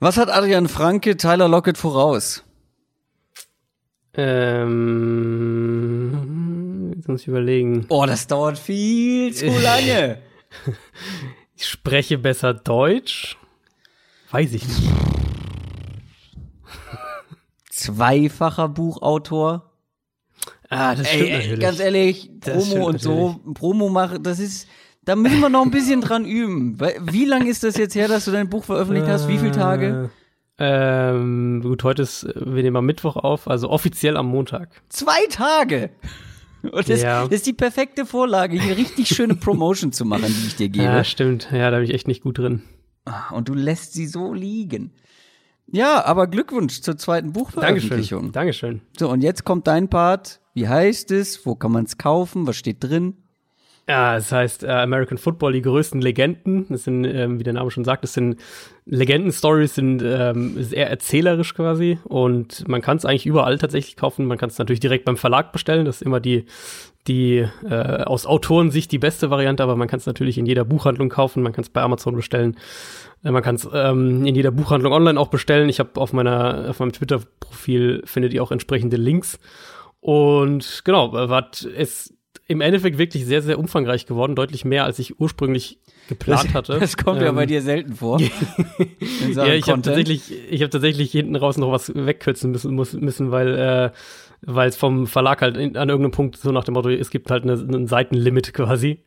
Was hat Adrian Franke Tyler Lockett voraus? Ähm, jetzt muss ich überlegen. Oh, das dauert viel zu lange. ich spreche besser Deutsch. Weiß ich nicht. Zweifacher Buchautor. Ah, das stimmt ey, natürlich. Ganz ehrlich, Das Promo und stimmt so, Promo machen, das ist, da müssen wir noch ein bisschen dran üben. Wie lange ist das jetzt her, dass du dein Buch veröffentlicht hast? Wie viele Tage? Äh, Ähm, gut, heute ist, wir nehmen am Mittwoch auf, also offiziell am Montag. Zwei Tage! Und das, Ja. das ist die perfekte Vorlage, hier richtig schöne Promotion zu machen, die ich dir gebe. Ja, stimmt. Ja, da bin ich echt nicht gut drin. Und du lässt sie so liegen. Ja, aber Glückwunsch zur zweiten Buchveröffentlichung. Dankeschön. Dankeschön. So, und jetzt kommt dein Part. Wie heißt es? Wo kann man es kaufen? Was steht drin? Ja, es heißt äh, American Football, die größten Legenden. Das sind, ähm, wie der Name schon sagt, das sind Legenden-Stories, sind ähm, sehr erzählerisch quasi. Und man kann es eigentlich überall tatsächlich kaufen. Man kann es natürlich direkt beim Verlag bestellen. Das ist immer die, die äh, aus Autorensicht die beste Variante, aber man kann es natürlich in jeder Buchhandlung kaufen. Man kann es bei Amazon bestellen. Äh, Man kann es ähm, in jeder Buchhandlung online auch bestellen. Ich habe auf meiner auf meinem Twitter-Profil findet ihr auch entsprechende Links. Und genau, war es im Endeffekt wirklich sehr, sehr umfangreich geworden, deutlich mehr, als ich ursprünglich geplant hatte. Das kommt ja Ähm, bei dir selten vor. ja, ich habe tatsächlich, ich habe tatsächlich hinten raus noch was wegkürzen müssen, muss, müssen, weil äh, weil es vom Verlag halt in, an irgendeinem Punkt so nach dem Motto, es gibt halt eine, ein Seitenlimit quasi.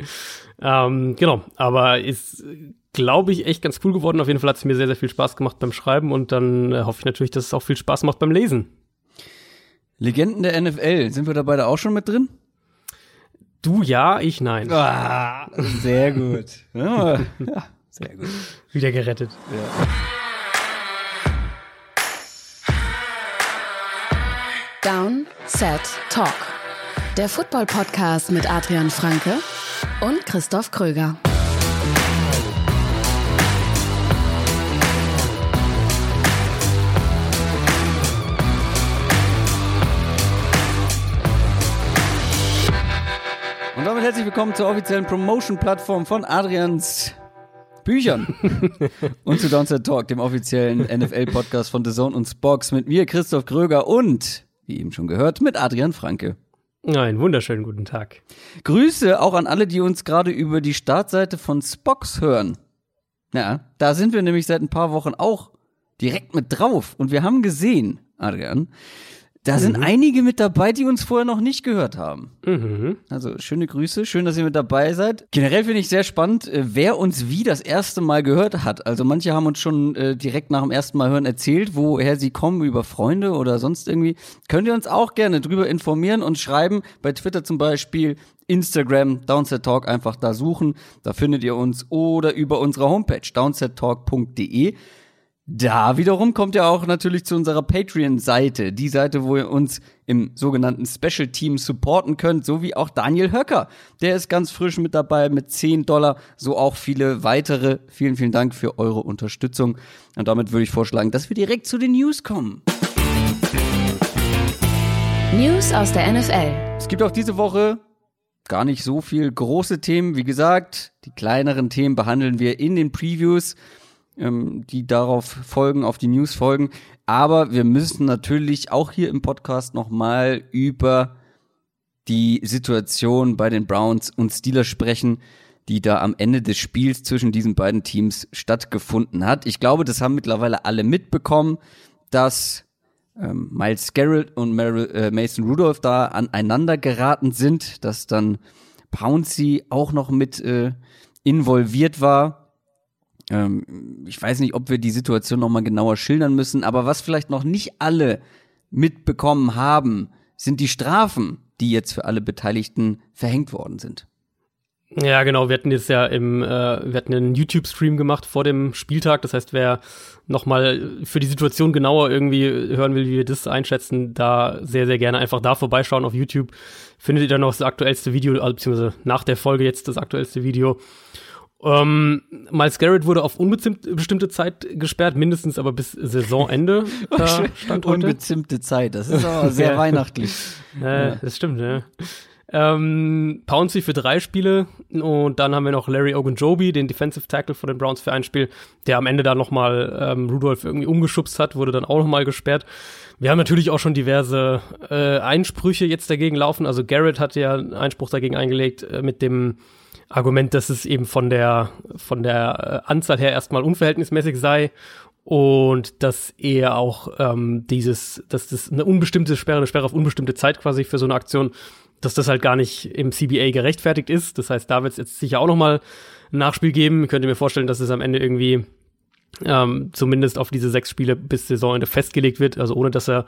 Ähm, genau, aber ist, glaube ich, echt ganz cool geworden. Auf jeden Fall hat es mir sehr, sehr viel Spaß gemacht beim Schreiben und dann äh, hoffe ich natürlich, dass es auch viel Spaß macht beim Lesen. Legenden der NFL, sind wir da beide auch schon mit drin? Du ja, ich nein. Ah, sehr gut. Ja, ja, sehr gut. Wieder gerettet. Down, Set, Talk. Der Football-Podcast mit Adrian Franke und Christoph Kröger. Herzlich willkommen zur offiziellen Promotion-Plattform von Adrians Büchern und zu Downset Talk, dem offiziellen NFL-Podcast von The Zone und Spox mit mir, Christoph Kröger und, wie eben schon gehört, mit Adrian Franke. Einen wunderschönen guten Tag. Grüße auch an alle, die uns gerade über die Startseite von Spox hören. Ja, da sind wir nämlich seit ein paar Wochen auch direkt mit drauf. Und wir haben gesehen, Adrian, da sind einige mit dabei, die uns vorher noch nicht gehört haben. Mhm. Also schöne Grüße, schön, dass ihr mit dabei seid. Generell finde ich sehr spannend, äh, wer uns wie das erste Mal gehört hat. Also manche haben uns schon äh, direkt nach dem ersten Mal hören erzählt, woher sie kommen, über Freunde oder sonst irgendwie. Könnt ihr uns auch gerne drüber informieren und schreiben, bei Twitter zum Beispiel, Instagram, Downset Talk einfach da suchen. Da findet ihr uns oder über unsere Homepage, downsettalk.de. Da wiederum kommt ihr auch natürlich zu unserer Patreon-Seite, die Seite, wo ihr uns im sogenannten Special Team supporten könnt, so wie auch Daniel Höcker. Der ist ganz frisch mit dabei mit 10 Dollar, so auch viele weitere. Vielen, vielen Dank für eure Unterstützung. Und damit würde ich vorschlagen, dass wir direkt zu den News kommen. News aus der NFL. Es gibt auch diese Woche gar nicht so viel große Themen. Wie gesagt, die kleineren Themen behandeln wir in den Previews, ähm, die darauf folgen, auf die News folgen. Aber wir müssen natürlich auch hier im Podcast nochmal über die Situation bei den Browns und Steelers sprechen, die da am Ende des Spiels zwischen diesen beiden Teams stattgefunden hat. Ich glaube, das haben mittlerweile alle mitbekommen, dass ähm, Miles Garrett und Mar äh, Mason Rudolph da aneinander geraten sind, dass dann Pouncy auch noch mit äh, involviert war. Ähm, ich weiß nicht, ob wir die Situation noch mal genauer schildern müssen, aber was vielleicht noch nicht alle mitbekommen haben, sind die Strafen, die jetzt für alle Beteiligten verhängt worden sind. Ja, genau. Wir hatten jetzt ja im, äh, wir hatten einen YouTube-Stream gemacht vor dem Spieltag. Das heißt, wer nochmal für die Situation genauer irgendwie hören will, wie wir das einschätzen, da sehr, sehr gerne einfach da vorbeischauen auf YouTube. Findet ihr dann noch das aktuellste Video, also beziehungsweise nach der Folge jetzt das aktuellste Video. Ähm, Miles Garrett wurde auf unbestimmte Zeit gesperrt, mindestens aber bis Saisonende. Da stand heute. Unbezimmte Zeit, das ist aber sehr Ja. weihnachtlich. Äh, Das stimmt, ja. Ähm, Pouncey für drei Spiele und dann haben wir noch Larry Ogunjobi, den Defensive Tackle von den Browns für ein Spiel, der am Ende da nochmal ähm, Rudolph irgendwie umgeschubst hat, wurde dann auch nochmal gesperrt. Wir haben natürlich auch schon diverse äh, Einsprüche jetzt dagegen laufen. Also Garrett hat ja einen Einspruch dagegen eingelegt äh, mit dem Argument, dass es eben von der von der äh, Anzahl her erstmal unverhältnismäßig sei und dass er auch ähm, dieses, dass das eine unbestimmte Sperre, eine Sperre auf unbestimmte Zeit quasi für so eine Aktion, dass das halt gar nicht im CBA gerechtfertigt ist. Das heißt, da wird es jetzt sicher auch noch mal ein Nachspiel geben. Könnt ihr mir vorstellen, dass es am Ende irgendwie ähm, zumindest auf diese sechs Spiele bis Saisonende festgelegt wird, also ohne dass er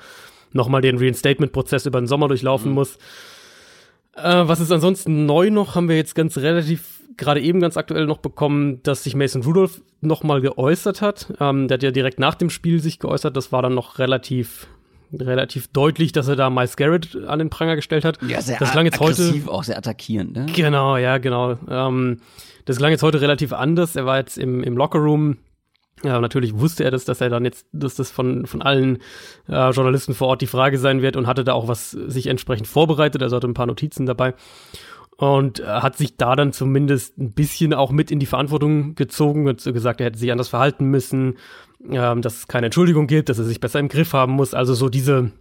noch mal den Reinstatement-Prozess über den Sommer durchlaufen mhm. muss. Äh, was ist ansonsten neu noch? Haben wir jetzt ganz relativ gerade eben ganz aktuell noch bekommen, dass sich Mason Rudolph noch mal geäußert hat. Ähm, der hat ja direkt nach dem Spiel sich geäußert. Das war dann noch relativ relativ deutlich, dass er da Miles Garrett an den Pranger gestellt hat. Ja, sehr das klang jetzt aggressiv, heute, auch sehr attackierend. Ne? Genau, ja, genau. Ähm, das klang jetzt heute relativ anders. Er war jetzt im, im Lockerroom ja, natürlich wusste er das, dass er dann jetzt, dass das von, von allen äh, Journalisten vor Ort die Frage sein wird und hatte da auch was sich entsprechend vorbereitet, also hatte ein paar Notizen dabei und äh, hat sich da dann zumindest ein bisschen auch mit in die Verantwortung gezogen und gesagt, er hätte sich anders verhalten müssen, ähm, dass es keine Entschuldigung gibt, dass er sich besser im Griff haben muss. Also so diese,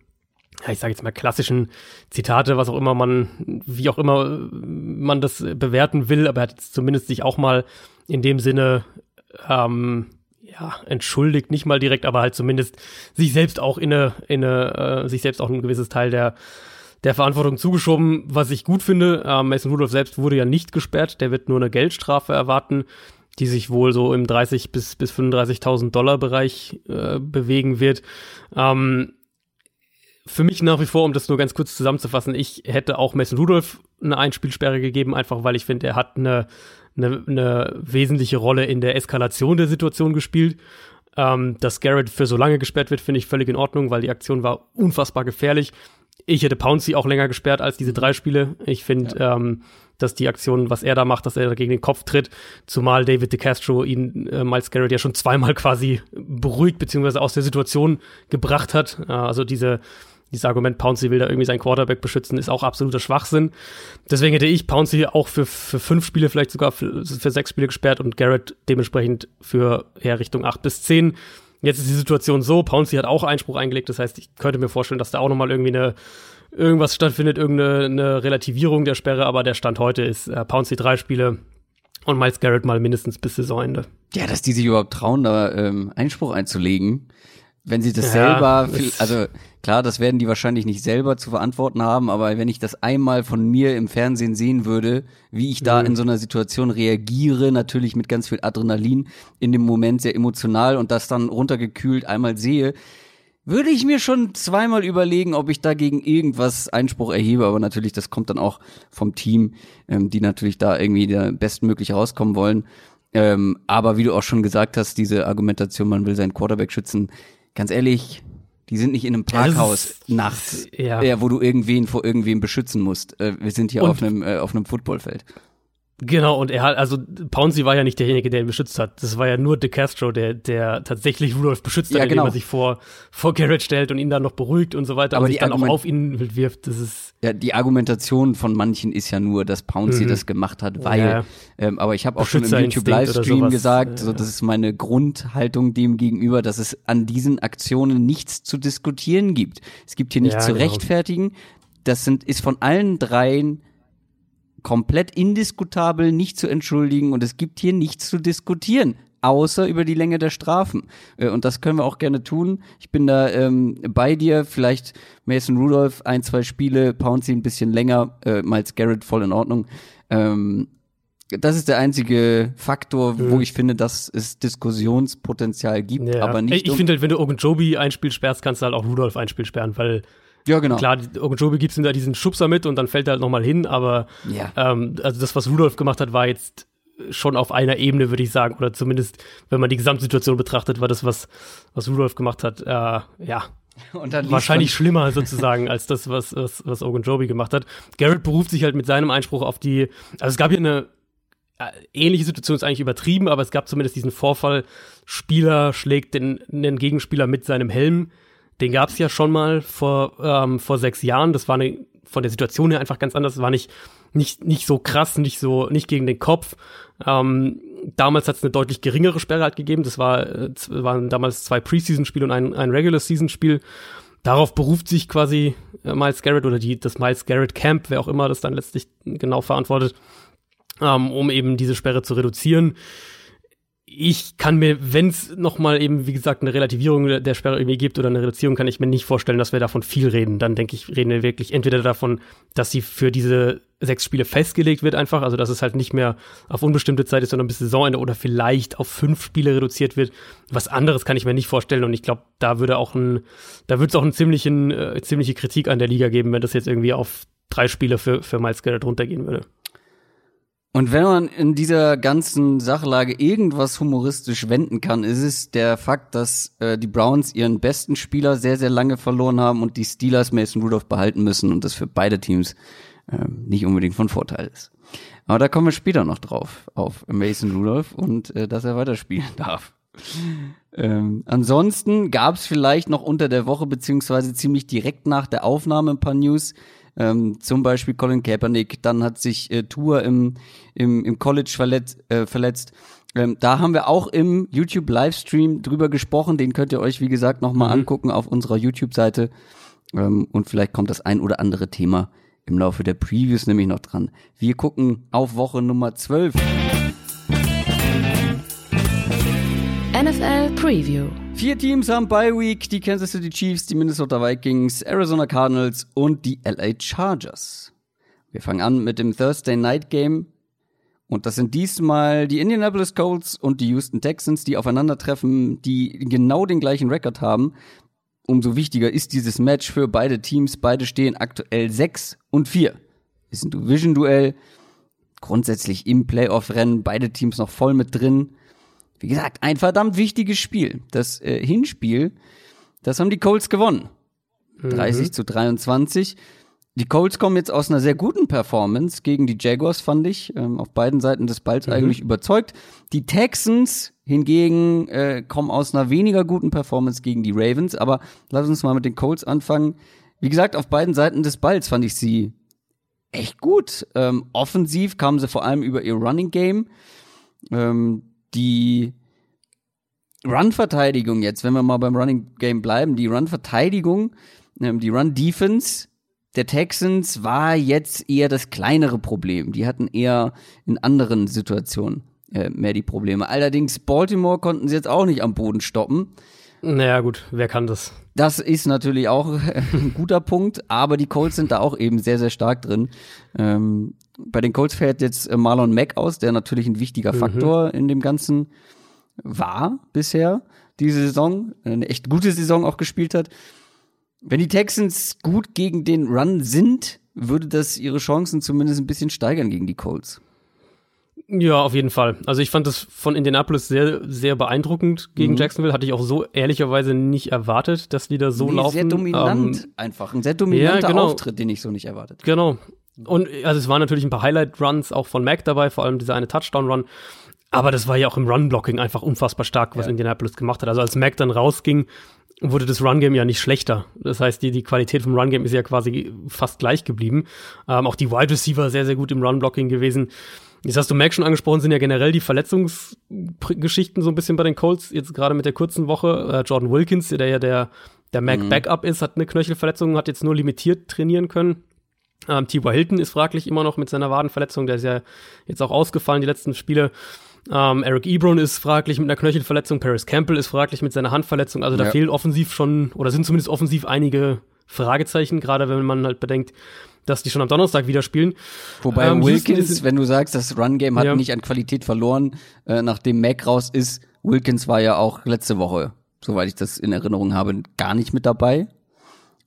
ja, ich sage jetzt mal klassischen Zitate, was auch immer man, wie auch immer man das bewerten will, aber er hat zumindest sich auch mal in dem Sinne ähm, ja, entschuldigt, nicht mal direkt, aber halt zumindest sich selbst auch in eine, in eine äh, sich selbst auch ein gewisses Teil der der Verantwortung zugeschoben, was ich gut finde. Ähm, Mason Rudolph selbst wurde ja nicht gesperrt, der wird nur eine Geldstrafe erwarten, die sich wohl so im 30 bis bis 35.000 Dollar Bereich äh, bewegen wird. Ähm, für mich nach wie vor, um das nur ganz kurz zusammenzufassen, ich hätte auch Mason Rudolph eine Einspielsperre gegeben, einfach weil ich finde, er hat eine eine, eine wesentliche Rolle in der Eskalation der Situation gespielt. Ähm, dass Garrett für so lange gesperrt wird, finde ich völlig in Ordnung, weil die Aktion war unfassbar gefährlich. Ich hätte Pouncy auch länger gesperrt als diese drei Spiele. Ich finde, ja. ähm, dass die Aktion, was er da macht, dass er gegen den Kopf tritt, zumal David DeCastro ihn, äh, Miles Garrett ja schon zweimal quasi beruhigt, beziehungsweise aus der Situation gebracht hat. Äh, also diese dieses Argument, Pouncy will da irgendwie seinen Quarterback beschützen, ist auch absoluter Schwachsinn. Deswegen hätte ich Pouncy auch für, für fünf Spiele, vielleicht sogar für, für sechs Spiele gesperrt und Garrett dementsprechend für eher Richtung acht bis zehn. Jetzt ist die Situation so, Pouncy hat auch Einspruch eingelegt, das heißt, ich könnte mir vorstellen, dass da auch nochmal irgendwie eine irgendwas stattfindet, irgendeine Relativierung der Sperre, aber der Stand heute ist äh, Pouncy drei Spiele und Miles Garrett mal mindestens bis Saisonende. Ja, dass die sich überhaupt trauen, da ähm, Einspruch einzulegen, wenn sie das ja, selber, also klar, das werden die wahrscheinlich nicht selber zu verantworten haben, aber wenn ich das einmal von mir im Fernsehen sehen würde, wie ich da mhm. in so einer Situation reagiere, natürlich mit ganz viel Adrenalin, in dem Moment sehr emotional und das dann runtergekühlt einmal sehe, würde ich mir schon zweimal überlegen, ob ich dagegen irgendwas Einspruch erhebe, aber natürlich, das kommt dann auch vom Team, ähm, die natürlich da irgendwie der bestmöglich rauskommen wollen. Ähm, aber wie du auch schon gesagt hast, diese Argumentation, man will seinen Quarterback schützen, ganz ehrlich, die sind nicht in einem Parkhaus ist, nachts, ja. äh, wo du irgendwen vor irgendwem beschützen musst. Äh, wir sind hier und, auf einem äh, auf einem Footballfeld. Genau, und er hat, also Pouncy war ja nicht derjenige, der ihn beschützt hat. Das war ja nur De Castro, der, der tatsächlich Rudolph beschützt hat, ja, genau. indem er sich vor, vor Garrett stellt und ihn dann noch beruhigt und so weiter Aber und sich dann Argument auch auf ihn wirft. Das ist. Ja, die Argumentation von manchen ist ja nur, dass Pouncy mhm. das gemacht hat, weil. Ja. Ähm, aber ich habe auch schon im YouTube-Livestream gesagt, ja. so, das ist meine Grundhaltung dem gegenüber, dass es an diesen Aktionen nichts zu diskutieren gibt. Es gibt hier nichts zu genau. rechtfertigen. Das sind, ist von allen dreien komplett indiskutabel, nicht zu entschuldigen und es gibt hier nichts zu diskutieren außer über die Länge der Strafen. Äh, und das können wir auch gerne tun. Ich bin da ähm, bei dir. Vielleicht Mason Rudolph ein, zwei Spiele, Pouncy ein bisschen länger, äh, Miles Garrett voll in Ordnung. Ähm, das ist der einzige Faktor, mhm. wo ich finde, dass es Diskussionspotenzial gibt, ja. aber nicht. Ich, ich finde halt, wenn du Ogunjobi ein Spiel sperrst, kannst du halt auch Rudolph ein Spiel sperren, weil ja, genau. Klar, Ogunjobi gibt ihm da diesen Schubser mit und dann fällt er halt nochmal hin, aber ja. ähm, also das, was Rudolf gemacht hat, war jetzt schon auf einer Ebene, würde ich sagen, oder zumindest, wenn man die Gesamtsituation betrachtet, war das, was, was Rudolf gemacht hat, äh, ja, wahrscheinlich schlimmer sozusagen als das, was, was, was Ogunjobi gemacht hat. Garrett beruft sich halt mit seinem Einspruch auf die, also es gab hier eine äh, ähnliche Situation, ist eigentlich übertrieben, aber es gab zumindest diesen Vorfall, Spieler schlägt den, den Gegenspieler mit seinem Helm den gab es ja schon mal vor, ähm, vor sechs Jahren. Das war eine von der Situation her einfach ganz anders. Es war nicht, nicht, nicht so krass, nicht so, nicht gegen den Kopf. Ähm, damals hat es eine deutlich geringere Sperre halt gegeben. Das war, äh, waren damals zwei Preseason-Spiele und ein, ein Regular-Season-Spiel. Darauf beruft sich quasi äh, Miles Garrett oder die, das Miles Garrett Camp, wer auch immer das dann letztlich genau verantwortet, ähm, um eben diese Sperre zu reduzieren ich kann mir, wenn es nochmal eben, wie gesagt, eine Relativierung der Sperre irgendwie gibt oder eine Reduzierung, kann ich mir nicht vorstellen, dass wir davon viel reden. Dann denke ich, reden wir wirklich entweder davon, dass sie für diese sechs Spiele festgelegt wird einfach, also dass es halt nicht mehr auf unbestimmte Zeit ist, sondern bis Saisonende oder vielleicht auf fünf Spiele reduziert wird. Was anderes kann ich mir nicht vorstellen und ich glaube, da würde auch ein, da würde es auch eine ziemlichen, äh, ziemliche Kritik an der Liga geben, wenn das jetzt irgendwie auf drei Spiele für, für Miles Garrett runtergehen würde. Und wenn man in dieser ganzen Sachlage irgendwas humoristisch wenden kann, ist es der Fakt, dass äh, die Browns ihren besten Spieler sehr, sehr lange verloren haben und die Steelers Mason Rudolph behalten müssen und das für beide Teams äh, nicht unbedingt von Vorteil ist. Aber da kommen wir später noch drauf, auf Mason Rudolph und äh, dass er weiterspielen darf. Ähm, ansonsten gab es vielleicht noch unter der Woche beziehungsweise ziemlich direkt nach der Aufnahme ein paar News. Ähm, zum Beispiel Colin Kaepernick, dann hat sich äh, Tour im, im, im College verletzt. Äh, verletzt. Ähm, da haben wir auch im YouTube Livestream drüber gesprochen. Den könnt ihr euch, wie gesagt, nochmal mhm. angucken auf unserer YouTube-Seite. Ähm, und vielleicht kommt das ein oder andere Thema im Laufe der Previews nämlich noch dran. Wir gucken auf Woche Nummer 12. Preview. Vier Teams haben Bye Week, die Kansas City Chiefs, die Minnesota Vikings, Arizona Cardinals und die LA Chargers. Wir fangen an mit dem Thursday Night Game. Und das sind diesmal die Indianapolis Colts und die Houston Texans, die aufeinandertreffen, die genau den gleichen Rekord haben. Umso wichtiger ist dieses Match für beide Teams. Beide stehen aktuell 6 und 4. Ist ein Division-Duell. Grundsätzlich im Playoff-Rennen, beide Teams noch voll mit drin. Wie gesagt, ein verdammt wichtiges Spiel. Das äh, Hinspiel, das haben die Colts gewonnen. Mhm. 30 zu 23. Die Colts kommen jetzt aus einer sehr guten Performance gegen die Jaguars, fand ich, ähm, auf beiden Seiten des Balls mhm. eigentlich überzeugt. Die Texans hingegen äh, kommen aus einer weniger guten Performance gegen die Ravens. Aber lass uns mal mit den Colts anfangen. Wie gesagt, auf beiden Seiten des Balls fand ich sie echt gut. Ähm, offensiv kamen sie vor allem über ihr Running Game. Ähm, die Run-Verteidigung jetzt, wenn wir mal beim Running Game bleiben, die Run-Verteidigung, ähm, die Run-Defense der Texans war jetzt eher das kleinere Problem. Die hatten eher in anderen Situationen äh, mehr die Probleme. Allerdings Baltimore konnten sie jetzt auch nicht am Boden stoppen. Naja, gut, wer kann das? Das ist natürlich auch ein guter Punkt, aber die Colts sind da auch eben sehr, sehr stark drin. Ähm, bei den Colts fällt jetzt äh, Marlon Mack aus, der natürlich ein wichtiger mhm. Faktor in dem Ganzen war bisher, diese Saison. Eine echt gute Saison auch gespielt hat. Wenn die Texans gut gegen den Run sind, würde das ihre Chancen zumindest ein bisschen steigern gegen die Colts. Ja, auf jeden Fall. Also ich fand das von Indianapolis sehr, sehr beeindruckend gegen mhm. Jacksonville. Hatte ich auch so ehrlicherweise nicht erwartet, dass die da so nee, laufen. Sehr dominant ähm, einfach. Ein sehr dominanter ja, genau. Auftritt, den ich so nicht erwartet. Genau. Und also es waren natürlich ein paar Highlight-Runs auch von Mac dabei, vor allem dieser eine Touchdown-Run. Aber das war ja auch im Run-Blocking einfach unfassbar stark, was ja. Indianapolis gemacht hat. Also als Mac dann rausging, wurde das Run-Game ja nicht schlechter. Das heißt, die, die Qualität vom Run-Game ist ja quasi fast gleich geblieben. Ähm, auch die Wide Receiver sehr, sehr gut im Run-Blocking gewesen. Jetzt hast du Mac schon angesprochen, sind ja generell die Verletzungsgeschichten so ein bisschen bei den Colts, jetzt gerade mit der kurzen Woche. Äh, Jordan Wilkins, der ja der, der Mac-Backup mhm. ist, hat eine Knöchelverletzung, hat jetzt nur limitiert trainieren können. Ähm, Tibor Hilton ist fraglich immer noch mit seiner Wadenverletzung, der ist ja jetzt auch ausgefallen, die letzten Spiele. Ähm, Eric Ebron ist fraglich mit einer Knöchelverletzung, Paris Campbell ist fraglich mit seiner Handverletzung. Also da ja. fehlen offensiv schon, oder sind zumindest offensiv einige Fragezeichen, gerade wenn man halt bedenkt, dass die schon am Donnerstag wieder spielen. Wobei ähm, Wilkins, ist, wenn du sagst, das Run-Game hat ja. nicht an Qualität verloren, äh, nachdem Mac raus ist, Wilkins war ja auch letzte Woche, soweit ich das in Erinnerung habe, gar nicht mit dabei.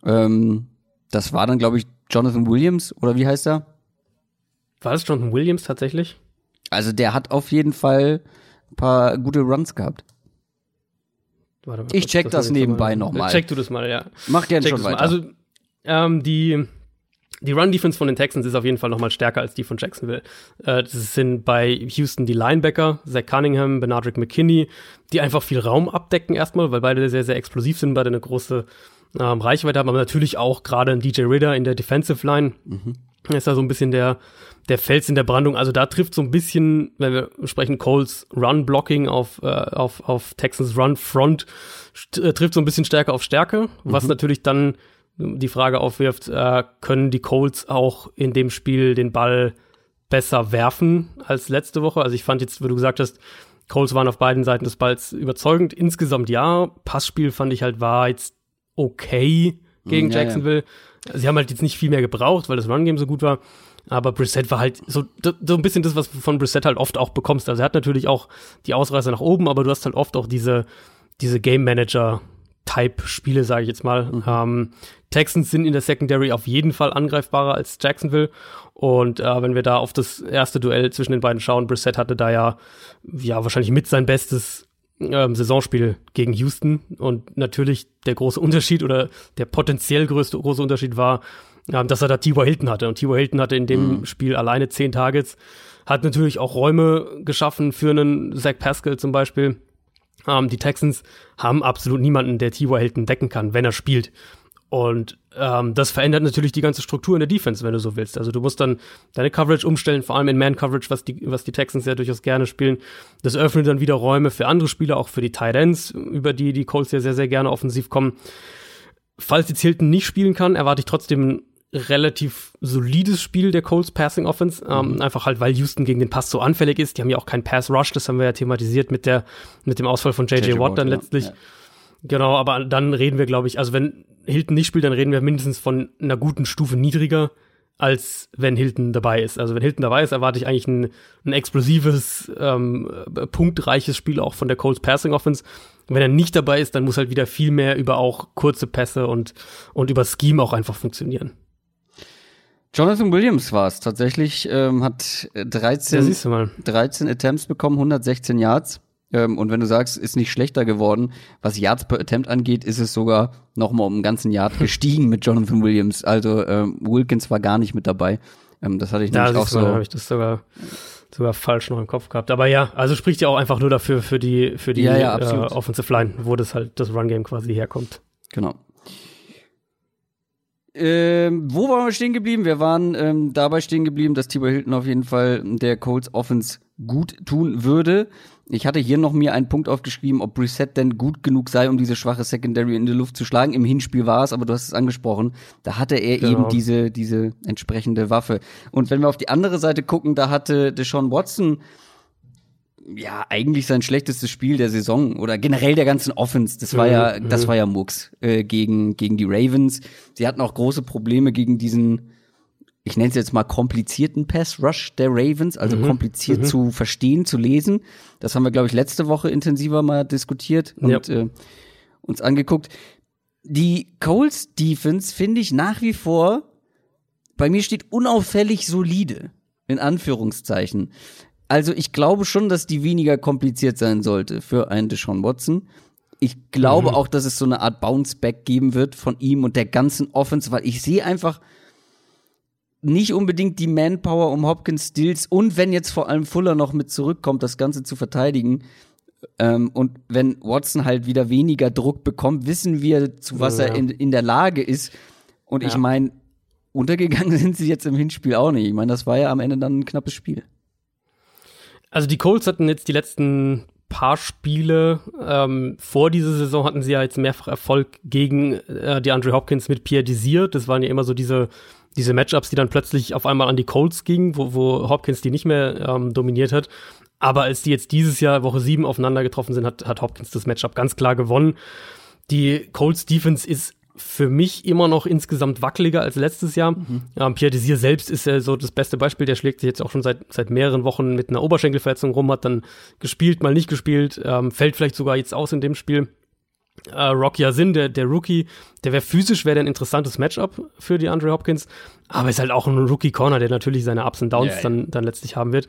Ähm, das war dann, glaube ich, Jonathan Williams, oder wie heißt er? War das Jonathan Williams tatsächlich? Also der hat auf jeden Fall ein paar gute Runs gehabt. Warte, ich check das, das nebenbei nochmal. Check du das mal, ja. Mach gerne schon weiter. Also ähm, die die Run-Defense von den Texans ist auf jeden Fall nochmal stärker als die von Jacksonville. Äh, das sind bei Houston die Linebacker, Zach Cunningham, Benardrick McKinney, die einfach viel Raum abdecken erstmal, weil beide sehr, sehr explosiv sind, beide eine große ähm, Reichweite haben, aber natürlich auch gerade ein DJ Ritter in der Defensive Line. Mhm. Ist da so ein bisschen der, der Fels in der Brandung. Also da trifft so ein bisschen, wenn wir sprechen, Coles Run Blocking auf, äh, auf, auf Texans Run Front, äh, trifft so ein bisschen stärker auf Stärke, mhm. was natürlich dann die Frage aufwirft, äh, können die Colts auch in dem Spiel den Ball besser werfen als letzte Woche? Also ich fand jetzt, wie du gesagt hast, Colts waren auf beiden Seiten des Balls überzeugend. Insgesamt ja. Passspiel fand ich halt war jetzt okay gegen ja, Jacksonville. Ja. Sie haben halt jetzt nicht viel mehr gebraucht, weil das Run-Game so gut war. Aber Brissett war halt so, so ein bisschen das, was du von Brissett halt oft auch bekommst. Also er hat natürlich auch die Ausreißer nach oben, aber du hast halt oft auch diese, diese Game Manager Type-Spiele, sage ich jetzt mal. Mhm. Ähm, Texans sind in der Secondary auf jeden Fall angreifbarer als Jacksonville. Und äh, wenn wir da auf das erste Duell zwischen den beiden schauen, Brissett hatte da ja, ja wahrscheinlich mit sein bestes ähm, Saisonspiel gegen Houston. Und natürlich der große Unterschied oder der potenziell größte große Unterschied war, ähm, dass er da T.Y. Hilton hatte. Und T.Y. Hilton hatte in dem mhm. Spiel alleine zehn Targets, hat natürlich auch Räume geschaffen für einen Zach Pascal zum Beispiel. Ähm, die Texans haben absolut niemanden, der T.Y. Hilton decken kann, wenn er spielt. Und ähm, das verändert natürlich die ganze Struktur in der Defense, wenn du so willst. Also du musst dann deine Coverage umstellen, vor allem in Man-Coverage, was die, was die Texans ja durchaus gerne spielen. Das öffnet dann wieder Räume für andere Spieler, auch für die Tight Ends, über die die Colts ja sehr, sehr gerne offensiv kommen. Falls jetzt Hilton nicht spielen kann, erwarte ich trotzdem relativ solides Spiel der Colts Passing Offense. Ähm, mhm. Einfach halt, weil Houston gegen den Pass so anfällig ist. Die haben ja auch keinen Pass Rush, das haben wir ja thematisiert mit der, mit dem Ausfall von JJ Watt dann letztlich. Ja. Genau, aber dann reden wir, glaube ich, also wenn Hilton nicht spielt, dann reden wir mindestens von einer guten Stufe niedriger, als wenn Hilton dabei ist. Also wenn Hilton dabei ist, erwarte ich eigentlich ein, ein explosives, ähm, punktreiches Spiel auch von der Colts Passing Offense. Wenn er nicht dabei ist, dann muss halt wieder viel mehr über auch kurze Pässe und, und über Scheme auch einfach funktionieren. Jonathan Williams war es tatsächlich, ähm, hat 13, ja, 13 Attempts bekommen, 116 Yards. Ähm, und wenn du sagst, ist nicht schlechter geworden, was Yards per Attempt angeht, ist es sogar noch mal um einen ganzen Yard gestiegen mit Jonathan Williams. Also ähm, Wilkins war gar nicht mit dabei. Ähm, das hatte ich da nämlich auch so. habe ich das sogar sogar falsch noch im Kopf gehabt. Aber ja, also spricht ja auch einfach nur dafür für die für die ja, ja, äh, Offensive Line, wo das halt das Run Game quasi herkommt. Genau. Ähm, wo waren wir stehen geblieben? Wir waren ähm, dabei stehen geblieben, dass Tibor Hilton auf jeden Fall der Colts Offense gut tun würde. Ich hatte hier noch mir einen Punkt aufgeschrieben, ob Brissett denn gut genug sei, um diese schwache Secondary in die Luft zu schlagen. Im Hinspiel war es, aber du hast es angesprochen. Da hatte er genau. eben diese, diese entsprechende Waffe. Und wenn wir auf die andere Seite gucken, da hatte Deshaun Watson ja, eigentlich sein schlechtestes Spiel der Saison oder generell der ganzen Offense. Das war mhm. ja, das mhm. war ja Mux äh, gegen, gegen die Ravens. Sie hatten auch große Probleme gegen diesen, ich nenne es jetzt mal komplizierten Pass Rush der Ravens, also mhm. kompliziert mhm. zu verstehen, zu lesen. Das haben wir, glaube ich, letzte Woche intensiver mal diskutiert und ja. äh, uns angeguckt. Die Coles Defense finde ich nach wie vor, bei mir steht unauffällig solide. In Anführungszeichen. Also ich glaube schon, dass die weniger kompliziert sein sollte für einen Deshaun Watson. Ich glaube mhm. auch, dass es so eine Art Bounce-Back geben wird von ihm und der ganzen Offense, weil ich sehe einfach nicht unbedingt die Manpower um Hopkins Stills und wenn jetzt vor allem Fuller noch mit zurückkommt, das Ganze zu verteidigen. Ähm, und wenn Watson halt wieder weniger Druck bekommt, wissen wir, zu was ja. er in, in der Lage ist. Und ja. ich meine, untergegangen sind sie jetzt im Hinspiel auch nicht. Ich meine, das war ja am Ende dann ein knappes Spiel. Also die Colts hatten jetzt die letzten paar Spiele ähm, vor dieser Saison hatten sie ja jetzt mehrfach Erfolg gegen äh, die Andre Hopkins mit Pierre Desir. Das waren ja immer so diese diese Matchups, die dann plötzlich auf einmal an die Colts gingen, wo, wo Hopkins die nicht mehr ähm, dominiert hat. Aber als die jetzt dieses Jahr Woche 7 aufeinander getroffen sind, hat, hat Hopkins das Matchup ganz klar gewonnen. Die Colts Defense ist für mich immer noch insgesamt wackeliger als letztes Jahr. Mhm. Ähm, Pierre Desir selbst ist ja so das beste Beispiel. Der schlägt sich jetzt auch schon seit, seit mehreren Wochen mit einer Oberschenkelverletzung rum, hat dann gespielt, mal nicht gespielt, ähm, fällt vielleicht sogar jetzt aus in dem Spiel. Äh, Rocky Yazin, der, der Rookie, der wäre physisch, wäre ein interessantes Matchup für die Andre Hopkins, aber ist halt auch ein Rookie-Corner, der natürlich seine Ups und Downs yeah, dann, dann letztlich haben wird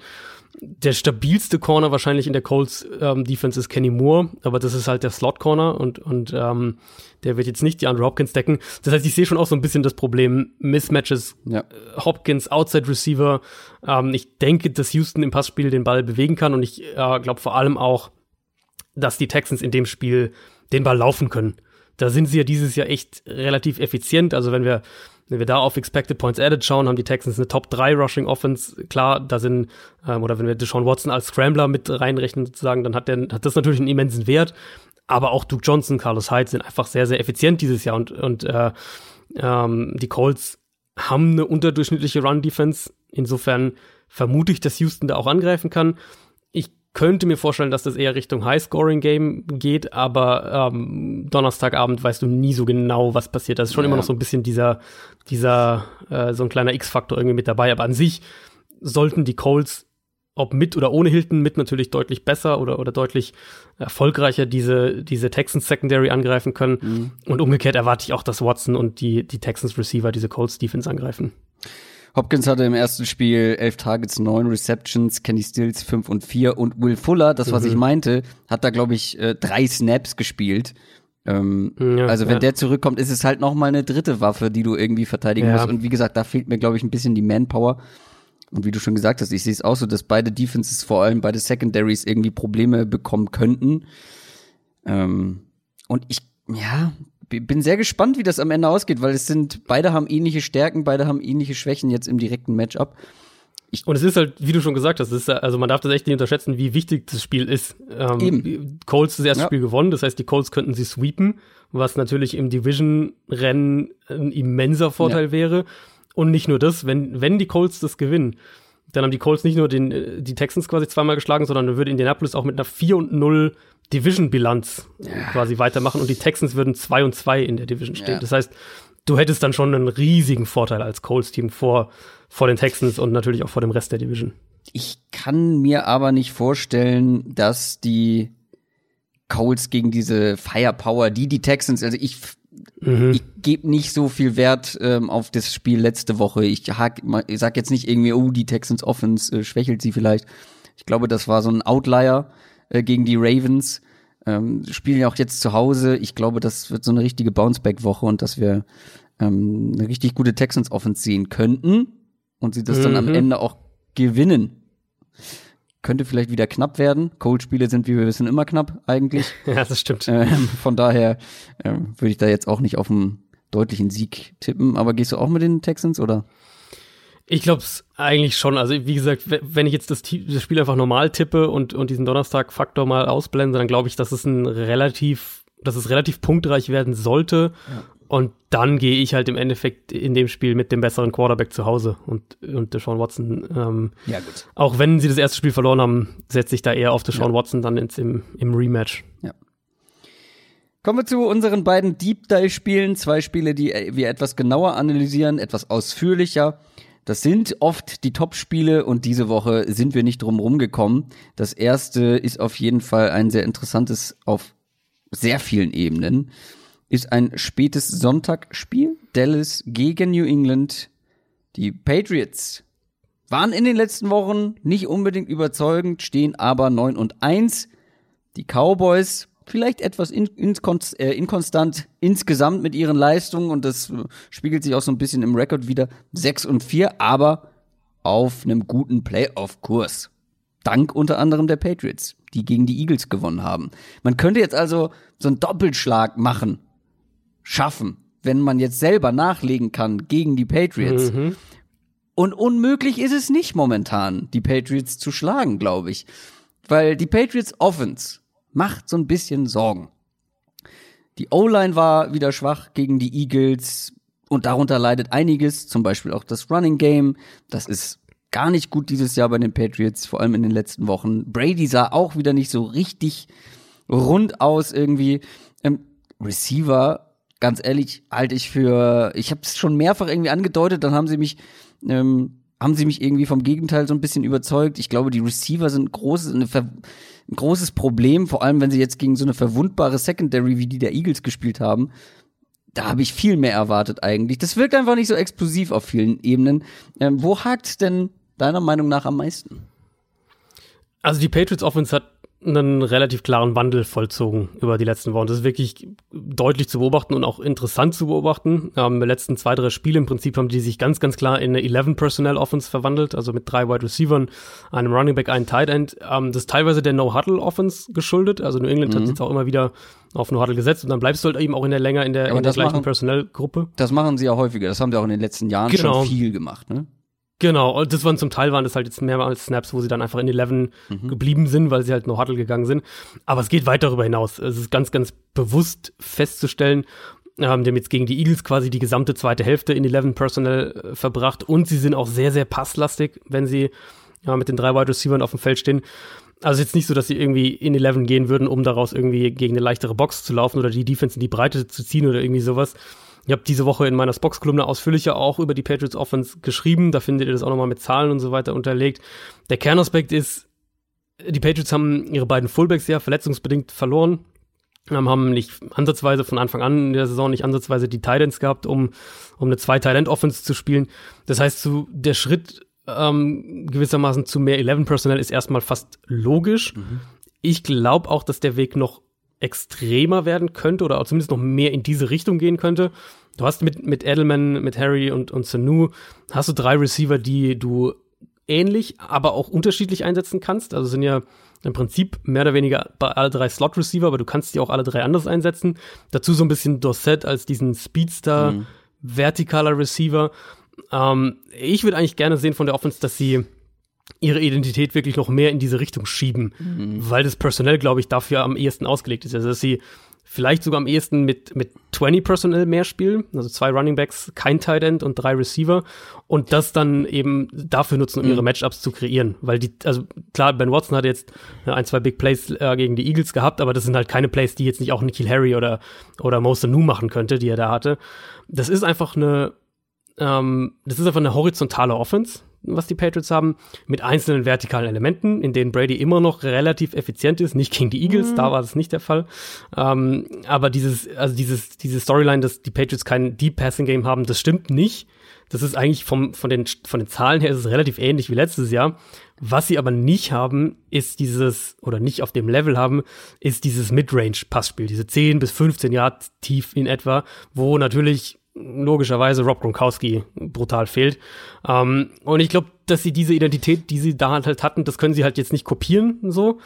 der stabilste Corner wahrscheinlich in der Colts ähm, Defense ist Kenny Moore, aber das ist halt der Slot Corner und und ähm, der wird jetzt nicht die Andrew Hopkins decken. Das heißt, ich sehe schon auch so ein bisschen das Problem Mismatches. Ja. Äh, Hopkins Outside Receiver. Ähm, ich denke, dass Houston im Passspiel den Ball bewegen kann und ich äh, glaube vor allem auch, dass die Texans in dem Spiel den Ball laufen können. da sind sie ja dieses Jahr echt relativ effizient. Also wenn wir wenn wir da auf Expected Points Added schauen, haben die Texans eine Top 3 Rushing Offense. Klar, da sind, ähm, oder wenn wir Deshaun Watson als Scrambler mit reinrechnen sozusagen, dann hat, der, hat das natürlich einen immensen Wert. Aber auch Duke Johnson, Carlos Hyde sind einfach sehr, sehr effizient dieses Jahr und, und äh, ähm, die Colts haben eine unterdurchschnittliche Run-Defense. Insofern vermute ich, dass Houston da auch angreifen kann könnte mir vorstellen, dass das eher Richtung High-Scoring-Game geht, aber ähm, Donnerstagabend weißt du nie so genau, was passiert. Da ist schon ja. immer noch so ein bisschen dieser, dieser, äh, so ein kleiner X-Faktor irgendwie mit dabei. Aber an sich sollten die Colts, ob mit oder ohne Hilton, mit natürlich deutlich besser oder, oder deutlich erfolgreicher diese, diese Texans Secondary angreifen können. Mhm. Und umgekehrt erwarte ich auch, dass Watson und die, die Texans Receiver diese Colts Defense angreifen. Hopkins hatte im ersten Spiel elf Targets, neun Receptions, Kenny Stills fünf und vier und Will Fuller, das was mhm. ich meinte, hat da glaube ich äh, drei Snaps gespielt. Ähm, ja, also wenn ja. der zurückkommt, ist es halt noch mal eine dritte Waffe, die du irgendwie verteidigen ja. musst. Und wie gesagt, da fehlt mir glaube ich ein bisschen die Manpower. Und wie du schon gesagt hast, ich sehe es auch so, dass beide Defenses, vor allem beide Secondaries, irgendwie Probleme bekommen könnten. Ähm, und ich, ja, bin sehr gespannt, wie das am Ende ausgeht, weil es sind, beide haben ähnliche Stärken, beide haben ähnliche Schwächen jetzt im direkten Matchup. Ich und es ist halt, wie du schon gesagt hast, ist, also man darf das echt nicht unterschätzen, wie wichtig das Spiel ist. Ähm, Eben. Colts das erste ja. Spiel gewonnen, das heißt, die Colts könnten sie sweepen, was natürlich im Division-Rennen ein immenser Vorteil ja. wäre. Und nicht nur das, wenn, wenn die Colts das gewinnen, dann haben die Colts nicht nur den, äh, die Texans quasi zweimal geschlagen, sondern dann würde Indianapolis auch mit einer 4 und 0 Division-Bilanz ja. quasi weitermachen und die Texans würden 2 und 2 in der Division stehen. Ja. Das heißt, du hättest dann schon einen riesigen Vorteil als Colts-Team vor, vor den Texans und natürlich auch vor dem Rest der Division. Ich kann mir aber nicht vorstellen, dass die Colts gegen diese Firepower, die die Texans, also ich, mhm. ich gebe nicht so viel Wert ähm, auf das Spiel letzte Woche. Ich, hak, ich sag jetzt nicht irgendwie, oh, die Texans Offense äh, schwächelt sie vielleicht. Ich glaube, das war so ein Outlier äh, gegen die Ravens. Ähm, spielen ja auch jetzt zu Hause. Ich glaube, das wird so eine richtige Bounceback-Woche und dass wir ähm, eine richtig gute Texans-Offense sehen könnten und sie das mhm. dann am mhm. Ende auch gewinnen. Könnte vielleicht wieder knapp werden. Cold-Spiele sind, wie wir wissen, immer knapp eigentlich. ja, das stimmt. Ähm, von daher ähm, würde ich da jetzt auch nicht auf einen deutlichen Sieg tippen. Aber gehst du auch mit den Texans oder? Ich glaube es eigentlich schon. Also wie gesagt, wenn ich jetzt das, das, Spiel einfach normal tippe und, und diesen Donnerstag-Faktor mal ausblende, dann glaube ich, dass es ein relativ, dass es relativ punktreich werden sollte. Ja. Und dann gehe ich halt im Endeffekt in dem Spiel mit dem besseren Quarterback zu Hause und, und Deshaun Watson. Ähm, ja, gut. Auch wenn sie das erste Spiel verloren haben, setze ich da eher auf Deshaun ja. Watson dann ins, im, im Rematch. Ja. Kommen wir zu unseren beiden Deep Dive Spielen. Zwei Spiele, die wir etwas genauer analysieren, etwas ausführlicher. Das sind oft die Top-Spiele und diese Woche sind wir nicht drum rumgekommen. Das erste ist auf jeden Fall ein sehr interessantes auf sehr vielen Ebenen. Ist ein spätes Sonntagspiel. Dallas gegen New England. Die Patriots waren in den letzten Wochen nicht unbedingt überzeugend, stehen aber 9 und 1. Die Cowboys vielleicht etwas in, in, äh, inkonstant insgesamt mit ihren Leistungen und das äh, spiegelt sich auch so ein bisschen im Rekord wieder. 6 und 4, aber auf einem guten Playoff-Kurs. Dank unter anderem der Patriots, die gegen die Eagles gewonnen haben. Man könnte jetzt also so einen Doppelschlag machen, schaffen, wenn man jetzt selber nachlegen kann gegen die Patriots. Mhm. Und unmöglich ist es nicht momentan, die Patriots zu schlagen, glaube ich. Weil die Patriots Offense macht so ein bisschen Sorgen. Die O-Line war wieder schwach gegen die Eagles und darunter leidet einiges, zum Beispiel auch das Running Game. Das ist gar nicht gut dieses Jahr bei den Patriots, vor allem in den letzten Wochen. Brady sah auch wieder nicht so richtig rund aus irgendwie. Ähm, Receiver, ganz ehrlich, halte ich für, ich habe es schon mehrfach irgendwie angedeutet, dann haben sie mich ähm, haben sie mich irgendwie vom Gegenteil so ein bisschen überzeugt. Ich glaube, die Receiver sind groß, eine Ver ein großes Problem, vor allem wenn sie jetzt gegen so eine verwundbare Secondary wie die der Eagles gespielt haben. Da habe ich viel mehr erwartet eigentlich. Das wirkt einfach nicht so explosiv auf vielen Ebenen. Ähm, wo hakt denn deiner Meinung nach am meisten? Also die Patriots Offense hat einen relativ klaren Wandel vollzogen über die letzten Wochen. Das ist wirklich deutlich zu beobachten und auch interessant zu beobachten. Ähm, die letzten zwei, drei Spiele im Prinzip haben die sich ganz, ganz klar in eine 11 Personnel Offense verwandelt, also mit drei Wide Receivers, einem Running Back, einem Tight End. Ähm, das ist teilweise der No-Huddle Offense geschuldet. Also New England mhm. hat jetzt auch immer wieder auf No-Huddle gesetzt und dann bleibst du halt eben auch in der länger in der, ja, in der gleichen Personnel-Gruppe. Das machen sie ja häufiger. Das haben sie auch in den letzten Jahren genau. schon viel gemacht, ne? Genau, und das waren zum Teil waren das halt jetzt mehrmals Snaps, wo sie dann einfach in 11 mhm. geblieben sind, weil sie halt no Huddle gegangen sind. Aber es geht weit darüber hinaus. Es ist ganz, ganz bewusst festzustellen, ähm, die haben jetzt gegen die Eagles quasi die gesamte zweite Hälfte in 11 Personal äh, verbracht und sie sind auch sehr, sehr passlastig, wenn sie ja, mit den drei Wide Receivers auf dem Feld stehen. Also jetzt nicht so, dass sie irgendwie in 11 gehen würden, um daraus irgendwie gegen eine leichtere Box zu laufen oder die Defense in die Breite zu ziehen oder irgendwie sowas, ich habe diese Woche in meiner Spox-Kolumne ausführlicher auch über die Patriots Offense geschrieben. Da findet ihr das auch nochmal mit Zahlen und so weiter unterlegt. Der Kernaspekt ist, die Patriots haben ihre beiden Fullbacks ja verletzungsbedingt verloren. Haben nicht ansatzweise von Anfang an in der Saison nicht ansatzweise die Titans gehabt, um, um eine Zwei-Talent-Offense zu spielen. Das heißt, zu, der Schritt ähm, gewissermaßen zu mehr 11 Personnel ist erstmal fast logisch. Mhm. Ich glaube auch, dass der Weg noch extremer werden könnte oder zumindest noch mehr in diese Richtung gehen könnte. Du hast mit, mit Edelman, mit Harry und, und Sanu, hast du drei Receiver, die du ähnlich, aber auch unterschiedlich einsetzen kannst. Also sind ja im Prinzip mehr oder weniger bei alle drei Slot-Receiver, aber du kannst die auch alle drei anders einsetzen. Dazu so ein bisschen Dorset als diesen Speedster, mhm. vertikaler Receiver. Ähm, ich würde eigentlich gerne sehen von der Offense, dass sie ihre Identität wirklich noch mehr in diese Richtung schieben, mhm. weil das Personell, glaube ich, dafür am ehesten ausgelegt ist. Also, dass sie vielleicht sogar am ehesten mit, mit 20 Personal mehr spielen, also zwei Running Backs, kein Tight End und drei Receiver und das dann eben dafür nutzen, um mhm. ihre Matchups zu kreieren, weil die, also klar, Ben Watson hat jetzt ein, zwei Big Plays äh, gegen die Eagles gehabt, aber das sind halt keine Plays, die jetzt nicht auch Nikhil Harry oder, oder Mo Nu machen könnte, die er da hatte. Das ist einfach eine, ähm, das ist einfach eine horizontale Offense, was die Patriots haben, mit einzelnen vertikalen Elementen, in denen Brady immer noch relativ effizient ist. Nicht gegen die Eagles, mhm. da war das nicht der Fall. Ähm, aber dieses, also dieses, diese Storyline, dass die Patriots kein Deep Passing Game haben, das stimmt nicht. Das ist eigentlich vom, von, den, von den Zahlen her ist es relativ ähnlich wie letztes Jahr. Was sie aber nicht haben, ist dieses, oder nicht auf dem Level haben, ist dieses Midrange-Passspiel, diese 10 bis 15 Yard tief in etwa, wo natürlich logischerweise Rob Gronkowski brutal fehlt. Ähm, und ich glaube, dass sie diese Identität, die sie da halt hatten, das können sie halt jetzt nicht kopieren, so.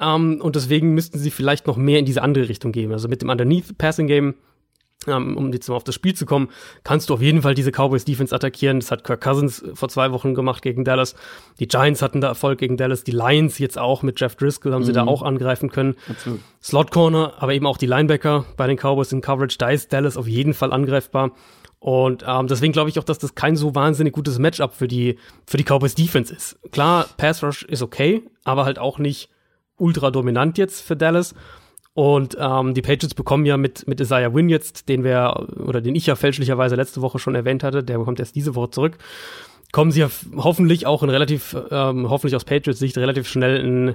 Ähm, und deswegen müssten sie vielleicht noch mehr in diese andere Richtung gehen. Also mit dem Underneath Passing Game um jetzt mal auf das Spiel zu kommen, kannst du auf jeden Fall diese Cowboys Defense attackieren. Das hat Kirk Cousins vor zwei Wochen gemacht gegen Dallas. Die Giants hatten da Erfolg gegen Dallas. Die Lions jetzt auch mit Jeff Driscoll haben mhm. sie da mhm. auch angreifen können. Absolut. Slot Corner, aber eben auch die Linebacker bei den Cowboys in Coverage. Da ist Dallas auf jeden Fall angreifbar. Und ähm, deswegen glaube ich auch, dass das kein so wahnsinnig gutes Matchup für die, für die Cowboys Defense ist. Klar, Pass Rush ist okay, aber halt auch nicht ultra dominant jetzt für Dallas. Und ähm, die Patriots bekommen ja mit, mit Isaiah Wynn jetzt, den wir, oder den ich ja fälschlicherweise letzte Woche schon erwähnt hatte, der bekommt erst diese Woche zurück, kommen sie ja hoffentlich auch in relativ, ähm, hoffentlich aus Patriots Sicht relativ schnell in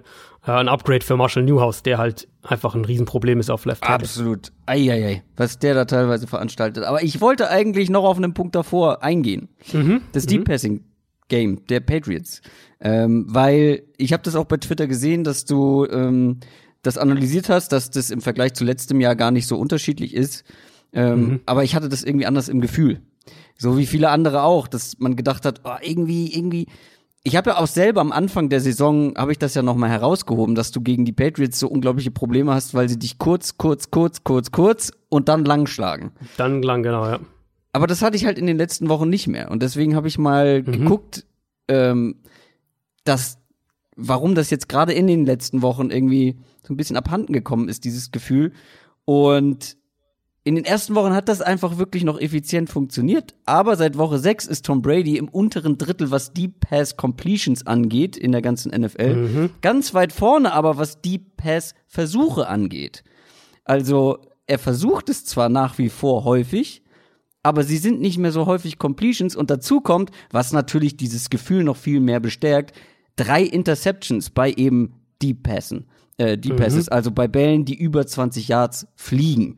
äh, ein Upgrade für Marshall Newhouse, der halt einfach ein Riesenproblem ist auf Left. Absolut. Eieiei, was der da teilweise veranstaltet. Aber ich wollte eigentlich noch auf einen Punkt davor eingehen. Mhm. Das Deep mhm. Passing Game der Patriots. Ähm, weil ich habe das auch bei Twitter gesehen, dass du ähm, das analysiert hast, dass das im Vergleich zu letztem Jahr gar nicht so unterschiedlich ist. Ähm, mhm. Aber ich hatte das irgendwie anders im Gefühl. So wie viele andere auch, dass man gedacht hat, oh, irgendwie, irgendwie. Ich habe ja auch selber am Anfang der Saison, habe ich das ja nochmal herausgehoben, dass du gegen die Patriots so unglaubliche Probleme hast, weil sie dich kurz, kurz, kurz, kurz, kurz und dann lang schlagen. Dann lang, genau, ja. Aber das hatte ich halt in den letzten Wochen nicht mehr. Und deswegen habe ich mal mhm. geguckt, ähm, dass, warum das jetzt gerade in den letzten Wochen irgendwie so ein bisschen abhanden gekommen ist, dieses Gefühl. Und in den ersten Wochen hat das einfach wirklich noch effizient funktioniert, aber seit Woche 6 ist Tom Brady im unteren Drittel, was Deep Pass Completions angeht, in der ganzen NFL, mhm. ganz weit vorne aber, was Deep Pass Versuche angeht. Also, er versucht es zwar nach wie vor häufig, aber sie sind nicht mehr so häufig Completions und dazu kommt, was natürlich dieses Gefühl noch viel mehr bestärkt, drei Interceptions bei eben Deep Passen äh, Deep Passes, mhm. also bei Bällen, die über 20 Yards fliegen.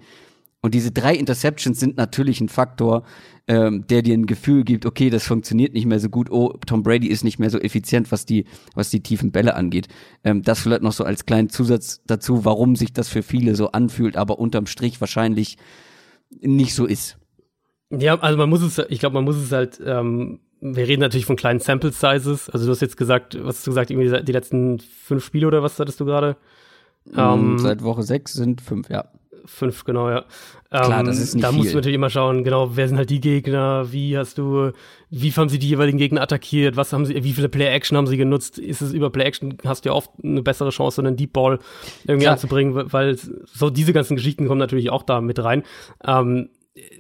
Und diese drei Interceptions sind natürlich ein Faktor, ähm, der dir ein Gefühl gibt, okay, das funktioniert nicht mehr so gut, oh, Tom Brady ist nicht mehr so effizient, was die, was die tiefen Bälle angeht. Ähm, das vielleicht noch so als kleinen Zusatz dazu, warum sich das für viele so anfühlt, aber unterm Strich wahrscheinlich nicht so ist. Ja, also man muss es, ich glaube, man muss es halt, ähm, wir reden natürlich von kleinen Sample Sizes. Also du hast jetzt gesagt, was hast du gesagt, irgendwie die letzten fünf Spiele oder was hattest du gerade? Ähm, Seit Woche sechs sind fünf, ja fünf, genau, ja. Klar, das ähm, ist nicht Da viel. musst du natürlich immer schauen, genau, wer sind halt die Gegner, wie hast du, wie haben sie die jeweiligen Gegner attackiert, was haben sie, wie viele Play-Action haben sie genutzt, ist es über Play-Action, hast du ja oft eine bessere Chance, einen Deep Ball irgendwie Klar. anzubringen, weil so diese ganzen Geschichten kommen natürlich auch da mit rein. Ähm,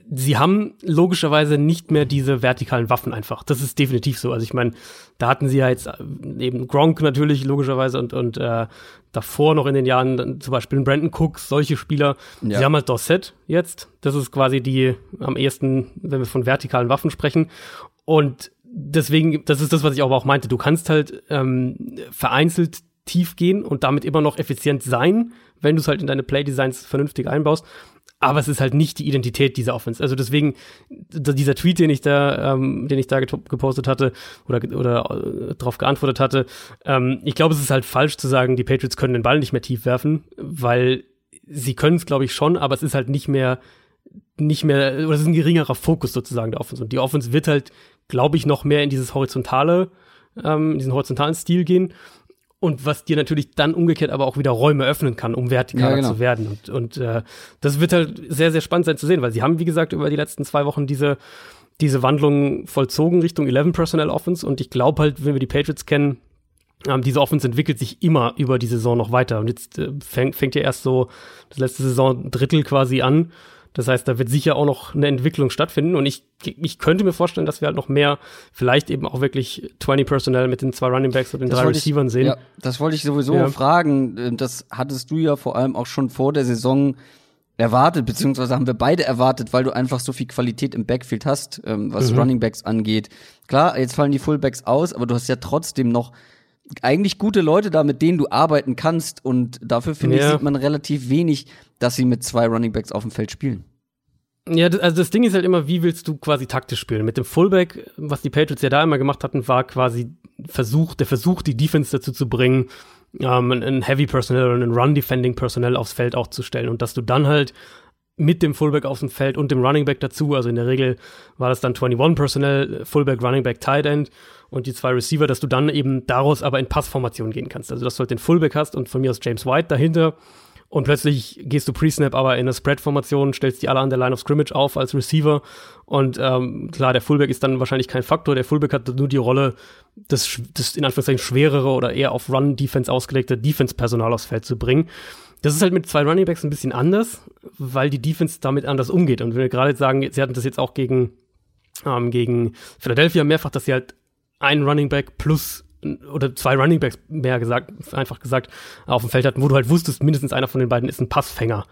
sie haben logischerweise nicht mehr diese vertikalen Waffen einfach. Das ist definitiv so. Also ich meine, da hatten sie ja jetzt äh, eben Gronk natürlich logischerweise und, und äh, davor noch in den Jahren zum Beispiel Brandon Cooks, solche Spieler. Ja. Sie haben halt Dorset jetzt. Das ist quasi die am ehesten, wenn wir von vertikalen Waffen sprechen. Und deswegen, das ist das, was ich aber auch meinte. Du kannst halt ähm, vereinzelt tief gehen und damit immer noch effizient sein, wenn du es halt in deine Playdesigns vernünftig einbaust aber es ist halt nicht die Identität dieser Offense. Also deswegen, dieser Tweet, den ich da, ähm, den ich da gepostet hatte oder, oder äh, darauf geantwortet hatte, ähm, ich glaube, es ist halt falsch zu sagen, die Patriots können den Ball nicht mehr tief werfen, weil sie können es, glaube ich, schon, aber es ist halt nicht mehr, nicht mehr, oder es ist ein geringerer Fokus sozusagen der Offense. Und die Offense wird halt, glaube ich, noch mehr in dieses horizontale, ähm, in diesen horizontalen Stil gehen und was dir natürlich dann umgekehrt aber auch wieder Räume öffnen kann, um vertikaler ja, genau. zu werden. Und, und äh, das wird halt sehr, sehr spannend sein zu sehen, weil sie haben, wie gesagt, über die letzten zwei Wochen diese, diese Wandlung vollzogen Richtung 11 Personnel Offense und ich glaube halt, wenn wir die Patriots kennen, ähm, diese Offense entwickelt sich immer über die Saison noch weiter. Und jetzt äh, fängt, fängt ja erst so das letzte Saison Drittel quasi an. Das heißt, da wird sicher auch noch eine Entwicklung stattfinden und ich, ich könnte mir vorstellen, dass wir halt noch mehr, vielleicht eben auch wirklich 20 Personnel mit den zwei Running Backs und den das drei Receivern ich, sehen. Ja, das wollte ich sowieso ja. fragen. Äh, das hattest du ja vor allem auch schon vor der Saison erwartet, beziehungsweise haben wir beide erwartet, weil du einfach so viel Qualität im Backfield hast, ähm, was mhm. Running Backs angeht. Klar, jetzt fallen die Fullbacks aus, aber du hast ja trotzdem noch eigentlich gute Leute da, mit denen du arbeiten kannst. Und dafür, finde ja. ich, sieht man relativ wenig, dass sie mit zwei Runningbacks auf dem Feld spielen. Ja, also das Ding ist halt immer, wie willst du quasi taktisch spielen? Mit dem Fullback, was die Patriots ja da immer gemacht hatten, war quasi Versuch, der Versuch, die Defense dazu zu bringen, ähm, ein Heavy Personnel oder ein Run-Defending Personnel aufs Feld auch zu stellen und dass du dann halt mit dem Fullback auf dem Feld und dem Running Back dazu, also in der Regel war das dann 21 Personnel, Fullback, Running Back, Tight End und die zwei Receiver, dass du dann eben daraus aber in Passformation gehen kannst. Also dass du halt den Fullback hast und von mir aus James White dahinter und plötzlich gehst du Pre-Snap aber in eine Spread-Formation, stellst die alle an der Line of Scrimmage auf als Receiver und ähm, klar, der Fullback ist dann wahrscheinlich kein Faktor, der Fullback hat nur die Rolle, das, das in Anführungszeichen schwerere oder eher auf Run-Defense ausgelegte Defense-Personal aufs Feld zu bringen. Das ist halt mit zwei Runningbacks ein bisschen anders, weil die Defense damit anders umgeht. Und wenn wir gerade sagen, sie hatten das jetzt auch gegen, ähm, gegen Philadelphia mehrfach, dass sie halt einen Running Back plus oder zwei Running Backs mehr gesagt, einfach gesagt, auf dem Feld hatten, wo du halt wusstest, mindestens einer von den beiden ist ein Passfänger.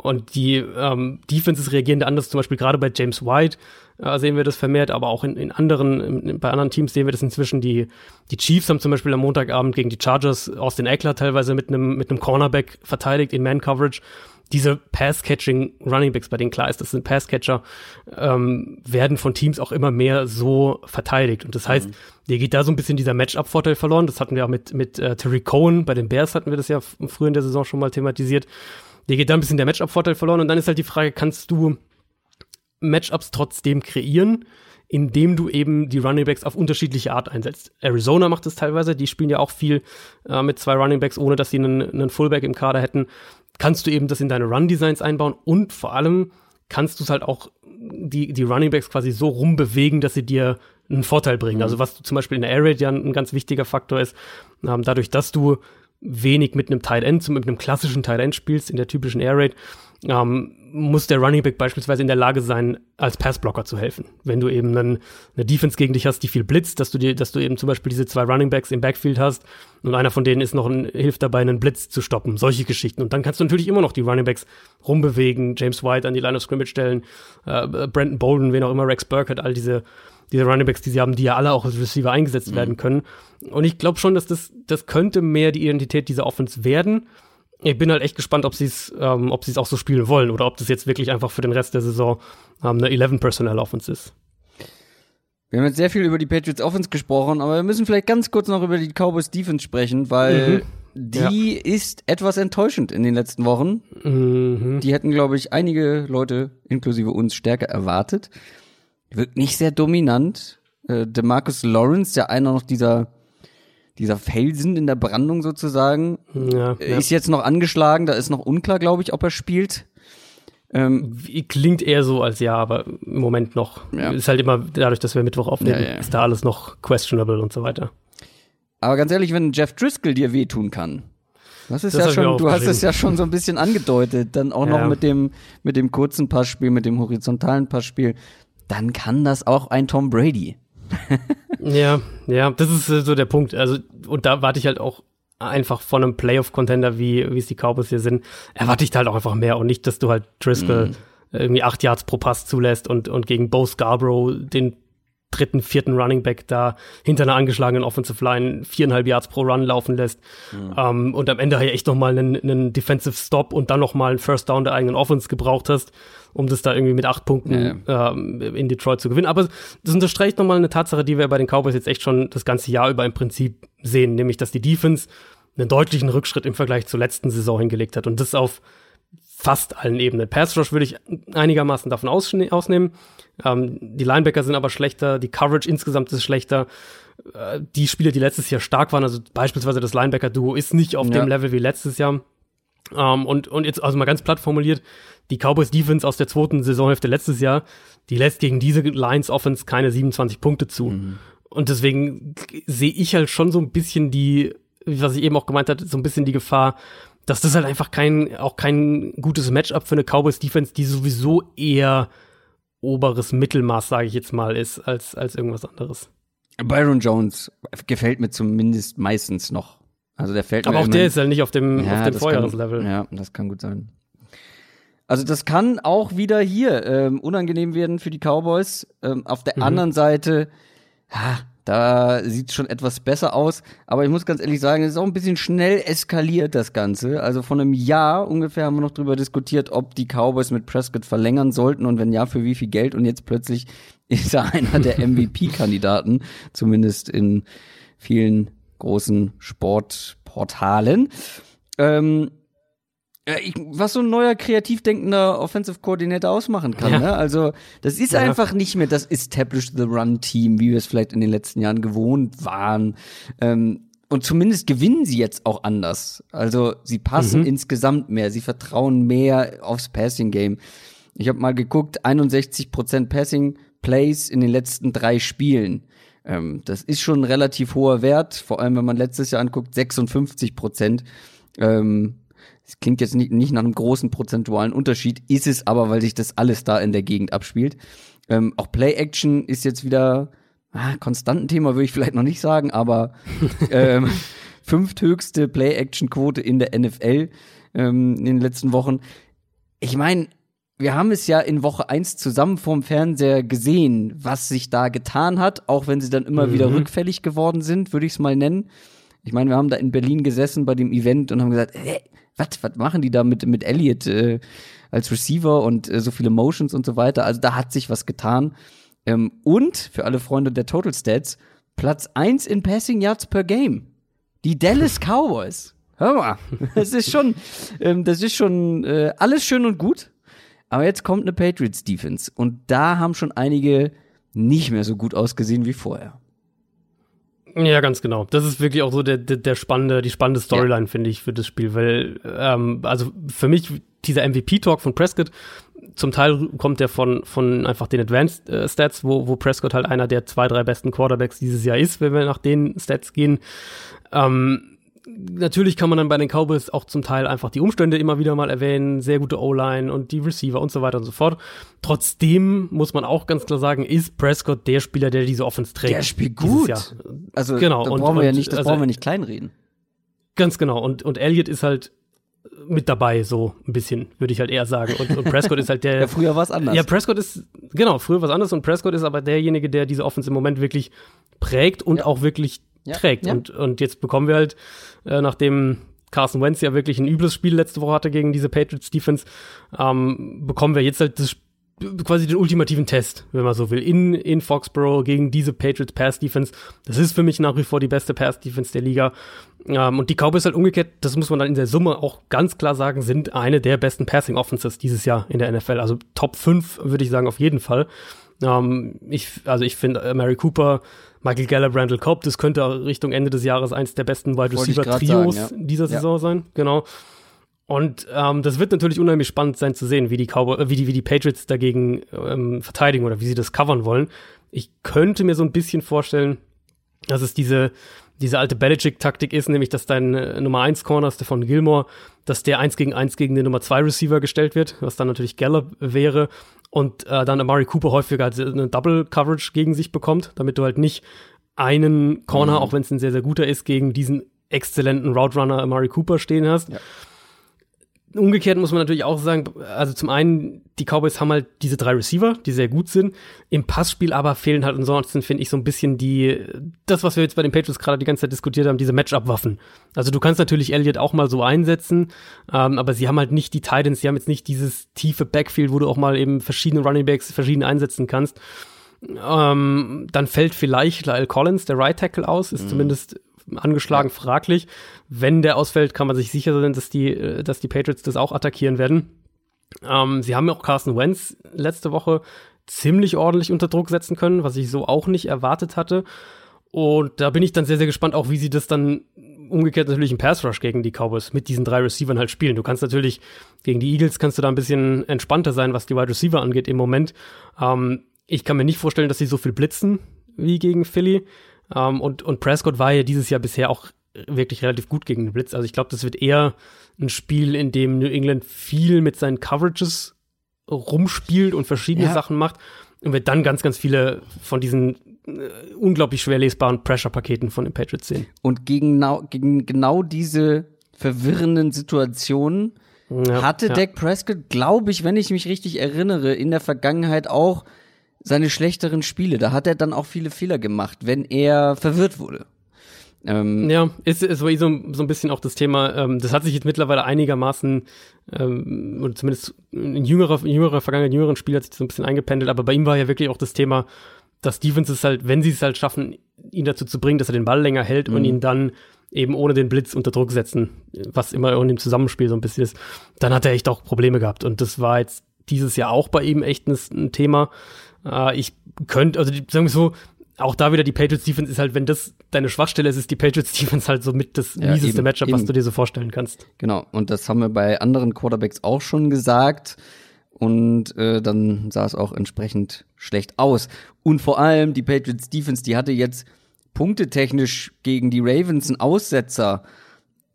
Und die ähm, Defenses reagieren da anders, zum Beispiel gerade bei James White äh, sehen wir das vermehrt, aber auch in, in anderen, in, bei anderen Teams sehen wir das inzwischen. Die, die Chiefs haben zum Beispiel am Montagabend gegen die Chargers aus den Eckler teilweise mit einem mit einem Cornerback verteidigt in Man-Coverage diese Pass-Catching Runningbacks, bei denen klar ist, das sind Pass-Catcher, ähm, werden von Teams auch immer mehr so verteidigt. Und das heißt, mhm. dir geht da so ein bisschen dieser Matchup-Vorteil verloren. Das hatten wir auch mit, mit äh, Terry Cohen, bei den Bears hatten wir das ja früher in der Saison schon mal thematisiert. Dir geht da ein bisschen der Matchup-Vorteil verloren. Und dann ist halt die Frage, kannst du Matchups trotzdem kreieren? indem du eben die Runningbacks auf unterschiedliche Art einsetzt. Arizona macht das teilweise, die spielen ja auch viel äh, mit zwei Runningbacks, ohne dass sie einen, einen Fullback im Kader hätten kannst du eben das in deine Run-Designs einbauen und vor allem kannst du es halt auch die, die Running Backs quasi so rumbewegen, dass sie dir einen Vorteil bringen. Mhm. Also was du zum Beispiel in der Air Raid ja ein ganz wichtiger Faktor ist, ähm, dadurch, dass du wenig mit einem Tight End, mit einem klassischen Tight End spielst in der typischen Air Raid, ähm, muss der Running Back beispielsweise in der Lage sein, als Passblocker zu helfen. Wenn du eben einen, eine Defense gegen dich hast, die viel blitzt, dass du dir, dass du eben zum Beispiel diese zwei Running Backs im Backfield hast und einer von denen ist noch ein, hilft dabei, einen Blitz zu stoppen. Solche Geschichten. Und dann kannst du natürlich immer noch die Running Backs rumbewegen, James White an die Line of Scrimmage stellen, äh, Brandon Bolden, wen auch immer, Rex Burkett, all diese diese Running Backs, die sie haben, die ja alle auch als Receiver eingesetzt mhm. werden können. Und ich glaube schon, dass das, das könnte mehr die Identität dieser Offense werden. ich bin halt echt gespannt, ob sie es ähm, ob sie es auch so spielen wollen oder ob das jetzt wirklich einfach für den Rest der Saison ähm, eine 11 Personnel Offense ist. Wir haben jetzt sehr viel über die Patriots Offense gesprochen, aber wir müssen vielleicht ganz kurz noch über die Cowboys Defense sprechen, weil mhm. die ja. ist etwas enttäuschend in den letzten Wochen. Mhm. Die hätten, glaube ich, einige Leute, inklusive uns, stärker erwartet. Wirkt nicht sehr dominant. Äh, DeMarcus Lawrence, der einer noch dieser dieser Felsen in der Brandung sozusagen, ja, ist jetzt noch angeschlagen. Da ist noch unklar, glaube ich, ob er spielt. Ähm, Klingt eher so als ja, aber im Moment noch. Ja. Ist halt immer dadurch, dass wir Mittwoch aufnehmen, ja, ja. ist da alles noch questionable und so weiter. Aber ganz ehrlich, wenn Jeff Driscoll dir wehtun kann, das ist das ja schon, du hast es ja schon so ein bisschen angedeutet, dann auch noch mit dem, mit dem kurzen Passspiel, mit dem horizontalen Passspiel, dann kann das auch ein Tom Brady. ja, ja, das ist so der Punkt. Also, und da warte ich halt auch einfach von einem Playoff-Contender, wie, wie es die Cowboys hier sind, erwarte ich da halt auch einfach mehr und nicht, dass du halt Driscoll mm. irgendwie acht Yards pro Pass zulässt und, und gegen Bo Scarborough den dritten, vierten Running Back da hinter einer angeschlagenen Offensive Line viereinhalb Yards pro Run laufen lässt mhm. ähm, und am Ende halt echt noch mal einen, einen Defensive Stop und dann noch mal einen First Down der eigenen Offense gebraucht hast, um das da irgendwie mit acht Punkten ja. ähm, in Detroit zu gewinnen. Aber das unterstreicht noch mal eine Tatsache, die wir bei den Cowboys jetzt echt schon das ganze Jahr über im Prinzip sehen, nämlich dass die Defense einen deutlichen Rückschritt im Vergleich zur letzten Saison hingelegt hat und das auf fast allen Ebenen. Pass Rush würde ich einigermaßen davon ausnehmen. Ähm, die Linebacker sind aber schlechter, die Coverage insgesamt ist schlechter. Äh, die Spieler, die letztes Jahr stark waren, also beispielsweise das Linebacker-Duo, ist nicht auf ja. dem Level wie letztes Jahr. Ähm, und, und jetzt also mal ganz platt formuliert, die Cowboys Defense aus der zweiten Saisonhälfte letztes Jahr, die lässt gegen diese Lions Offense keine 27 Punkte zu. Mhm. Und deswegen sehe ich halt schon so ein bisschen die, was ich eben auch gemeint hatte, so ein bisschen die Gefahr, dass das halt einfach kein, auch kein gutes Matchup für eine Cowboys Defense, die sowieso eher oberes Mittelmaß, sage ich jetzt mal, ist, als, als irgendwas anderes. Byron Jones gefällt mir zumindest meistens noch. Also der fällt Aber auch der ist halt nicht auf dem, ja, auf dem Vorjahreslevel. Ja, das kann gut sein. Also das kann auch wieder hier ähm, unangenehm werden für die Cowboys. Ähm, auf der mhm. anderen Seite, ha, da sieht es schon etwas besser aus. Aber ich muss ganz ehrlich sagen, es ist auch ein bisschen schnell eskaliert, das Ganze. Also von einem Jahr ungefähr haben wir noch drüber diskutiert, ob die Cowboys mit Prescott verlängern sollten und wenn ja, für wie viel Geld. Und jetzt plötzlich ist er einer der MVP-Kandidaten, zumindest in vielen großen Sportportalen. Ähm, ich, was so ein neuer kreativ denkender Offensive Coordinator ausmachen kann. Ja. Ne? Also das ist ja. einfach nicht mehr das Established the Run Team, wie wir es vielleicht in den letzten Jahren gewohnt waren. Ähm, und zumindest gewinnen sie jetzt auch anders. Also sie passen mhm. insgesamt mehr, sie vertrauen mehr aufs Passing Game. Ich habe mal geguckt, 61% Passing Plays in den letzten drei Spielen. Ähm, das ist schon ein relativ hoher Wert, vor allem wenn man letztes Jahr anguckt, 56% Ähm, das klingt jetzt nicht, nicht nach einem großen prozentualen Unterschied, ist es aber, weil sich das alles da in der Gegend abspielt. Ähm, auch Play-Action ist jetzt wieder ah, konstanten Thema, würde ich vielleicht noch nicht sagen, aber ähm, fünfthöchste Play-Action-Quote in der NFL ähm, in den letzten Wochen. Ich meine, wir haben es ja in Woche eins zusammen vorm Fernseher gesehen, was sich da getan hat, auch wenn sie dann immer mhm. wieder rückfällig geworden sind, würde ich es mal nennen. Ich meine, wir haben da in Berlin gesessen bei dem Event und haben gesagt, hey, was, was machen die da mit, mit Elliot äh, als Receiver und äh, so viele Motions und so weiter? Also da hat sich was getan. Ähm, und für alle Freunde der Total Stats, Platz eins in Passing Yards per Game. Die Dallas Cowboys. Hör mal, das ist schon, ähm, das ist schon äh, alles schön und gut. Aber jetzt kommt eine Patriots Defense und da haben schon einige nicht mehr so gut ausgesehen wie vorher. Ja, ganz genau. Das ist wirklich auch so der, der, der spannende, die spannende Storyline, ja. finde ich, für das Spiel. Weil, ähm, also für mich, dieser MVP-Talk von Prescott, zum Teil kommt der von, von einfach den Advanced äh, Stats, wo, wo Prescott halt einer der zwei, drei besten Quarterbacks dieses Jahr ist, wenn wir nach den Stats gehen. Ähm, natürlich kann man dann bei den Cowboys auch zum Teil einfach die Umstände immer wieder mal erwähnen, sehr gute O-Line und die Receiver und so weiter und so fort. Trotzdem muss man auch ganz klar sagen, ist Prescott der Spieler, der diese Offense trägt. Der spielt gut. Also genau. Da brauchen und, wir ja nicht, das also, brauchen wir nicht kleinreden. Ganz genau. Und, und Elliott ist halt mit dabei, so ein bisschen, würde ich halt eher sagen. Und, und Prescott ist halt der. ja, früher war es anders. Ja, Prescott ist, genau, früher war es anders und Prescott ist aber derjenige, der diese Offense im Moment wirklich prägt und ja. auch wirklich ja, trägt. Ja. Und, und jetzt bekommen wir halt, äh, nachdem Carson Wentz ja wirklich ein übles Spiel letzte Woche hatte gegen diese Patriots Defense, ähm, bekommen wir jetzt halt das quasi den ultimativen Test, wenn man so will, in, in Foxborough gegen diese Patriots Pass Defense. Das ist für mich nach wie vor die beste Pass Defense der Liga. Ähm, und die Cowboys halt umgekehrt, das muss man dann in der Summe auch ganz klar sagen, sind eine der besten Passing Offenses dieses Jahr in der NFL. Also Top 5 würde ich sagen auf jeden Fall. Ähm, ich, also ich finde äh, Mary Cooper, Michael Gallup, Randall Cobb, das könnte Richtung Ende des Jahres eins der besten Wide Receiver Trios sagen, ja. dieser Saison ja. sein. Genau. Und ähm, das wird natürlich unheimlich spannend sein zu sehen, wie die Cowboy, äh, wie die, wie die Patriots dagegen ähm, verteidigen oder wie sie das covern wollen. Ich könnte mir so ein bisschen vorstellen, dass es diese, diese alte Belichick-Taktik ist, nämlich dass dein äh, Nummer 1 Corner, Stefan Gilmore, dass der eins gegen eins gegen den Nummer 2 Receiver gestellt wird, was dann natürlich Gallup wäre und äh, dann Amari Cooper häufiger halt eine Double Coverage gegen sich bekommt, damit du halt nicht einen Corner, mhm. auch wenn es ein sehr, sehr guter ist, gegen diesen exzellenten Route Runner Amari Cooper stehen hast. Ja umgekehrt muss man natürlich auch sagen, also zum einen, die Cowboys haben halt diese drei Receiver, die sehr gut sind. Im Passspiel aber fehlen halt ansonsten, finde ich, so ein bisschen die, das, was wir jetzt bei den Patriots gerade die ganze Zeit diskutiert haben, diese Matchup-Waffen. Also du kannst natürlich Elliott auch mal so einsetzen, ähm, aber sie haben halt nicht die Titans, sie haben jetzt nicht dieses tiefe Backfield, wo du auch mal eben verschiedene Running Backs verschieden einsetzen kannst. Ähm, dann fällt vielleicht Lyle Collins, der Right Tackle, aus, ist mhm. zumindest angeschlagen, fraglich. Wenn der ausfällt, kann man sich sicher sein, dass die, äh, dass die Patriots das auch attackieren werden. Ähm, sie haben ja auch Carson Wentz letzte Woche ziemlich ordentlich unter Druck setzen können, was ich so auch nicht erwartet hatte. Und da bin ich dann sehr, sehr gespannt, auch wie sie das dann umgekehrt natürlich im Pass Rush gegen die Cowboys mit diesen drei Receivern halt spielen. Du kannst natürlich gegen die Eagles kannst du da ein bisschen entspannter sein, was die Wide Receiver angeht im Moment. Ähm, ich kann mir nicht vorstellen, dass sie so viel blitzen wie gegen Philly. Ähm, und, und Prescott war ja dieses Jahr bisher auch wirklich relativ gut gegen den Blitz. Also ich glaube, das wird eher ein Spiel, in dem New England viel mit seinen Coverages rumspielt und verschiedene ja. Sachen macht und wir dann ganz, ganz viele von diesen äh, unglaublich schwer lesbaren Pressure-Paketen von den Patriots sehen. Und gegen, genau, gegen genau diese verwirrenden Situationen ja, hatte ja. Dak Prescott, glaube ich, wenn ich mich richtig erinnere, in der Vergangenheit auch seine schlechteren Spiele. Da hat er dann auch viele Fehler gemacht, wenn er verwirrt wurde. Ähm, ja, ist, ist so, so ein bisschen auch das Thema, ähm, das hat sich jetzt mittlerweile einigermaßen, ähm, oder zumindest in jüngerer, in jüngerer Vergangenheit, in jüngeren Spielen hat sich das so ein bisschen eingependelt, aber bei ihm war ja wirklich auch das Thema, dass Stevens es halt, wenn sie es halt schaffen, ihn dazu zu bringen, dass er den Ball länger hält mhm. und ihn dann eben ohne den Blitz unter Druck setzen, was immer in dem Zusammenspiel so ein bisschen ist, dann hat er echt auch Probleme gehabt. Und das war jetzt dieses Jahr auch bei ihm echt ein, ein Thema. Äh, ich könnte, also die, sagen wir so, auch da wieder die Patriots Defense ist halt, wenn das deine Schwachstelle ist, ist die Patriots Defense halt so mit das ja, mieseste eben, Matchup, eben. was du dir so vorstellen kannst. Genau, und das haben wir bei anderen Quarterbacks auch schon gesagt. Und äh, dann sah es auch entsprechend schlecht aus. Und vor allem die Patriots Defense, die hatte jetzt punktetechnisch gegen die Ravens einen Aussetzer.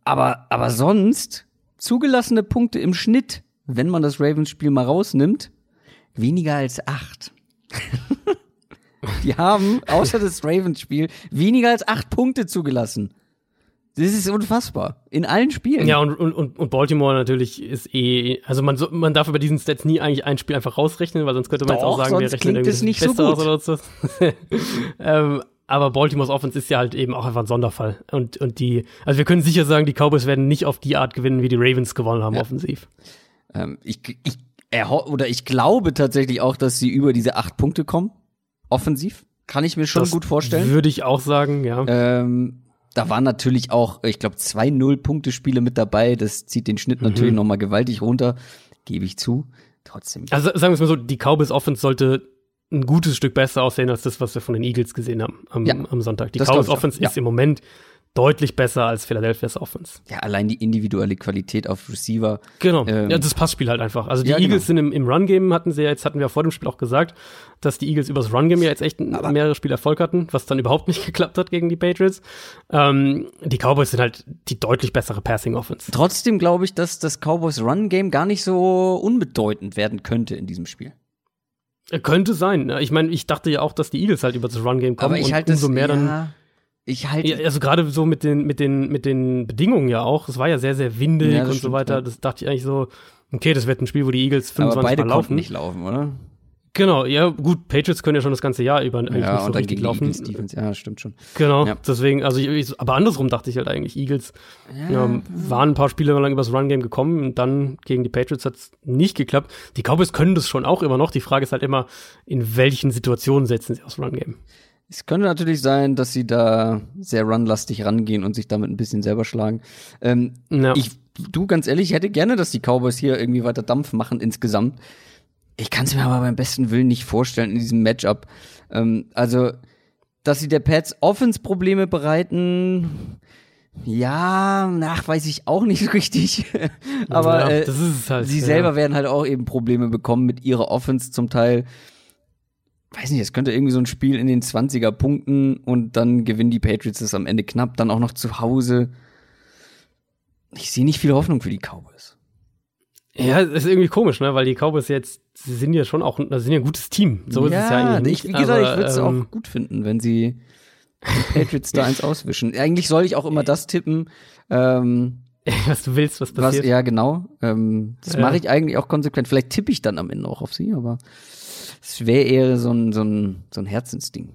Aber, aber sonst zugelassene Punkte im Schnitt, wenn man das Ravens-Spiel mal rausnimmt, weniger als acht. Die haben, außer das Ravens-Spiel, weniger als acht Punkte zugelassen. Das ist unfassbar. In allen Spielen. Ja, und, und, und Baltimore natürlich ist eh, also man, man darf über diesen Stats nie eigentlich ein Spiel einfach rausrechnen, weil sonst könnte man Doch, jetzt auch sagen, wir rechnen irgendwie das nicht so gut. aus oder so. ähm, aber Baltimores Offense ist ja halt eben auch einfach ein Sonderfall. Und, und die, also wir können sicher sagen, die Cowboys werden nicht auf die Art gewinnen, wie die Ravens gewonnen haben, ja. offensiv. Ähm, ich, ich, oder ich glaube tatsächlich auch, dass sie über diese acht Punkte kommen offensiv. Kann ich mir schon das gut vorstellen. Würde ich auch sagen, ja. Ähm, da waren natürlich auch, ich glaube, zwei Null-Punkte-Spiele mit dabei. Das zieht den Schnitt mhm. natürlich noch mal gewaltig runter. Gebe ich zu. Trotzdem. Also sagen wir es mal so, die Cowboys Offense sollte ein gutes Stück besser aussehen als das, was wir von den Eagles gesehen haben am, ja, am Sonntag. Die Cowboys Offense ja. ist im Moment deutlich besser als Philadelphia's Offense. Ja, allein die individuelle Qualität auf Receiver. Genau. Ähm, ja, das Passspiel halt einfach. Also die ja, Eagles genau. sind im, im Run-Game, hatten sie ja, jetzt hatten wir vor dem Spiel auch gesagt, dass die Eagles übers Run-Game ja jetzt echt Aber mehrere Spiele Erfolg hatten, was dann überhaupt nicht geklappt hat gegen die Patriots. Ähm, die Cowboys sind halt die deutlich bessere Passing-Offense. Trotzdem glaube ich, dass das Cowboys Run-Game gar nicht so unbedeutend werden könnte in diesem Spiel. Könnte sein. Ich meine, ich dachte ja auch, dass die Eagles halt über das Run-Game kommen Aber ich und umso das, mehr ja. dann ich halte. Ja, also gerade so mit den, mit den, mit den Bedingungen ja auch. Es war ja sehr, sehr windig ja, und so weiter. Ja. Das dachte ich eigentlich so, okay, das wird ein Spiel, wo die Eagles 25 Aber beide Mal laufen. nicht laufen, oder? Genau, ja, gut, Patriots können ja schon das ganze Jahr über eigentlich ja, nicht so und dann richtig laufen. die Defense. Ja, stimmt schon. Genau, Ja. deswegen, also ich, ich, aber andersrum dachte ich halt eigentlich, Eagles ähm, waren ein paar Spiele lang übers Run-Game gekommen und dann gegen die Patriots hat's nicht geklappt. Die Cowboys können das schon auch immer noch. Die Frage ist halt immer, in welchen Situationen setzen sie aufs Run-Game? Es könnte natürlich sein, dass sie da sehr runlastig rangehen und sich damit ein bisschen selber schlagen. Ähm, Ja. Ich, du, ganz ehrlich, ich hätte gerne, dass die Cowboys hier irgendwie weiter Dampf machen insgesamt. Ich kann es mir aber beim besten Willen nicht vorstellen in diesem Matchup. Ähm, also, dass sie der Pats Offense Probleme bereiten, ja, nach weiß ich auch nicht so richtig. aber Ja, äh, das ist es halt. sie ja. selber werden halt auch eben Probleme bekommen mit ihrer Offense zum Teil. Weiß nicht, es könnte irgendwie so ein Spiel in den 20er Punkten und dann gewinnen die Patriots es am Ende knapp, dann auch noch zu Hause. Ich sehe nicht viel Hoffnung für die Cowboys. Ja, das ist irgendwie komisch, ne? Weil die Cowboys jetzt, sie sind ja schon auch, sie sind ja ein gutes Team. So ist es ja eigentlich ich, nicht. wie gesagt, aber, ich würde es ähm, auch gut finden, wenn sie die Patriots da eins auswischen. Eigentlich soll ich auch immer das tippen, ähm, was du willst, was was, passiert. ja genau. Ähm, das Ja. mache ich eigentlich auch konsequent. Vielleicht tippe ich dann am Ende auch auf sie, aber es wäre eher so ein, so ein, so ein Herzensding.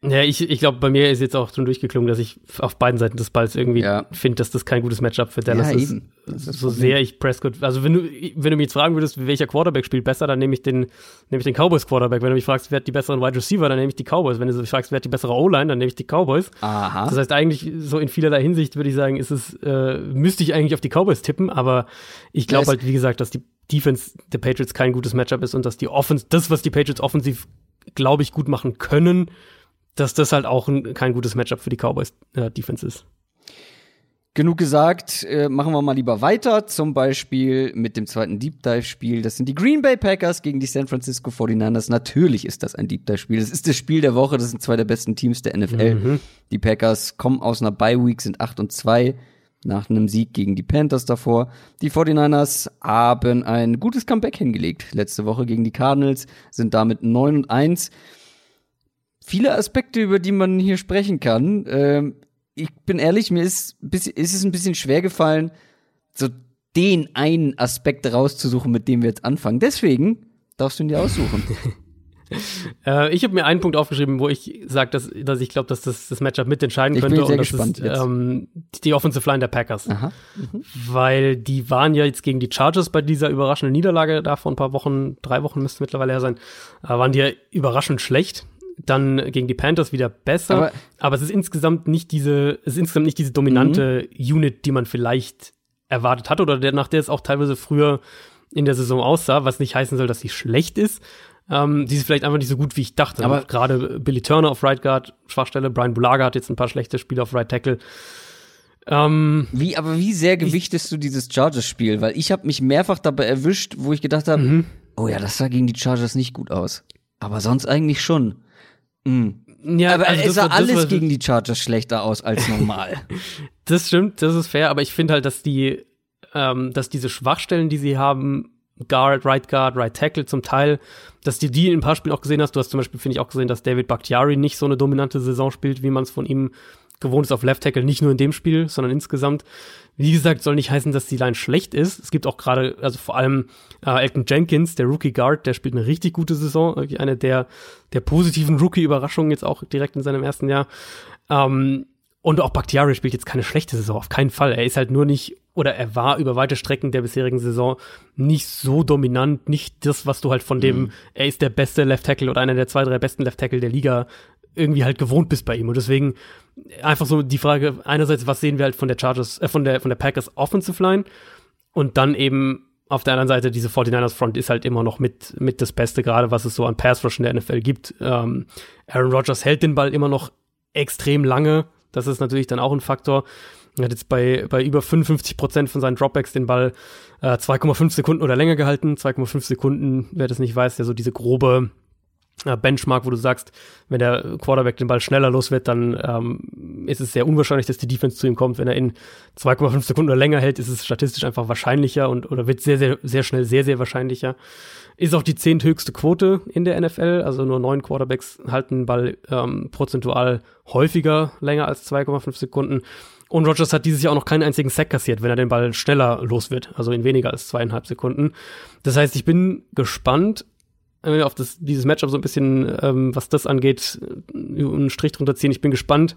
Ja, ich, ich glaube, bei mir ist jetzt auch schon durchgeklungen, dass ich auf beiden Seiten des Balls irgendwie Ja. finde, dass das kein gutes Matchup für Dallas Ja, ist. ist so sehr ich Prescott, also wenn du, wenn du mich jetzt fragen würdest, welcher Quarterback spielt besser, dann nehme ich den, nehme ich den Cowboys Quarterback. Wenn du mich fragst, wer hat die besseren Wide Receiver, dann nehme ich die Cowboys. Wenn du mich fragst, wer hat die bessere O-Line, dann nehme ich die Cowboys. Aha. Das heißt eigentlich so in vielerlei Hinsicht würde ich sagen, ist es äh, müsste ich eigentlich auf die Cowboys tippen, aber ich glaube halt wie gesagt, dass die Defense der Patriots kein gutes Matchup ist und dass die Offense das was die Patriots offensiv glaube ich gut machen können, dass das halt auch ein, kein gutes Matchup für die Cowboys äh, Defense ist. Genug gesagt, äh, machen wir mal lieber weiter. Zum Beispiel mit dem zweiten Deep Dive-Spiel. Das sind die Green Bay Packers gegen die San Francisco 49ers. Natürlich ist das ein Deep Dive-Spiel. Das ist das Spiel der Woche. Das sind zwei der besten Teams der NFL. Die Packers kommen aus einer Bye-Week, sind 8 und 2 nach einem Sieg gegen die Panthers davor. Die 49ers haben ein gutes Comeback hingelegt. Letzte Woche gegen die Cardinals sind damit 9 und 1 viele Aspekte, über die man hier sprechen kann. Ähm, ich bin ehrlich, mir ist, ist es ein bisschen schwer gefallen, so den einen Aspekt rauszusuchen, mit dem wir jetzt anfangen. Deswegen darfst du ihn dir aussuchen. Äh, ich habe mir einen Punkt aufgeschrieben, wo ich sage, dass, dass ich glaube, dass das das Matchup mitentscheiden Ich bin könnte sehr und das gespannt ist jetzt. ähm, die Offensive Line der Packers. Aha. weil die waren ja jetzt gegen die Chargers bei dieser überraschenden Niederlage da vor ein paar Wochen, drei Wochen müsste mittlerweile her sein, äh, waren die ja überraschend schlecht. Dann gegen die Panthers wieder besser, Aber- aber, es ist insgesamt nicht diese, es ist insgesamt nicht diese dominante Mhm. Unit, die man vielleicht erwartet hat oder der, nach der es auch teilweise früher in der Saison aussah, was nicht heißen soll, dass sie schlecht ist. Ähm, die ist vielleicht einfach nicht so gut, wie ich dachte. Aber- gerade Billy Turner auf Right Guard, Schwachstelle, Brian Bulaga hat jetzt ein paar schlechte Spiele auf Right Tackle. Ähm, Wie, aber wie sehr gewichtest du dieses Chargers-Spiel? Weil ich habe mich mehrfach dabei erwischt, wo ich gedacht habe, oh ja, das sah gegen die Chargers nicht gut aus. Aber sonst eigentlich schon. Mhm. ja, Aber also es sah war- alles war- gegen die Chargers schlechter aus als normal. Das stimmt, das ist fair, aber ich finde halt, dass die, ähm, dass diese Schwachstellen, die sie haben, Guard, Right Guard, Right Tackle zum Teil, dass du die in ein paar Spielen auch gesehen hast. Du hast zum Beispiel, finde ich, auch gesehen, dass David Bakhtiari nicht so eine dominante Saison spielt, wie man es von ihm gewohnt ist auf Left Tackle, nicht nur in dem Spiel, sondern insgesamt. Wie gesagt, soll nicht heißen, dass die Line schlecht ist. Es gibt auch gerade, also vor allem äh, Elton Jenkins, der Rookie Guard, der spielt eine richtig gute Saison, eine der, der positiven Rookie-Überraschungen jetzt auch direkt in seinem ersten Jahr. Ähm, und auch Bakhtiari spielt jetzt keine schlechte Saison, auf keinen Fall. Er ist halt nur nicht, oder er war über weite Strecken der bisherigen Saison nicht so dominant, nicht das, was du halt von dem, er ist der beste Left Tackle oder einer der zwei, drei besten Left Tackle der Liga irgendwie halt gewohnt bist bei ihm. Und deswegen einfach so die Frage, einerseits, was sehen wir halt von der Chargers, äh, von der, von der Packers Offensive Line und dann eben auf der anderen Seite, diese 49ers Front ist halt immer noch mit, mit das Beste, gerade was es so an Pass Rush in der NFL gibt. Ähm, Aaron Rodgers hält den Ball immer noch extrem lange. Das ist natürlich dann auch ein Faktor. Er hat jetzt bei, bei über 55 Prozent von seinen Dropbacks den Ball äh, 2,5 Sekunden oder länger gehalten. 2,5 Sekunden, wer das nicht weiß, ja so diese grobe äh, Benchmark, wo du sagst, wenn der Quarterback den Ball schneller los wird, dann ähm, ist es sehr unwahrscheinlich, dass die Defense zu ihm kommt. Wenn er in 2,5 Sekunden oder länger hält, ist es statistisch einfach wahrscheinlicher und oder wird sehr, sehr, sehr schnell sehr, sehr wahrscheinlicher. Ist auch die zehnthöchste Quote in der NFL, also nur neun Quarterbacks halten den Ball ähm, prozentual häufiger länger als 2,5 Sekunden. Und Rogers hat dieses Jahr auch noch keinen einzigen Sack kassiert, wenn er den Ball schneller los wird, also in weniger als zweieinhalb Sekunden. Das heißt, ich bin gespannt, äh, auf das, dieses Matchup so ein bisschen, ähm, was das angeht, einen Strich drunter ziehen. Ich bin gespannt,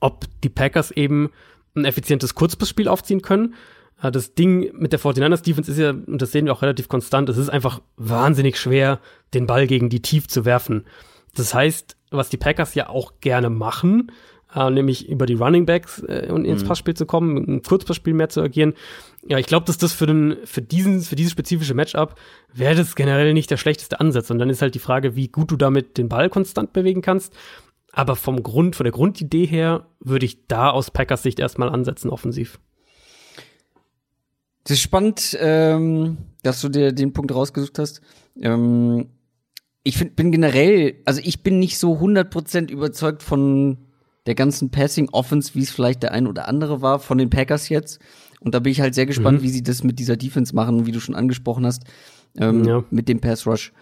ob die Packers eben ein effizientes Kurzpassspiel aufziehen können. Äh, das Ding mit der 49ers Defense ist ja, und das sehen wir auch relativ konstant, es ist einfach wahnsinnig schwer, den Ball gegen die Tief zu werfen. Das heißt, was die Packers ja auch gerne machen, äh, nämlich über die Running Backs äh, und ins mhm. Passspiel zu kommen, ein Kurzpassspiel mehr zu agieren. Ja, ich glaube, dass das für den für diesen für dieses spezifische Matchup wäre das generell nicht der schlechteste Ansatz. Und dann ist halt die Frage, wie gut du damit den Ball konstant bewegen kannst. Aber vom Grund, von der Grundidee her, würde ich da aus Packers Sicht erstmal ansetzen, offensiv. Das ist spannend, ähm, dass du dir den Punkt rausgesucht hast. Ähm, ich find, bin generell, also ich bin nicht so 100% überzeugt von der ganzen Passing Offense, wie es vielleicht der ein oder andere war von den Packers jetzt. Und da bin ich halt sehr gespannt, mhm. wie sie das mit dieser Defense machen, wie du schon angesprochen hast, ähm, ja. mit dem Pass Rush.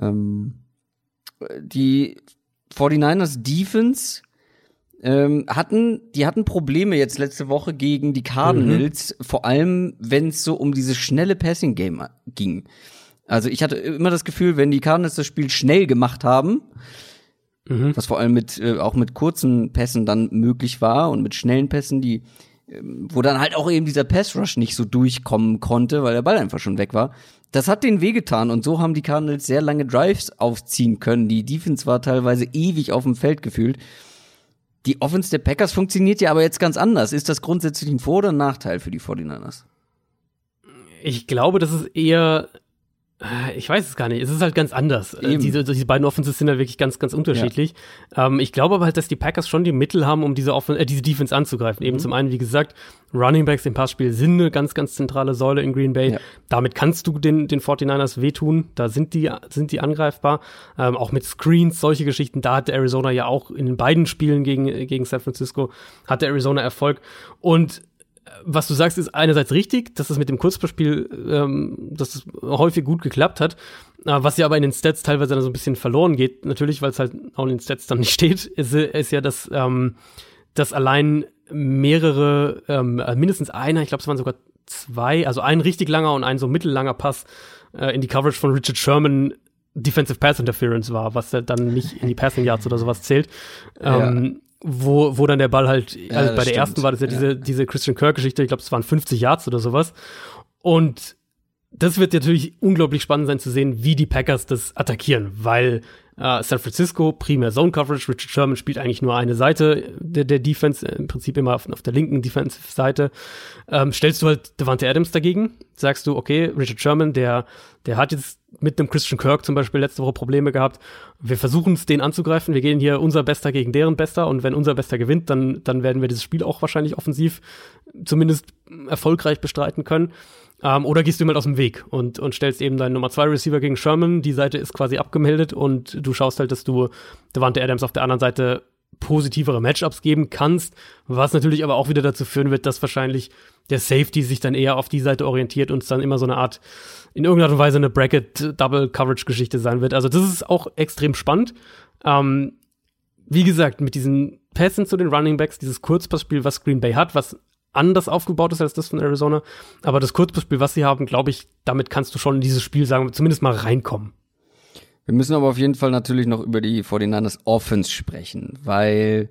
Ähm, die 49ers Defense ähm, hatten, die hatten Probleme jetzt letzte Woche gegen die Cardinals, mhm. vor allem wenn es so um dieses schnelle Passing Game ging. Also ich hatte immer das Gefühl, wenn die Cardinals das Spiel schnell gemacht haben, mhm. was vor allem mit äh, auch mit kurzen Pässen dann möglich war und mit schnellen Pässen, die äh, wo dann halt auch eben dieser Pass Rush nicht so durchkommen konnte, weil der Ball einfach schon weg war. Das hat den wehgetan und so haben die Cardinals sehr lange Drives aufziehen können. Die Defense war teilweise ewig auf dem Feld gefühlt. Die Offense der Packers funktioniert ja aber jetzt ganz anders. Ist das grundsätzlich ein Vor- oder ein Nachteil für die 49ers? Ich glaube, das ist eher ich weiß es gar nicht. Es ist halt ganz anders. Äh. Diese, diese beiden Offenses sind ja wirklich ganz, ganz unterschiedlich. Ja. Ähm, ich glaube aber halt, dass die Packers schon die Mittel haben, um diese, Offen äh, diese Defense anzugreifen. Mhm. Eben zum einen, wie gesagt, Running Backs im Passspiel sind eine ganz, ganz zentrale Säule in Green Bay. Ja. Damit kannst du den, den 49ers wehtun. Da sind die, sind die angreifbar. Ähm, auch mit Screens, solche Geschichten. Da hatte Arizona ja auch in den beiden Spielen gegen, gegen San Francisco, hatte Arizona Erfolg. Und was du sagst, ist einerseits richtig, dass es mit dem Kurzballspiel, ähm, dass es häufig gut geklappt hat. Äh, was ja aber in den Stats teilweise dann so ein bisschen verloren geht, natürlich, weil es halt auch in den Stats dann nicht steht, ist, ist ja, dass, ähm, dass allein mehrere, ähm, mindestens einer, ich glaube, es waren sogar zwei, also ein richtig langer und ein so mittellanger Pass äh, in die Coverage von Richard Sherman Defensive Pass Interference war, was dann nicht in die Passing Yards oder sowas zählt. Ähm, ja wo, wo dann der Ball halt, ja, also bei der stimmt. ersten war das ja, ja. diese, diese Christian Kirk-Geschichte, ich glaube, es waren 50 Yards oder sowas. Und das wird natürlich unglaublich spannend sein zu sehen, wie die Packers das attackieren, weil äh, San Francisco primär Zone Coverage, Richard Sherman spielt eigentlich nur eine Seite der, der Defense, im Prinzip immer auf, auf der linken Defensive-Seite. Ähm, stellst du halt Devante Adams dagegen, sagst du, okay, Richard Sherman, der, der hat jetzt mit dem Christian Kirk zum Beispiel letzte Woche Probleme gehabt. Wir versuchen es, den anzugreifen. Wir gehen hier unser Bester gegen deren Bester und wenn unser Bester gewinnt, dann, dann werden wir dieses Spiel auch wahrscheinlich offensiv zumindest erfolgreich bestreiten können. Ähm, oder gehst du mal aus dem Weg und, und stellst eben deinen Nummer 2 Receiver gegen Sherman. Die Seite ist quasi abgemeldet und du schaust halt, dass du Devante Adams auf der anderen Seite positivere Matchups geben kannst, was natürlich aber auch wieder dazu führen wird, dass wahrscheinlich der Safety sich dann eher auf die Seite orientiert und es dann immer so eine Art, in irgendeiner Weise eine Bracket-Double-Coverage-Geschichte sein wird. Also das ist auch extrem spannend. Ähm, wie gesagt, mit diesen Pässen zu den Running Backs, dieses Kurzpassspiel, was Green Bay hat, was anders aufgebaut ist als das von Arizona. Aber das Kurzpassspiel, was sie haben, glaube ich, damit kannst du schon in dieses Spiel sagen, zumindest mal reinkommen. Wir müssen aber auf jeden Fall natürlich noch über die 49ers Offense sprechen, weil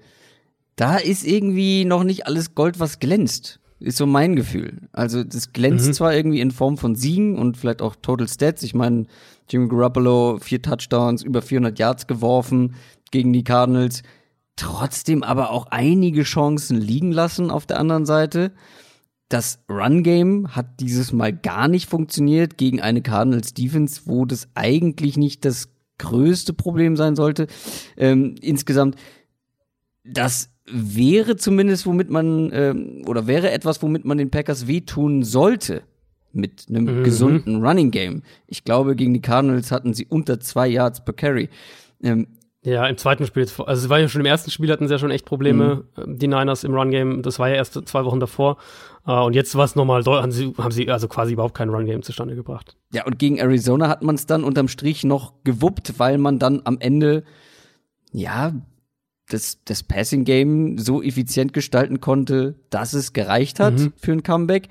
da ist irgendwie noch nicht alles Gold, was glänzt. Ist so mein Gefühl. Also das glänzt mhm. zwar irgendwie in Form von Siegen und vielleicht auch Total Stats. Ich meine, Jimmy Garoppolo vier Touchdowns, über 400 Yards geworfen gegen die Cardinals trotzdem aber auch einige Chancen liegen lassen auf der anderen Seite. Das Run-Game hat dieses Mal gar nicht funktioniert gegen eine Cardinals Defense, wo das eigentlich nicht das größte Problem sein sollte. Ähm, insgesamt, das wäre zumindest, womit man, ähm, oder wäre etwas, womit man den Packers wehtun sollte mit einem mhm. gesunden Running Game. Ich glaube, gegen die Cardinals hatten sie unter zwei Yards per Carry. Ähm, ja, im zweiten Spiel, also es war ja schon im ersten Spiel hatten sie ja schon echt Probleme, mhm. die Niners im Run-Game, das war ja erst zwei Wochen davor. Uh, und jetzt war es nochmal, haben sie, haben sie also quasi überhaupt kein Run-Game zustande gebracht. Ja, und gegen Arizona hat man es dann unterm Strich noch gewuppt, weil man dann am Ende, ja, das, das Passing-Game so effizient gestalten konnte, dass es gereicht hat mhm. für ein Comeback.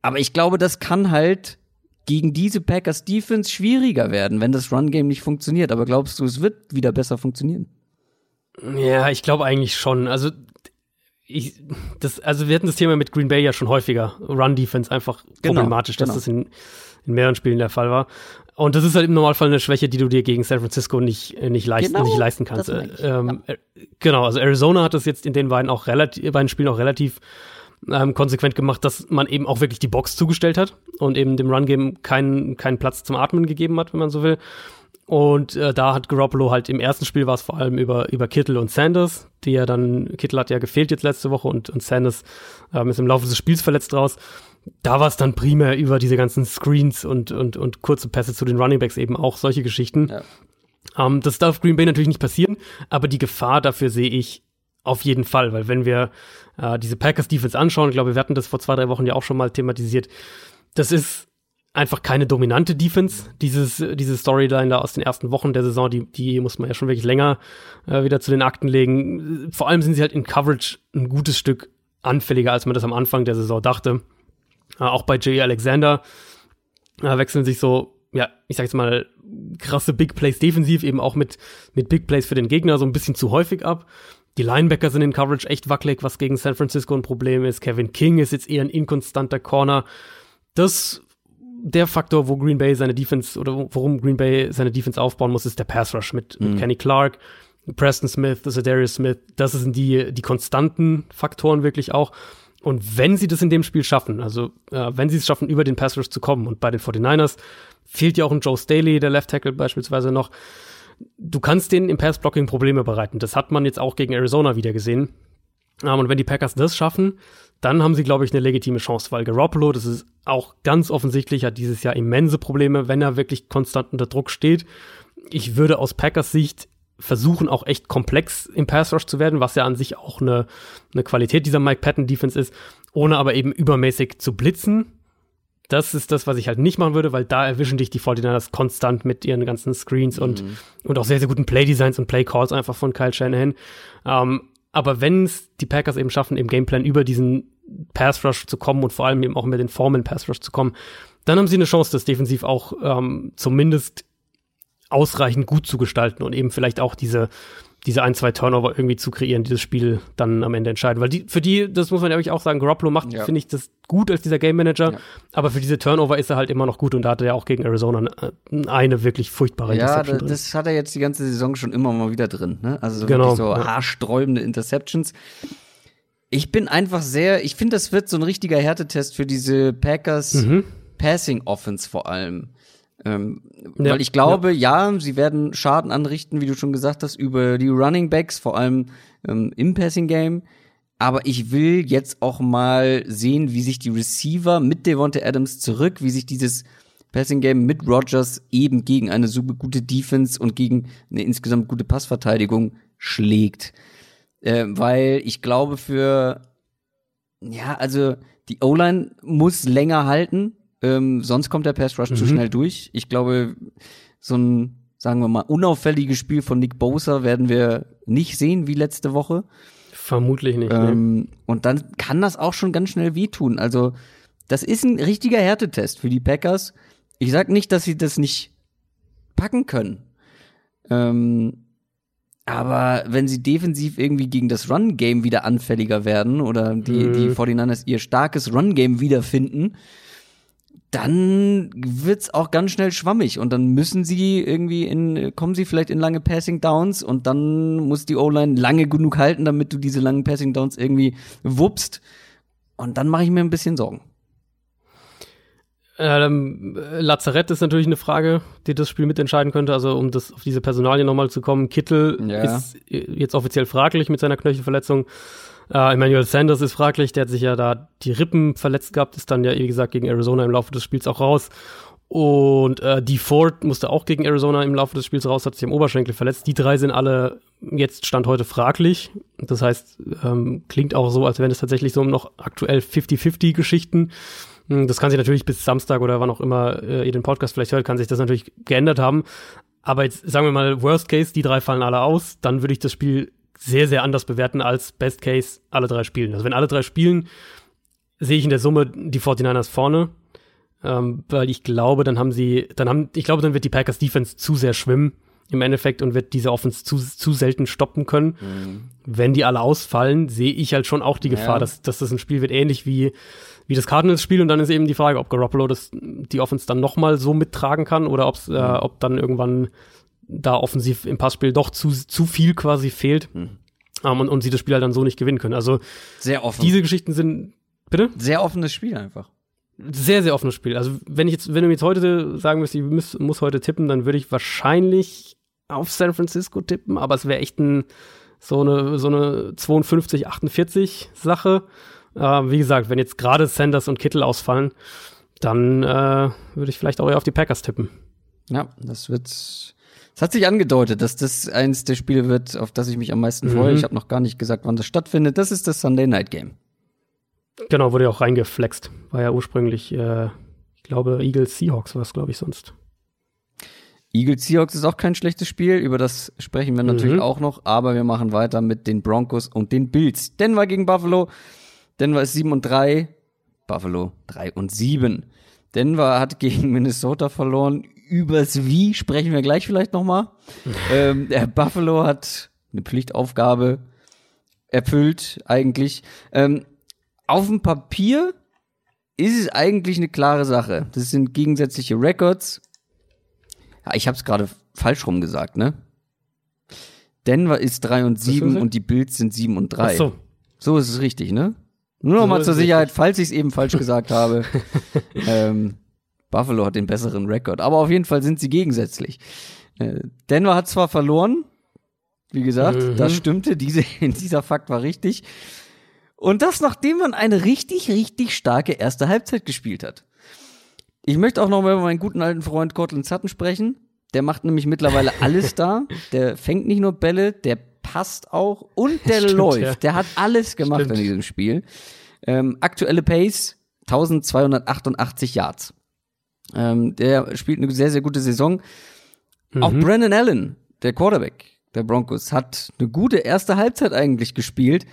Aber ich glaube, das kann halt gegen diese Packers Defense schwieriger werden, wenn das Run Game nicht funktioniert. Aber glaubst du, es wird wieder besser funktionieren? Ja, ich glaube eigentlich schon. Also ich, das, also wir hatten das Thema mit Green Bay ja schon häufiger. Run Defense einfach genau, problematisch, dass genau. das in, in mehreren Spielen der Fall war. Und das ist halt im Normalfall eine Schwäche, die du dir gegen San Francisco nicht, äh, nicht, leisten, genau, nicht leisten kannst. Ähm, ja. Äh, genau, also Arizona hat das jetzt in den beiden auch relativ, beiden Spielen auch relativ ähm, konsequent gemacht, dass man eben auch wirklich die Box zugestellt hat und eben dem Run-Game keinen, keinen Platz zum Atmen gegeben hat, wenn man so will. Und äh, da hat Garoppolo halt im ersten Spiel war es vor allem über, über Kittel und Sanders, die ja dann, Kittel hat ja gefehlt jetzt letzte Woche und, und Sanders ähm, ist im Laufe des Spiels verletzt raus. Da war es dann primär über diese ganzen Screens und, und, und kurze Pässe zu den Runningbacks eben auch solche Geschichten. Ja. Ähm, das darf Green Bay natürlich nicht passieren, aber die Gefahr dafür sehe ich auf jeden Fall, weil wenn wir äh, diese Packers Defense anschauen, ich glaube, wir hatten das vor zwei, drei Wochen ja auch schon mal thematisiert, das ist einfach keine dominante Defense. Dieses, diese Storyline da aus den ersten Wochen der Saison, die, die muss man ja schon wirklich länger äh, wieder zu den Akten legen. Vor allem sind sie halt in Coverage ein gutes Stück anfälliger, als man das am Anfang der Saison dachte. Äh, auch bei Jay Alexander äh, wechseln sich so, ja, ich sag jetzt mal, krasse Big Plays defensiv, eben auch mit, mit Big Plays für den Gegner so ein bisschen zu häufig ab. Die Linebacker sind in Coverage echt wackelig, was gegen San Francisco ein Problem ist. Kevin King ist jetzt eher ein inkonstanter Corner. Das der Faktor, wo Green Bay seine Defense oder worum Green Bay seine Defense aufbauen muss, ist der Pass Rush mit, mhm. mit Kenny Clark, Preston Smith, Darius Smith. Das sind die, die konstanten Faktoren wirklich auch. Und wenn sie das in dem Spiel schaffen, also äh, wenn sie es schaffen, über den Pass Rush zu kommen und bei den 49ers fehlt ja auch ein Joe Staley, der Left Tackle beispielsweise noch. Du kannst denen im Pass Blocking Probleme bereiten. Das hat man jetzt auch gegen Arizona wieder gesehen. Um, und wenn die Packers das schaffen, dann haben sie, glaube ich, eine legitime Chance, weil Garoppolo, das ist auch ganz offensichtlich, hat dieses Jahr immense Probleme, wenn er wirklich konstant unter Druck steht. Ich würde aus Packers Sicht versuchen, auch echt komplex im Pass Rush zu werden, was ja an sich auch eine, eine Qualität dieser Mike Patton Defense ist, ohne aber eben übermäßig zu blitzen. Das ist das, was ich halt nicht machen würde, weil da erwischen dich die 49ers konstant mit ihren ganzen Screens mhm. und, und auch sehr, sehr guten Play-Designs und Play-Calls einfach von Kyle Shanahan. Ähm, aber wenn es die Packers eben schaffen, im Gameplan über diesen Pass Rush zu kommen und vor allem eben auch mit den Formen Pass Rush zu kommen, dann haben sie eine Chance, das defensiv auch ähm, zumindest ausreichend gut zu gestalten und eben vielleicht auch diese diese ein, zwei Turnover irgendwie zu kreieren, dieses Spiel dann am Ende entscheiden. Weil die, für die, das muss man ehrlich auch sagen, Garoppolo macht, ja. finde ich, das gut als dieser Game Manager, ja. aber für diese Turnover ist er halt immer noch gut und da hat er ja auch gegen Arizona eine, eine wirklich furchtbare ja, Interception drin. das hat er jetzt die ganze Saison schon immer mal wieder drin, ne? Also genau, so ja. haarsträubende Interceptions. Ich bin einfach sehr, ich finde, das wird so ein richtiger Härtetest für diese Packers mhm. Passing Offense vor allem. Ähm, ja, weil ich glaube, ja. ja. sie werden Schaden anrichten, wie du schon gesagt hast, über die Running Backs, vor allem ähm, im Passing Game. Aber ich will jetzt auch mal sehen, wie sich die Receiver mit Devonta Adams zurück, wie sich dieses Passing Game mit Rogers eben gegen eine so gute Defense und gegen eine insgesamt gute Passverteidigung schlägt. Äh, weil ich glaube für, ja, also die O-Line muss länger halten, ähm, sonst kommt der Pass Rush mhm. zu schnell durch. Ich glaube, so ein, sagen wir mal, unauffälliges Spiel von Nick Bosa werden wir nicht sehen wie letzte Woche. Vermutlich nicht. Ähm, ne? Und dann kann das auch schon ganz schnell wehtun. Also, das ist ein richtiger Härtetest für die Packers. Ich sag nicht, dass sie das nicht packen können. Ähm, aber wenn sie defensiv irgendwie gegen das Run-Game wieder anfälliger werden oder die, mhm. die 49ers ihr starkes Run-Game wiederfinden, dann wird's auch ganz schnell schwammig und dann müssen sie irgendwie in, kommen sie vielleicht in lange Passing Downs und dann muss die O-Line lange genug halten, damit du diese langen Passing Downs irgendwie wuppst. Und dann mache ich mir ein bisschen Sorgen. Ähm, Lazarett ist natürlich eine Frage, die das Spiel mitentscheiden könnte. Also um das auf diese Personalie nochmal zu kommen, Kittel ja. ist jetzt offiziell fraglich mit seiner Knöchelverletzung. Äh, Emmanuel Sanders ist fraglich, der hat sich ja da die Rippen verletzt gehabt, ist dann ja, wie gesagt, gegen Arizona im Laufe des Spiels auch raus. Und äh, die Ford musste auch gegen Arizona im Laufe des Spiels raus, hat sich im Oberschenkel verletzt. Die drei sind alle jetzt Stand heute fraglich. Das heißt, ähm, klingt auch so, als wären es tatsächlich so noch aktuell 50-50 Geschichten. Hm, das kann sich natürlich bis Samstag oder wann auch immer äh, ihr den Podcast vielleicht hört, kann sich das natürlich geändert haben. Aber jetzt sagen wir mal, Worst Case, die drei fallen alle aus, dann würde ich das Spiel sehr, sehr anders bewerten als Best Case alle drei spielen. Also wenn alle drei spielen, sehe ich in der Summe die 49ers vorne. ähm, weil ich glaube, dann haben sie, dann haben, ich glaube, dann wird die Packers Defense zu sehr schwimmen im Endeffekt und wird diese Offense zu, zu selten stoppen können. Mhm. Wenn die alle ausfallen, sehe ich halt schon auch die Gefahr, ja. dass, dass das ein Spiel wird ähnlich wie, wie das Cardinals-Spiel und dann ist eben die Frage, ob Garoppolo das, die Offense dann nochmal so mittragen kann oder ob's, äh, mhm. äh, ob dann irgendwann da offensiv im Passspiel doch zu, zu viel quasi fehlt. Mhm. Um, und, und sie das Spiel halt dann so nicht gewinnen können. Also sehr offen. Diese Geschichten sind bitte sehr offenes Spiel einfach. Sehr sehr offenes Spiel. Also wenn ich jetzt wenn du mir jetzt heute sagen müsst, ich muss, muss heute tippen, dann würde ich wahrscheinlich auf San Francisco tippen, aber es wäre echt ein so eine so eine 52 48 Sache. Äh, wie gesagt, wenn jetzt gerade Sanders und Kittel ausfallen, dann äh, würde ich vielleicht auch eher auf die Packers tippen. Ja, das wird es hat sich angedeutet, dass das eins der Spiele wird, auf das ich mich am meisten mhm. freue. Ich habe noch gar nicht gesagt, wann das stattfindet. Das ist das Sunday Night Game. Genau, wurde ja auch reingeflext. War ja ursprünglich, äh, ich glaube, Eagles Seahawks war es, glaube ich, sonst. Eagles Seahawks ist auch kein schlechtes Spiel, über das sprechen wir natürlich mhm. auch noch, aber wir machen weiter mit den Broncos und den Bills. Denver gegen Buffalo. Denver ist 7 und 3, Buffalo 3 und 7. Denver hat gegen Minnesota verloren Übers Wie sprechen wir gleich vielleicht nochmal. ähm, der Buffalo hat eine Pflichtaufgabe erfüllt, eigentlich. Ähm, auf dem Papier ist es eigentlich eine klare Sache. Das sind gegensätzliche Records. Ja, ich habe es gerade falsch rum gesagt, ne? Denver ist 3 und 7 und die Bills sind 7 und 3. Ach so. so ist es richtig, ne? Nur noch so mal zur Sicherheit, richtig. falls ich es eben falsch gesagt habe. ähm, Buffalo hat den besseren Rekord. Aber auf jeden Fall sind sie gegensätzlich. Äh, Denver hat zwar verloren, wie gesagt, mhm. das stimmte, diese, dieser Fakt war richtig. Und das, nachdem man eine richtig, richtig starke erste Halbzeit gespielt hat. Ich möchte auch noch mal über meinen guten alten Freund Cortland Sutton sprechen. Der macht nämlich mittlerweile alles da. Der fängt nicht nur Bälle, der passt auch und der Stimmt, läuft. Ja. Der hat alles gemacht Stimmt. in diesem Spiel. Ähm, aktuelle Pace 1288 Yards. Ähm, der spielt eine sehr, sehr gute Saison. Mhm. Auch Brandon Allen, der Quarterback der Broncos, hat eine gute erste Halbzeit eigentlich gespielt.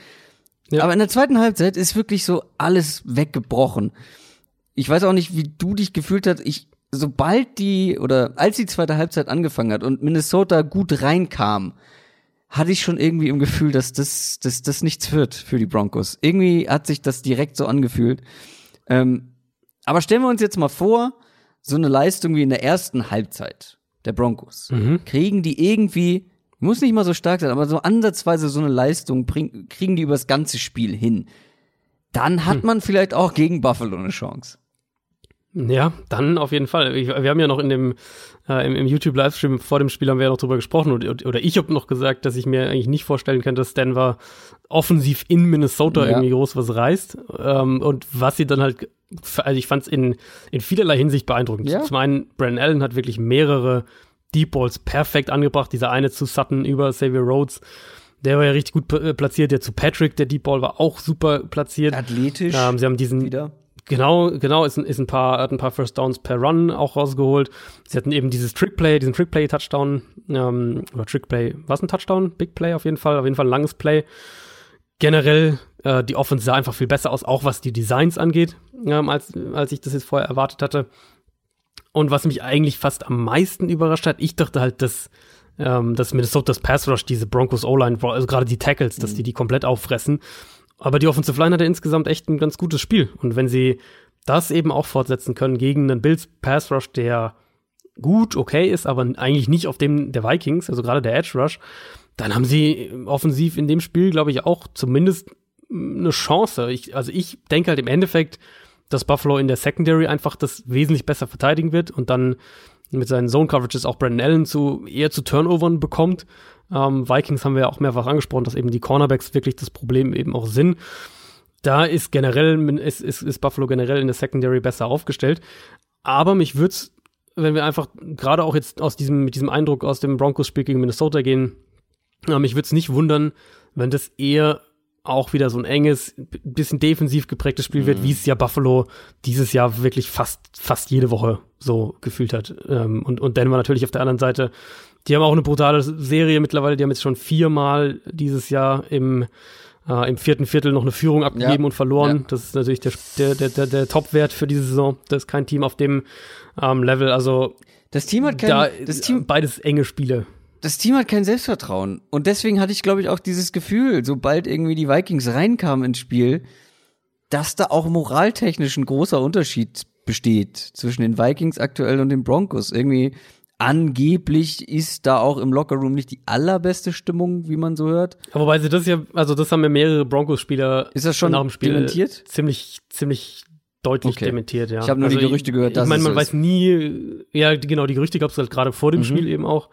Ja. Aber in der zweiten Halbzeit ist wirklich so alles weggebrochen. Ich weiß auch nicht, wie du dich gefühlt hast. Ich, sobald die, oder als die zweite Halbzeit angefangen hat und Minnesota gut reinkam, hatte ich schon irgendwie im Gefühl, dass das, dass das nichts wird für die Broncos. Irgendwie hat sich das direkt so angefühlt. Ähm, aber stellen wir uns jetzt mal vor, so eine Leistung wie in der ersten Halbzeit der Broncos, mhm. kriegen die irgendwie, muss nicht mal so stark sein, aber so ansatzweise so eine Leistung bring, kriegen die übers ganze Spiel hin. Dann hat hm. man vielleicht auch gegen Buffalo eine Chance. Ja, dann auf jeden Fall. Ich, wir haben ja noch in dem äh, im, im YouTube-Livestream vor dem Spiel haben wir ja noch drüber gesprochen und, oder ich habe noch gesagt, dass ich mir eigentlich nicht vorstellen könnte, dass Denver offensiv in Minnesota ja. irgendwie groß was reißt. Ähm, und was sie dann halt, also ich fand es in, in vielerlei Hinsicht beeindruckend. Ja. Zum einen, Brandon Allen hat wirklich mehrere Deep Balls perfekt angebracht. Dieser eine zu Sutton über Xavier Rhodes. Der war ja richtig gut äh, platziert. Der zu Patrick, der Deep Ball war auch super platziert. Athletisch. Ähm, sie haben diesen, wieder Genau, genau, ist ist ein paar, hat ein paar First Downs per Run auch rausgeholt. Sie hatten eben dieses Trickplay, diesen Trickplay-Touchdown, ähm, oder Trickplay, was ein Touchdown? Big Play auf jeden Fall, auf jeden Fall ein langes Play. Generell, äh, die Offense sah einfach viel besser aus, auch was die Designs angeht, ähm, als, als ich das jetzt vorher erwartet hatte. Und was mich eigentlich fast am meisten überrascht hat, ich dachte halt, dass, ähm, dass Minnesota's Pass Rush diese Broncos O-Line, also gerade die Tackles, dass die die komplett auffressen. Aber die Offensive Line hatte insgesamt echt ein ganz gutes Spiel. Und wenn sie das eben auch fortsetzen können gegen einen Bills Pass Rush, der gut, okay ist, aber eigentlich nicht auf dem der Vikings, also gerade der Edge Rush, dann haben sie offensiv in dem Spiel, glaube ich, auch zumindest eine Chance. Ich, also ich denke halt im Endeffekt, dass Buffalo in der Secondary einfach das wesentlich besser verteidigen wird und dann mit seinen Zone Coverages auch Brandon Allen zu eher zu Turnovern bekommt. Ähm, Vikings haben wir ja auch mehrfach angesprochen, dass eben die Cornerbacks wirklich das Problem eben auch sind. Da ist generell, ist, ist, ist Buffalo generell in der Secondary besser aufgestellt. Aber mich würde es, wenn wir einfach gerade auch jetzt aus diesem, mit diesem Eindruck aus dem Broncos-Spiel gegen Minnesota gehen, äh, mich würde es nicht wundern, wenn das eher auch wieder so ein enges, bisschen defensiv geprägtes Spiel wird, mhm. wie es ja Buffalo dieses Jahr wirklich fast, fast jede Woche so gefühlt hat. Ähm, und, und Denver natürlich auf der anderen Seite die haben auch eine brutale Serie mittlerweile. Die haben jetzt schon viermal dieses Jahr im, Äh, Im vierten Viertel noch eine Führung abgegeben Ja. und verloren. Ja. Das ist natürlich der, der, der, der, Top-Wert für diese Saison. Das ist kein Team auf dem ähm, Level. Also Das Team hat kein, da das Team, beides enge Spiele. das Team hat kein Selbstvertrauen. Und deswegen hatte ich, glaube ich, auch dieses Gefühl, sobald irgendwie die Vikings reinkamen ins Spiel, dass da auch moraltechnisch ein großer Unterschied besteht zwischen den Vikings aktuell und den Broncos. Irgendwie angeblich ist da auch im Lockerroom nicht die allerbeste Stimmung, wie man so hört. Aber wobei sie das ja, also das haben ja mehrere Broncos-Spieler Ist das schon nach dem Spiel dementiert? ziemlich, ziemlich deutlich Okay. dementiert, ja. Ich habe nur die Gerüchte gehört, dass Ich meine, man so weiß nie, ja, genau, die Gerüchte gab es halt gerade vor dem Mhm. Spiel eben auch.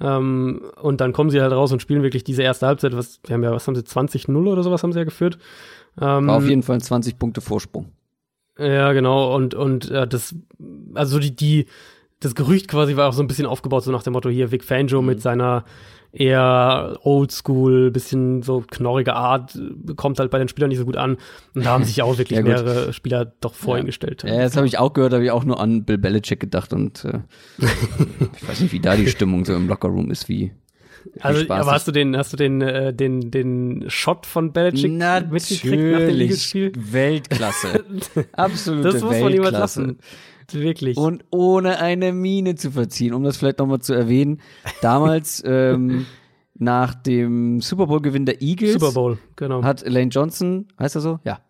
Ähm, und dann kommen sie halt raus und spielen wirklich diese erste Halbzeit, was, wir haben ja, was haben sie, 20-0 oder sowas haben sie ja geführt. Ähm, War auf jeden Fall ein 20 Punkte Vorsprung. ja, genau, und, und äh, das, also die, die, das Gerücht quasi war auch so ein bisschen aufgebaut, so nach dem Motto hier, Vic Fangio Mhm. mit seiner eher oldschool, bisschen so knorrige Art, äh, kommt halt bei den Spielern nicht so gut an. Und da haben sich auch wirklich Ja, mehrere Spieler doch vor Ja. gestellt. Ja, das habe ich auch gehört, habe ich auch nur an Bill Belichick gedacht und äh, ich weiß nicht, wie da die Stimmung so im Lockerroom ist, wie. Also, Spaß aber hast du den, hast du den, äh, den, den Shot von Belichick mitgekriegt nach dem Eagles-Spiel? Weltklasse. Absolute Das muss man niemand lassen. Wirklich. Und ohne eine Miene zu verziehen, um das vielleicht nochmal zu erwähnen, damals ähm, nach dem Super Bowl-Gewinn der Eagles Super Bowl, genau. hat Lane Johnson, heißt er so? Ja.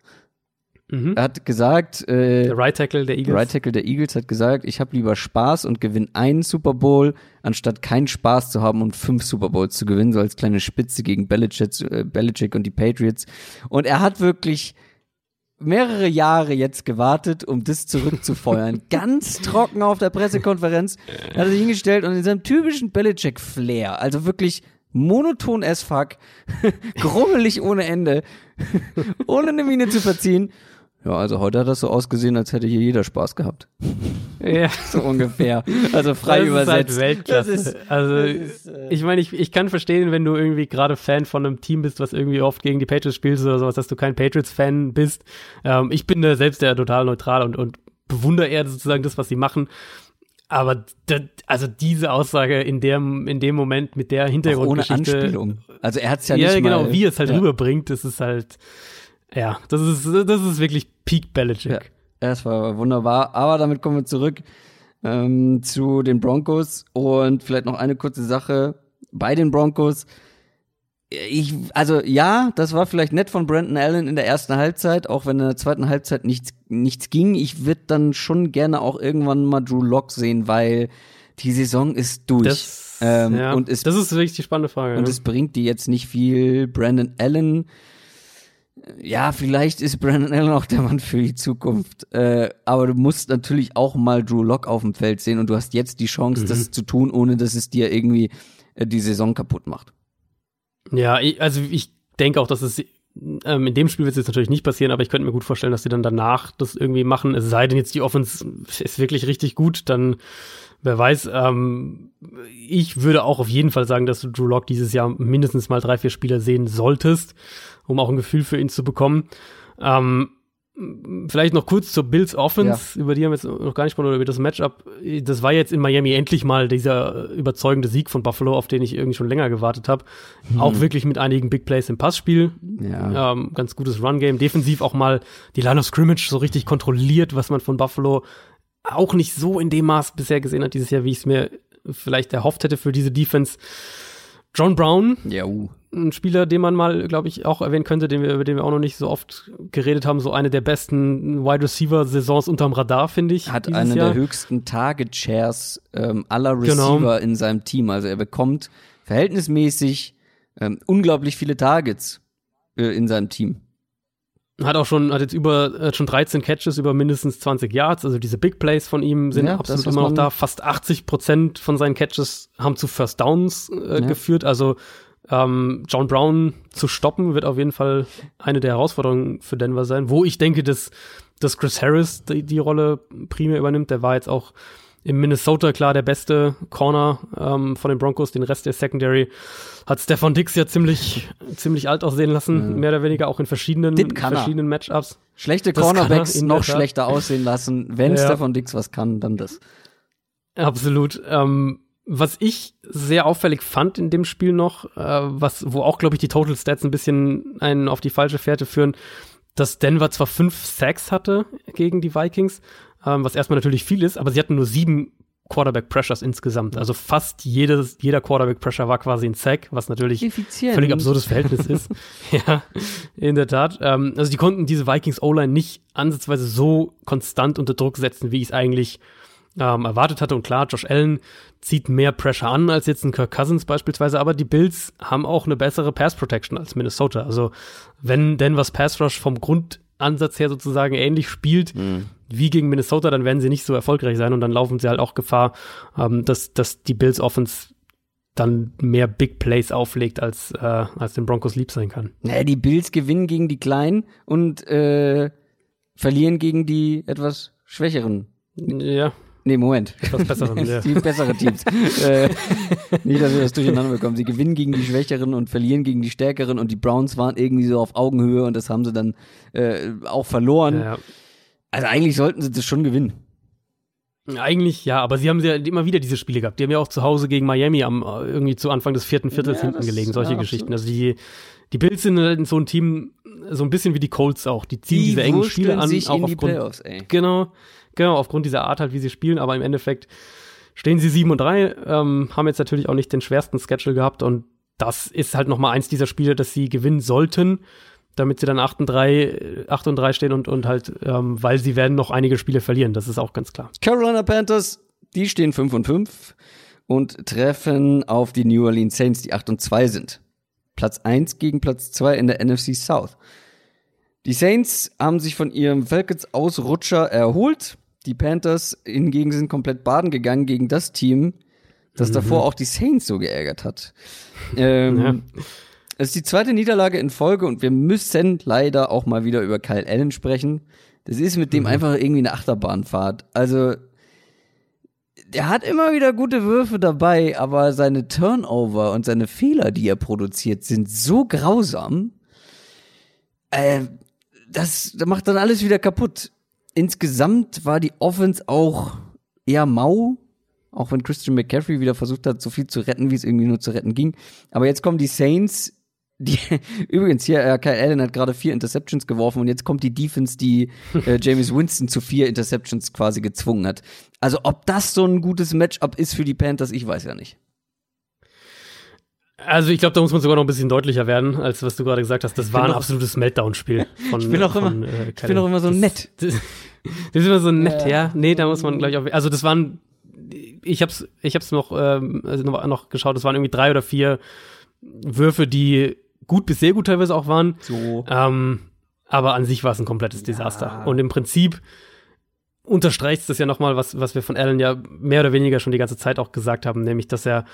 Mhm. Er hat gesagt, äh, Der Right Tackle der Eagles. Right Tackle der Eagles hat gesagt, ich habe lieber Spaß und gewinne einen Super Bowl, anstatt keinen Spaß zu haben und fünf Super Bowls zu gewinnen, so als kleine Spitze gegen Belichick, äh, Belichick und die Patriots. Und er hat wirklich mehrere Jahre jetzt gewartet, um das zurückzufeuern. Ganz trocken auf der Pressekonferenz hat er sich hingestellt und in seinem typischen Belichick-Flair, also wirklich monoton as fuck, grummelig ohne Ende, ohne eine Miene zu verziehen. Ja, also heute hat das so ausgesehen, als hätte hier jeder Spaß gehabt. Ja. So ungefähr. Also frei das übersetzt. Ist halt Weltklasse. Das ist- also, das ist, äh, ich meine, ich, ich kann verstehen, wenn du irgendwie gerade Fan von einem Team bist, was irgendwie oft gegen die Patriots spielst oder sowas, dass du kein Patriots-Fan bist. Ähm, ich bin da selbst ja total neutral und, und bewundere eher sozusagen das, was sie machen. Aber da, also diese Aussage in dem, in dem Moment mit der Auch ohne Hintergrundgeschichte. Anspielung. Also er hat es ja, Ja, nicht genau, mal, wie er es halt ja. rüberbringt, das ist halt, ja, das ist, das ist wirklich Peak Belichick. Ja, das war wunderbar. Aber damit kommen wir zurück ähm, zu den Broncos und vielleicht noch eine kurze Sache bei den Broncos. Ich, also ja, das war vielleicht nett von Brandon Allen in der ersten Halbzeit, auch wenn in der zweiten Halbzeit nichts, nichts ging. Ich würde dann schon gerne auch irgendwann mal Drew Lock sehen, weil die Saison ist durch. Das, ähm, ja, und es das ist wirklich die spannende Frage. und ja. es bringt dir jetzt nicht viel. Brandon Allen, ja, vielleicht ist Brandon Allen auch der Mann für die Zukunft. Äh, aber du musst natürlich auch mal Drew Lock auf dem Feld sehen und du hast jetzt die Chance, Mhm. das zu tun, ohne dass es dir irgendwie äh, die Saison kaputt macht. Ja, ich, also ich denke auch, dass es ähm, in dem Spiel wird es jetzt natürlich nicht passieren, aber ich könnte mir gut vorstellen, dass sie dann danach das irgendwie machen. Es sei denn jetzt die Offense ist wirklich richtig gut, dann wer weiß. Ähm, ich würde auch auf jeden Fall sagen, dass du Drew Lock dieses Jahr mindestens mal drei, vier Spieler sehen solltest, um auch ein Gefühl für ihn zu bekommen. Ähm, Vielleicht noch kurz zur Bills Offense, über die haben wir jetzt noch gar nicht gesprochen, oder über das Matchup. Das war jetzt in Miami endlich mal dieser überzeugende Sieg von Buffalo, auf den ich irgendwie schon länger gewartet habe. Auch wirklich mit einigen Big Plays im Passspiel. Ja. Ähm, ganz gutes Run-Game. Defensiv auch mal die Line of Scrimmage so richtig kontrolliert, was man von Buffalo auch nicht so in dem Maß bisher gesehen hat dieses Jahr, wie ich es mir vielleicht erhofft hätte für diese Defense. John Brown, Ja, uh. ein Spieler, den man mal, glaube ich, auch erwähnen könnte, den wir, über den wir auch noch nicht so oft geredet haben, so eine der besten Wide Receiver Saisons unterm Radar, finde ich. Hat dieses eine Jahr. der höchsten Target Shares ähm, aller Genau. Receiver in seinem Team. Also er bekommt verhältnismäßig ähm, unglaublich viele Targets äh, in seinem Team. Hat auch schon, hat jetzt über, äh, schon 13 Catches über mindestens 20 Yards, also diese Big Plays von ihm sind Ja, absolut immer noch da. Fast 80 Prozent von seinen Catches haben zu First Downs äh, Ja. geführt, also ähm, John Brown zu stoppen wird auf jeden Fall eine der Herausforderungen für Denver sein, wo ich denke, dass, dass Chris Harris die, die Rolle primär übernimmt. Der war jetzt auch in Minnesota klar der beste Corner ähm, von den Broncos, den Rest der Secondary hat Stefan Dix ja ziemlich, ziemlich alt aussehen lassen, mehr oder weniger auch in verschiedenen, er. verschiedenen Matchups. Schlechte Das er Cornerbacks noch schlechter aussehen lassen. Wenn Ja. Stefan Dix was kann, dann das. Absolut. Ähm, was ich sehr auffällig fand in dem Spiel noch, äh, was, wo auch, glaube ich, die Total Stats ein bisschen einen auf die falsche Fährte führen, dass Denver zwar fünf Sacks hatte gegen die Vikings, ähm, was erstmal natürlich viel ist, aber sie hatten nur sieben Quarterback Pressures insgesamt. Also fast jedes, jeder Quarterback Pressure war quasi ein Sack, was natürlich Effizient. völlig absurdes Verhältnis ist. ja, in der Tat. Ähm, also die konnten diese Vikings O-Line nicht ansatzweise so konstant unter Druck setzen, wie ich es eigentlich ähm, erwartet hatte. Und klar, Josh Allen zieht mehr Pressure an als jetzt ein Kirk Cousins beispielsweise, aber die Bills haben auch eine bessere Pass Protection als Minnesota. Also wenn Denvers Pass Rush vom Grundansatz her sozusagen ähnlich spielt, mhm wie gegen Minnesota, dann werden sie nicht so erfolgreich sein und dann laufen sie halt auch Gefahr, ähm, dass, dass die Bills Offense dann mehr Big Plays auflegt, als, äh, als den Broncos lieb sein kann. Naja, die Bills gewinnen gegen die Kleinen und äh, verlieren gegen die etwas schwächeren. Ja. Nee, Moment. Etwas besseren, ja. Die bessere Teams. äh, nicht, dass wir das durcheinander bekommen. Sie gewinnen gegen die Schwächeren und verlieren gegen die Stärkeren und die Browns waren irgendwie so auf Augenhöhe und das haben sie dann äh, auch verloren. Ja. Also eigentlich sollten sie das schon gewinnen. Eigentlich ja, aber sie haben ja immer wieder diese Spiele gehabt. Die haben ja auch zu Hause gegen Miami am irgendwie zu Anfang des vierten Viertels ja, hinten gelegen, solche ja, Geschichten. Also die, die Bills sind halt so ein Team, so ein bisschen wie die Colts auch. Die ziehen die diese engen Spiele an, sich auch in aufgrund, die Playoffs, ey. Genau, genau, aufgrund dieser Art halt, wie sie spielen, aber im Endeffekt stehen sie 7 und 3, ähm, haben jetzt natürlich auch nicht den schwersten Schedule gehabt und das ist halt nochmal eins dieser Spiele, dass sie gewinnen sollten damit sie dann 8 und 3, 8 und 3 stehen und, und halt, ähm, weil sie werden noch einige Spiele verlieren, das ist auch ganz klar. Carolina Panthers, die stehen 5 und 5 und treffen auf die New Orleans Saints, die 8 und 2 sind. Platz 1 gegen Platz 2 in der NFC South. Die Saints haben sich von ihrem Falcons-Ausrutscher erholt. Die Panthers hingegen sind komplett baden gegangen gegen das Team, das mhm. davor auch die Saints so geärgert hat. Ähm, ja. Es ist die zweite Niederlage in Folge und wir müssen leider auch mal wieder über Kyle Allen sprechen. Das ist mit dem mhm. einfach irgendwie eine Achterbahnfahrt. Also, der hat immer wieder gute Würfe dabei, aber seine Turnover und seine Fehler, die er produziert, sind so grausam. Äh, das, das macht dann alles wieder kaputt. Insgesamt war die Offense auch eher mau, auch wenn Christian McCaffrey wieder versucht hat, so viel zu retten, wie es irgendwie nur zu retten ging. Aber jetzt kommen die Saints die, übrigens, hier, äh, Kyle Allen hat gerade vier Interceptions geworfen und jetzt kommt die Defense, die äh, James Winston zu vier Interceptions quasi gezwungen hat. Also, ob das so ein gutes Matchup ist für die Panthers, ich weiß ja nicht. Also ich glaube, da muss man sogar noch ein bisschen deutlicher werden, als was du gerade gesagt hast. Das war ein absolutes Meltdown-Spiel. Ich bin auch immer, äh, ich bin auch immer so das, nett. Das, das, ist immer so nett, ja. ja. Nee, da muss man gleich auch. Also das waren, ich hab's, ich hab's noch, ähm, also noch, noch geschaut. Das waren irgendwie drei oder vier Würfe, die gut bis sehr gut teilweise auch waren. So. Ähm, aber an sich war es ein komplettes Desaster. Ja. Und im Prinzip unterstreicht das ja nochmal, was, was wir von Allen ja mehr oder weniger schon die ganze Zeit auch gesagt haben, nämlich, dass er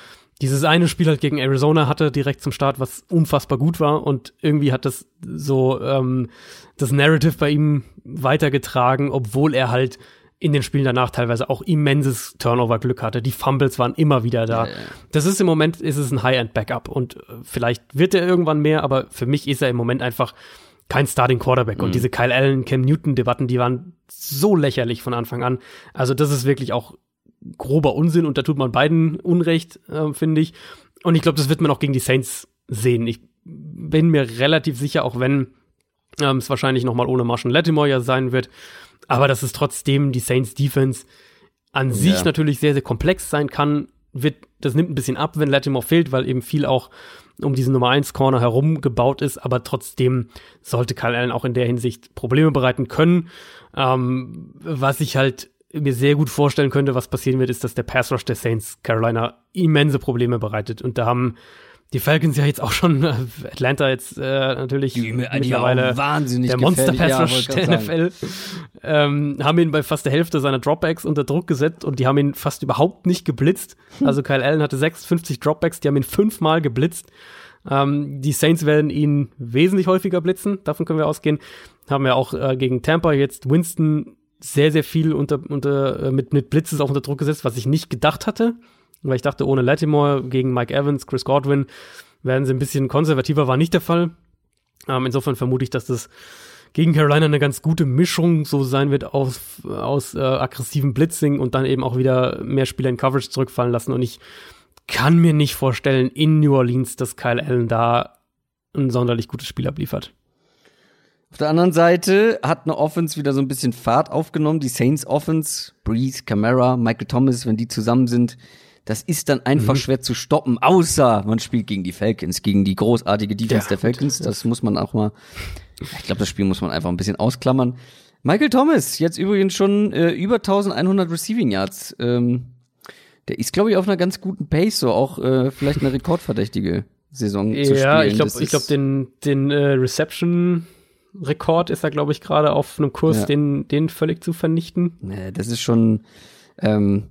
dieses eine Spiel halt gegen Arizona hatte, direkt zum Start, was unfassbar gut war und irgendwie hat das so ähm, das Narrative bei ihm weitergetragen, obwohl er halt in den Spielen danach teilweise auch immenses Turnover-Glück hatte. Die Fumbles waren immer wieder da. Ja, ja. Das ist im Moment, ist es ein High-End-Backup und äh, vielleicht wird er irgendwann mehr, aber für mich ist er im Moment einfach kein Starting Quarterback. Mhm. Und diese Kyle Allen, Cam Newton-Debatten, die waren so lächerlich von Anfang an. Also das ist wirklich auch grober Unsinn und da tut man beiden Unrecht, äh, finde ich. Und ich glaube, das wird man auch gegen die Saints sehen. Ich bin mir relativ sicher, auch wenn ähm, es wahrscheinlich noch mal ohne Marshall Lattimore ja sein wird, aber dass es trotzdem die Saints Defense an ja. sich natürlich sehr, sehr komplex sein kann, wird, das nimmt ein bisschen ab, wenn Latimore fehlt, weil eben viel auch um diesen Nummer 1 Corner herum gebaut ist, aber trotzdem sollte Kyle Allen auch in der Hinsicht Probleme bereiten können. Ähm, was ich halt mir sehr gut vorstellen könnte, was passieren wird, ist, dass der Pass Rush der Saints Carolina immense Probleme bereitet. Und da haben die Falcons ja jetzt auch schon, äh, Atlanta jetzt äh, natürlich die, mittlerweile wahnsinnig der Monster Pass ja, der NFL, ähm, haben ihn bei fast der Hälfte seiner Dropbacks unter Druck gesetzt und die haben ihn fast überhaupt nicht geblitzt. Hm. Also Kyle Allen hatte 56 Dropbacks, die haben ihn fünfmal geblitzt. Ähm, die Saints werden ihn wesentlich häufiger blitzen, davon können wir ausgehen. Haben ja auch äh, gegen Tampa jetzt Winston sehr, sehr viel unter, unter, äh, mit, mit Blitzes auch unter Druck gesetzt, was ich nicht gedacht hatte weil ich dachte, ohne Latimore gegen Mike Evans, Chris Godwin werden sie ein bisschen konservativer, war nicht der Fall. Ähm, insofern vermute ich, dass das gegen Carolina eine ganz gute Mischung so sein wird aus, aus äh, aggressivem Blitzing und dann eben auch wieder mehr Spieler in Coverage zurückfallen lassen. Und ich kann mir nicht vorstellen, in New Orleans, dass Kyle Allen da ein sonderlich gutes Spiel abliefert. Auf der anderen Seite hat eine Offense wieder so ein bisschen Fahrt aufgenommen. Die Saints Offense, Breeze, Camara, Michael Thomas, wenn die zusammen sind, das ist dann einfach mhm. schwer zu stoppen, außer man spielt gegen die Falcons, gegen die großartige Defense ja, der Falcons. Das muss man auch mal, ich glaube, das Spiel muss man einfach ein bisschen ausklammern. Michael Thomas, jetzt übrigens schon äh, über 1100 Receiving Yards. Ähm, der ist, glaube ich, auf einer ganz guten Pace, so auch äh, vielleicht eine rekordverdächtige Saison ja, zu spielen. Ja, ich glaube, ich glaube, den, den äh, Reception Rekord ist er, glaube ich, gerade auf einem Kurs, ja. den, den völlig zu vernichten. Nee, das ist schon, ähm,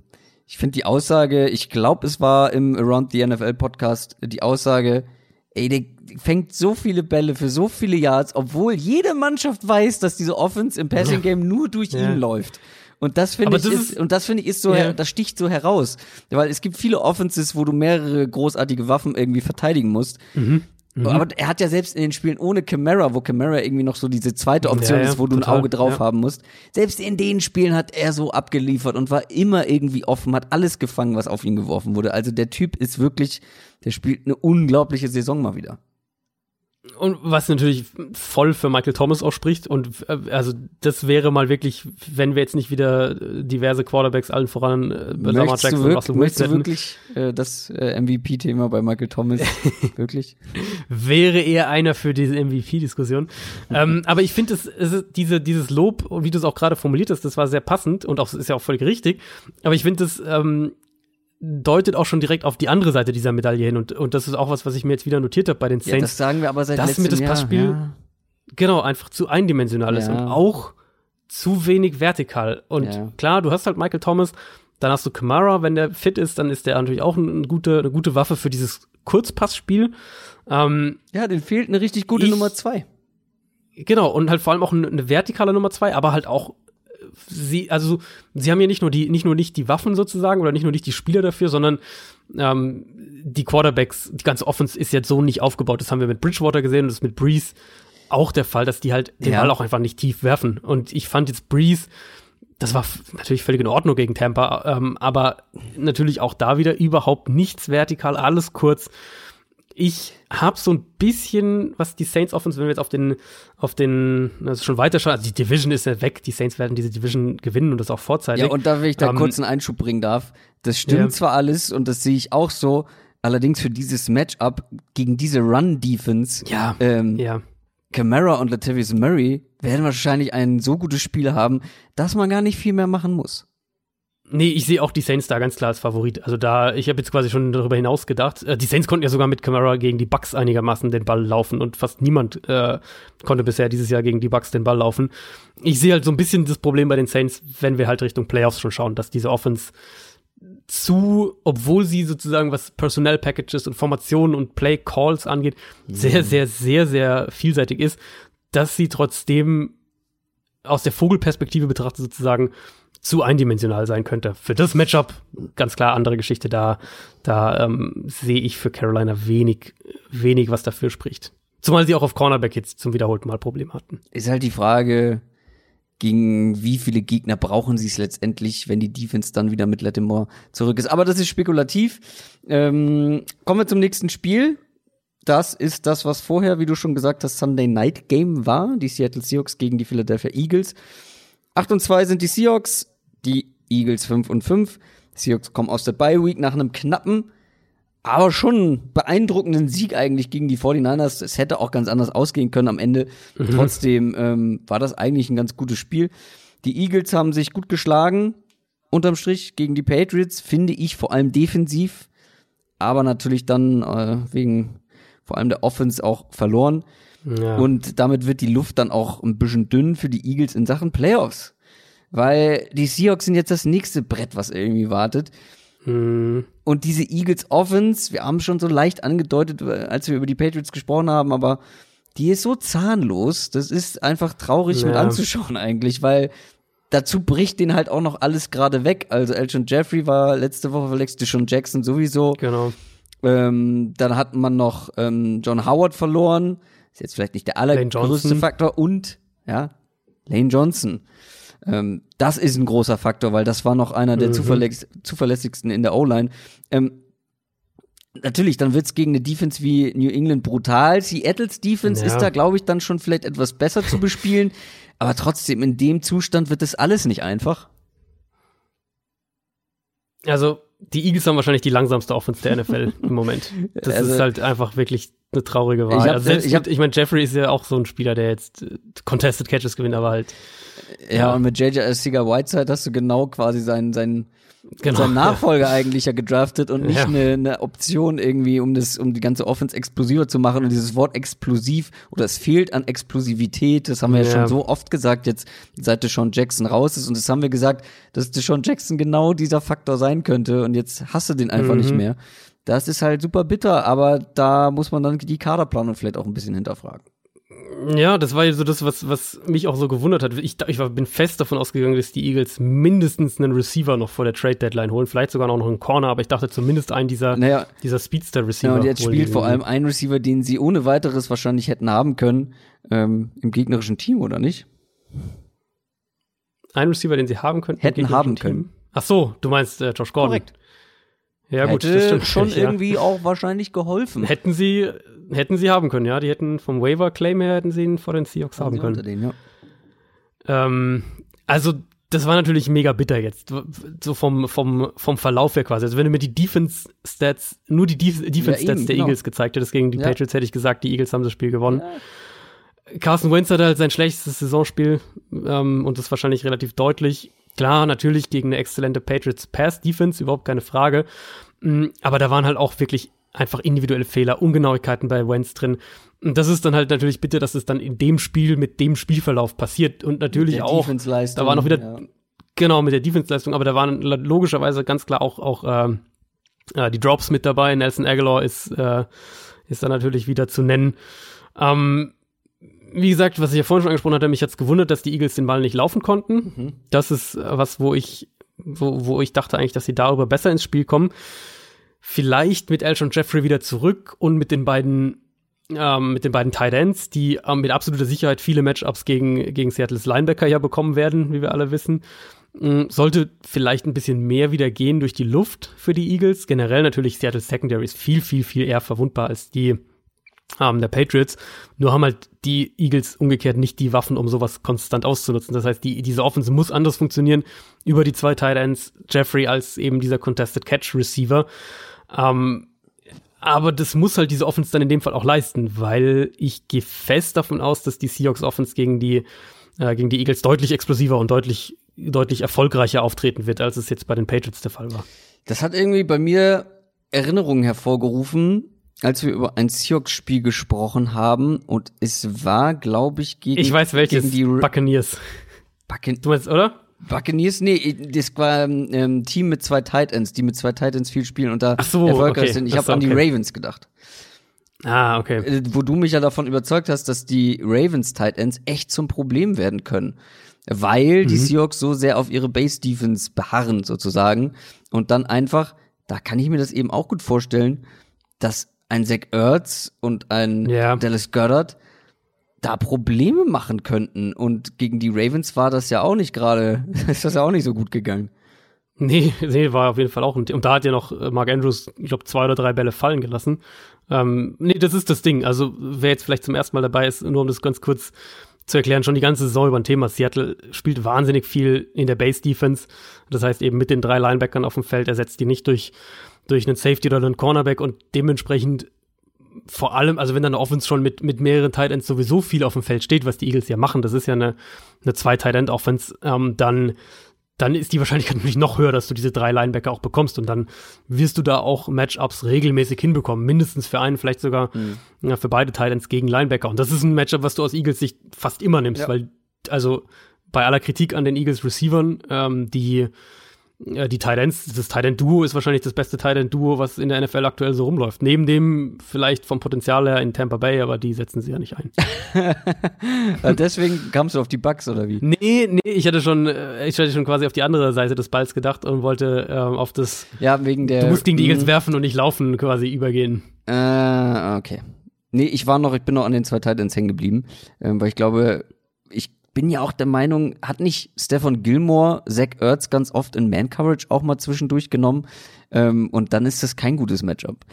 ich finde die Aussage, ich glaube, es war im Around the NFL Podcast die Aussage, ey, der fängt so viele Bälle für so viele Yards, obwohl jede Mannschaft weiß, dass diese Offense im Passing Game nur durch ja. ihn läuft. Und das finde ich ist, und das finde ich ist so, ja. das sticht so heraus, weil es gibt viele Offenses, wo du mehrere großartige Waffen irgendwie verteidigen musst. Mhm. Mhm. Aber er hat ja selbst in den Spielen ohne Camera, wo Camera irgendwie noch so diese zweite Option ja, ja, ist, wo du total, ein Auge drauf ja. haben musst. Selbst in den Spielen hat er so abgeliefert und war immer irgendwie offen, hat alles gefangen, was auf ihn geworfen wurde. Also der Typ ist wirklich, der spielt eine unglaubliche Saison mal wieder. Und was natürlich voll für Michael Thomas auch spricht. Und äh, also das wäre mal wirklich, wenn wir jetzt nicht wieder diverse Quarterbacks allen voran äh, Lamar Jackson und Russell Wilson du wirklich äh, das äh, MVP-Thema bei Michael Thomas wirklich? Wäre eher einer für diese MVP-Diskussion. ähm, aber ich finde, diese, dieses Lob, wie du es auch gerade formuliert hast, das war sehr passend und auch ist ja auch völlig richtig. Aber ich finde das ähm, deutet auch schon direkt auf die andere Seite dieser Medaille hin. Und, und das ist auch was, was ich mir jetzt wieder notiert habe bei den Saints. Ja, das sagen wir aber seit dass mir das Passspiel ja. genau einfach zu eindimensional ist ja. und auch zu wenig vertikal. Und ja. klar, du hast halt Michael Thomas, dann hast du Kamara, wenn der fit ist, dann ist der natürlich auch eine gute, eine gute Waffe für dieses Kurzpassspiel. Ähm, ja, den fehlt eine richtig gute ich, Nummer zwei. Genau, und halt vor allem auch eine, eine vertikale Nummer zwei, aber halt auch sie, also sie haben ja nicht nur die, nicht nur nicht die Waffen sozusagen oder nicht nur nicht die Spieler dafür, sondern ähm, die Quarterbacks, die ganze Offense ist jetzt so nicht aufgebaut. Das haben wir mit Bridgewater gesehen und das ist mit Breeze auch der Fall, dass die halt den ja. Ball auch einfach nicht tief werfen. Und ich fand jetzt Breeze, das war natürlich völlig in Ordnung gegen Tampa, ähm, aber natürlich auch da wieder überhaupt nichts vertikal, alles kurz ich habe so ein bisschen, was die Saints Offense, wenn wir jetzt auf den, auf den, also schon weiter schauen, also die Division ist ja weg, die Saints werden diese Division gewinnen und das auch vorzeitig. Ja, und da, wenn ich da um, ähm, kurz einen Einschub bringen darf, das stimmt ja. zwar alles und das sehe ich auch so, allerdings für dieses Matchup gegen diese Run-Defense, ja, ähm, ja. Camara und Latavius Murray werden wahrscheinlich ein so gutes Spiel haben, dass man gar nicht viel mehr machen muss. Nee, ich sehe auch die Saints da ganz klar als Favorit. Also da, ich habe jetzt quasi schon darüber hinaus gedacht. Äh, die Saints konnten ja sogar mit Camara gegen die Bucks einigermaßen den Ball laufen und fast niemand äh, konnte bisher dieses Jahr gegen die Bucks den Ball laufen. Ich sehe halt so ein bisschen das Problem bei den Saints, wenn wir halt Richtung Playoffs schon schauen, dass diese Offense zu, obwohl sie sozusagen was Personnel Packages und Formationen und Play Calls angeht, mhm. sehr, sehr, sehr, sehr vielseitig ist, dass sie trotzdem aus der Vogelperspektive betrachtet sozusagen zu eindimensional sein könnte. Für das Matchup ganz klar andere Geschichte. Da, da ähm, sehe ich für Carolina wenig, wenig, was dafür spricht. Zumal sie auch auf Cornerback jetzt zum wiederholten Mal Probleme hatten. Ist halt die Frage, gegen wie viele Gegner brauchen sie es letztendlich, wenn die Defense dann wieder mit Lattimore zurück ist. Aber das ist spekulativ. Ähm, kommen wir zum nächsten Spiel. Das ist das, was vorher, wie du schon gesagt hast, Sunday Night Game war. Die Seattle Seahawks gegen die Philadelphia Eagles. 8 und 2 sind die Seahawks die Eagles 5 und 5. Seahawks kommen aus der Bye Week nach einem knappen, aber schon beeindruckenden Sieg eigentlich gegen die 49ers. Es hätte auch ganz anders ausgehen können am Ende. Mhm. Trotzdem ähm, war das eigentlich ein ganz gutes Spiel. Die Eagles haben sich gut geschlagen, unterm Strich gegen die Patriots, finde ich vor allem defensiv, aber natürlich dann äh, wegen vor allem der Offense auch verloren. Ja. Und damit wird die Luft dann auch ein bisschen dünn für die Eagles in Sachen Playoffs. Weil die Seahawks sind jetzt das nächste Brett, was irgendwie wartet. Hm. Und diese Eagles Offense, wir haben schon so leicht angedeutet, als wir über die Patriots gesprochen haben, aber die ist so zahnlos. Das ist einfach traurig ja. mit anzuschauen eigentlich, weil dazu bricht den halt auch noch alles gerade weg. Also Elton Jeffrey war letzte Woche verletzt, schon Jackson sowieso. Genau. Ähm, dann hat man noch ähm, John Howard verloren. Ist jetzt vielleicht nicht der allergrößte Faktor. Und ja, Lane Johnson. Ähm, das ist ein großer Faktor, weil das war noch einer der Mhm. zuverläss zuverlässigsten in der O-Line. Ähm, natürlich, dann wird's gegen eine Defense wie New England brutal. Seattles Defense Ja. ist da, glaube ich, dann schon vielleicht etwas besser zu bespielen. Aber trotzdem, in dem Zustand wird das alles nicht einfach. Also, die Eagles haben wahrscheinlich die langsamste Offense der NFL im Moment. Das Also- ist halt einfach wirklich eine traurige Wahl. Ich hab- also selbst ich hab- mit, ich meine, Jeffrey ist ja auch so ein Spieler, der jetzt äh, Contested Catches gewinnt, aber halt Ja, Ja. und mit JJ Cigar Whiteside hast du genau quasi seinen, seinen, genau. seinen Nachfolger eigentlich ja gedraftet und nicht Ja. eine, eine Option irgendwie, um das, um die ganze Offense explosiver zu machen. Und dieses Wort explosiv oder es fehlt an Explosivität, das haben wir ja, Ja. schon so oft gesagt, jetzt seit Deshaun Jackson raus ist. Und das haben wir gesagt, dass Deshaun Jackson genau dieser Faktor sein könnte. Und jetzt hast du den einfach nicht Mhm. mehr. Das ist halt super bitter, aber da muss man dann die Kaderplanung vielleicht auch ein bisschen hinterfragen. Ja, das war ja so das, was, was mich auch so gewundert hat. Ich, ich war, bin fest davon ausgegangen, dass die Eagles mindestens einen Receiver noch vor der Trade-Deadline holen. Vielleicht sogar noch einen Corner, aber ich dachte zumindest einen dieser, Naja, dieser Speedster-Receiver. Ja, und jetzt spielt vor allem ein Receiver, den sie ohne weiteres wahrscheinlich hätten haben können, ähm, im gegnerischen Team, oder nicht? Ein Receiver, den sie haben könnten. Hätten haben Team. können. Ach so, du meinst äh, Josh Gordon. Korrekt. Ja, gut, Hätte das stimmt. schon ja. irgendwie auch wahrscheinlich geholfen. Hätten sie, hätten sie haben können, ja. Die hätten vom Waiver-Claim her hätten sie ihn vor den Seahawks haben unter können. denen, ja. Ähm, also, das war natürlich mega bitter jetzt. So vom, vom, vom Verlauf her quasi. Also, wenn du mir die Defense-Stats, nur die Def Defense-Stats eben, der genau. Eagles gezeigt hättest gegen die Ja. Patriots, hätte ich gesagt, die Eagles haben das Spiel gewonnen. Carson Wentz hatte halt sein schlechtestes Saisonspiel ähm, und das wahrscheinlich relativ deutlich. Klar, natürlich gegen eine exzellente Patriots Pass-Defense, überhaupt keine Frage. Mm, Aber da waren halt auch wirklich einfach individuelle Fehler, Ungenauigkeiten bei Wentz drin. Und das ist dann halt natürlich bitte, dass es dann in dem Spiel mit dem Spielverlauf passiert. Und natürlich auch, da war noch wieder, ja. genau, mit der Defense-Leistung, aber da waren logischerweise ganz klar auch, auch ähm, äh, die Drops mit dabei. Nelson Aguilar ist, äh, ist da natürlich wieder zu nennen. Ähm, wie gesagt, was ich ja vorhin schon angesprochen hatte, mich hat's gewundert, dass die Eagles den Ball nicht laufen konnten. Mhm. Das ist äh, was, wo ich, wo, wo ich dachte eigentlich, dass sie darüber besser ins Spiel kommen. Vielleicht mit Elshon Jeffrey wieder zurück und mit den beiden, ähm, mit den beiden Tight Ends, die ähm, mit absoluter Sicherheit viele Matchups gegen, gegen Seattles Linebacker ja bekommen werden, wie wir alle wissen. Mm, Sollte vielleicht ein bisschen mehr wieder gehen durch die Luft für die Eagles. Generell natürlich Seattle's Secondary ist viel, viel, viel eher verwundbar als die ähm, der Patriots. Nur haben halt die Eagles umgekehrt nicht die Waffen, um sowas konstant auszunutzen. Das heißt, die, diese Offense muss anders funktionieren über die zwei Tight Ends, Jeffrey als eben dieser Contested Catch Receiver. Ähm, aber das muss halt diese Offense dann in dem Fall auch leisten, weil ich gehe fest davon aus, dass die Seahawks Offense gegen die, äh, gegen die Eagles deutlich explosiver und deutlich, deutlich erfolgreicher auftreten wird, als es jetzt bei den Patriots der Fall war. Das hat irgendwie bei mir Erinnerungen hervorgerufen, als wir über ein Seahawks-Spiel gesprochen haben. Und es war, glaube ich, gegen, Ich weiß welches, gegen die Buccaneers. Buccan Du meinst, oder? Buccaneers, nee, das war ein ähm, Team mit zwei Tight Ends, die mit zwei Tight Ends viel spielen und da so, erfolgreich okay. sind. Ich habe so, an die okay. Ravens gedacht. Ah, okay. Äh, wo du mich ja davon überzeugt hast, dass die Ravens Tight Ends echt zum Problem werden können. Weil Mhm. die Seahawks so sehr auf ihre Base Defense beharren, sozusagen. Und dann einfach, da kann ich mir das eben auch gut vorstellen, dass ein Zach Ertz und ein Ja. Dallas Goddard da Probleme machen könnten. Und gegen die Ravens war das ja auch nicht gerade, ist das ja auch nicht so gut gegangen. Nee, nee, war auf jeden Fall auch ein Und da hat ja noch äh, Mark Andrews, ich glaube, zwei oder drei Bälle fallen gelassen. Ähm, nee, das ist das Ding. Also, wer jetzt vielleicht zum ersten Mal dabei ist, nur um das ganz kurz zu erklären, schon die ganze Saison über ein Thema. Seattle spielt wahnsinnig viel in der Base Defense. Das heißt eben mit den drei Linebackern auf dem Feld ersetzt die nicht durch, durch einen Safety oder einen Cornerback und dementsprechend vor allem, also wenn dann Offense schon mit, mit mehreren Tight Ends sowieso viel auf dem Feld steht, was die Eagles ja machen, das ist ja eine, eine zwei Tight End Offense, ähm, dann, dann ist die Wahrscheinlichkeit natürlich noch höher, dass du diese drei Linebacker auch bekommst. Und dann wirst du da auch Matchups regelmäßig hinbekommen, mindestens für einen, vielleicht sogar ja, für beide Tight Ends gegen Linebacker. Und das ist ein Matchup, was du aus Eagles Sicht fast immer nimmst, Ja. weil, also bei aller Kritik an den Eagles Receivern, ähm, die die Tight Ends, das Tight End Duo ist wahrscheinlich das beste Tight End Duo, was in der NFL aktuell so rumläuft. Neben dem vielleicht vom Potenzial her in Tampa Bay, aber die setzen sie ja nicht ein. Äh, deswegen kamst du auf die Bugs oder wie? nee, nee, ich hatte schon, äh, ich hatte schon quasi auf die andere Seite des Balls gedacht und wollte ähm, auf das, Ja, wegen der. du musst gegen die Eagles Mhm. werfen und nicht laufen quasi übergehen. Äh, okay. Nee, ich war noch, ich bin noch an den zwei Titans hängen geblieben, ähm, weil ich glaube, bin ja auch der Meinung, hat nicht Stefan Gilmore Zach Ertz ganz oft in Man-Coverage auch mal zwischendurch genommen? Ähm, und dann ist das kein gutes Matchup.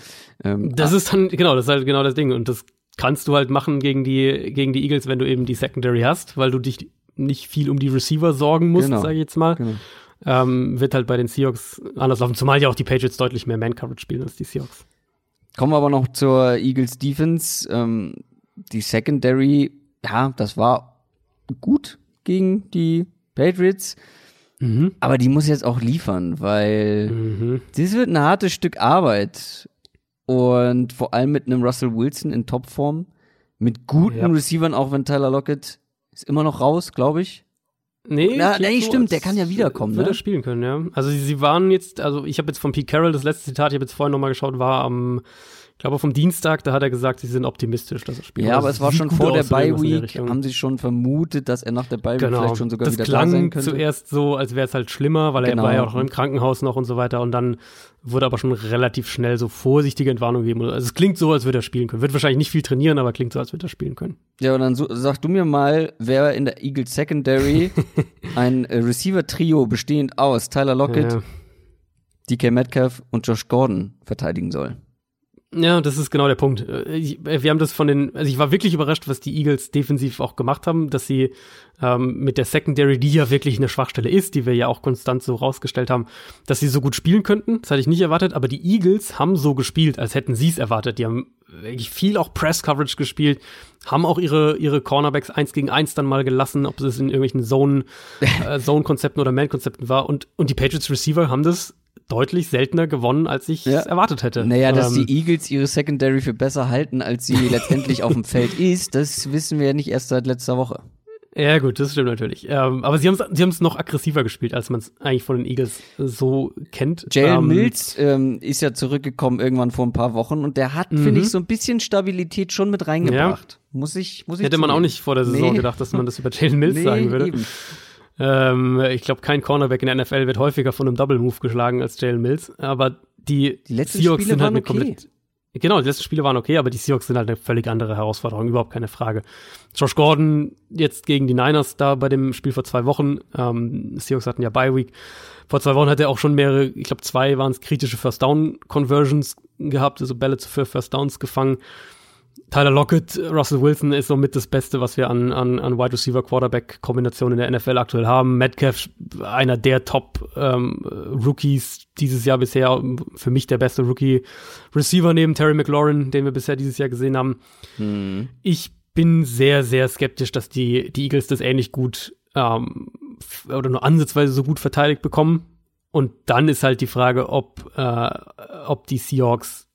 Ähm, das ist dann, genau, das ist halt genau das Ding. Und das kannst du halt machen gegen die, gegen die Eagles, wenn du eben die Secondary hast, weil du dich nicht viel um die Receiver sorgen musst, genau. sage ich jetzt mal. Genau. Ähm, wird halt bei den Seahawks anders laufen, zumal ja auch die Patriots deutlich mehr Man-Coverage spielen als die Seahawks. Kommen wir aber noch zur Eagles Defense. Ähm, die Secondary, ja, das war gut gegen die Patriots. Mhm. Aber die muss jetzt auch liefern, weil mhm. das wird ein hartes Stück Arbeit. Und vor allem mit einem Russell Wilson in Topform. Mit guten ja. Receivern, auch wenn Tyler Lockett ist immer noch raus, glaube ich. Nee, Na, nee so, stimmt, der kann ja wiederkommen. Würde ne? spielen können, ja. Also sie, sie waren jetzt, also ich habe jetzt von Pete Carroll das letzte Zitat, ich habe jetzt vorhin nochmal geschaut, war am ich glaube, vom Dienstag, da hat er gesagt, sie sind optimistisch, dass er spielt. Ja, aber es war schon vor der Bye Week, haben sie schon vermutet, dass er nach der Bye Week genau. vielleicht schon sogar das wieder klang da sein könnte. zuerst so, als wäre es halt schlimmer, weil genau. er war ja auch noch im Krankenhaus noch und so weiter und dann wurde aber schon relativ schnell so vorsichtige Entwarnung gegeben. Also es klingt so, als würde er spielen können. Wird wahrscheinlich nicht viel trainieren, aber klingt so, als würde er spielen können. Ja, und dann so, sag du mir mal, wer in der Eagles Secondary ein äh, Receiver-Trio bestehend aus Tyler Lockett, ja. DK Metcalf und Josh Gordon verteidigen soll. Ja, das ist genau der Punkt. Ich, wir haben das von den, also ich war wirklich überrascht, was die Eagles defensiv auch gemacht haben, dass sie ähm, mit der Secondary, die ja wirklich eine Schwachstelle ist, die wir ja auch konstant so rausgestellt haben, dass sie so gut spielen könnten. Das hatte ich nicht erwartet, aber die Eagles haben so gespielt, als hätten sie es erwartet. Die haben wirklich viel auch Press-Coverage gespielt, haben auch ihre, ihre Cornerbacks eins gegen eins dann mal gelassen, ob es in irgendwelchen Zone, äh, Zone-Konzepten oder Man-Konzepten war. Und, und die Patriots Receiver haben das deutlich seltener gewonnen, als ich ja. erwartet hätte. Naja, dass ähm, die Eagles ihre Secondary für besser halten, als sie letztendlich auf dem Feld ist, das wissen wir ja nicht erst seit letzter Woche. Ja, gut, das stimmt natürlich. Ähm, aber sie haben es sie noch aggressiver gespielt, als man es eigentlich von den Eagles so kennt. Jalen ähm, Mills ähm, ist ja zurückgekommen irgendwann vor ein paar Wochen und der hat, finde ich, mhm. so ein bisschen Stabilität schon mit reingebracht. Ja. Muss ich, muss ich Hätte man auch nicht vor der Saison nee. gedacht, dass man das über Jalen Mills nee, sagen würde. Eben. Ähm, ich glaube, kein Cornerback in der NFL wird häufiger von einem Double Move geschlagen als Jalen Mills. Aber die, die letzten Seahawks Spiele sind halt eine okay. komplett. Genau, die letzten Spiele waren okay, aber die Seahawks sind halt eine völlig andere Herausforderung, überhaupt keine Frage. Josh Gordon jetzt gegen die Niners da bei dem Spiel vor zwei Wochen. Ähm, Seahawks hatten ja Bye Week. Vor zwei Wochen hat er auch schon mehrere, ich glaube zwei waren es kritische First Down Conversions gehabt, also Bälle für First Downs gefangen. Tyler Lockett, Russell Wilson ist somit das Beste, was wir an, an, an Wide Receiver Quarterback Kombination in der NFL aktuell haben. Metcalf, einer der Top ähm, Rookies dieses Jahr bisher, für mich der beste Rookie Receiver neben Terry McLaurin, den wir bisher dieses Jahr gesehen haben. Hm. Ich bin sehr, sehr skeptisch, dass die, die Eagles das ähnlich gut ähm, oder nur ansatzweise so gut verteidigt bekommen. Und dann ist halt die Frage, ob, äh, ob die Seahawks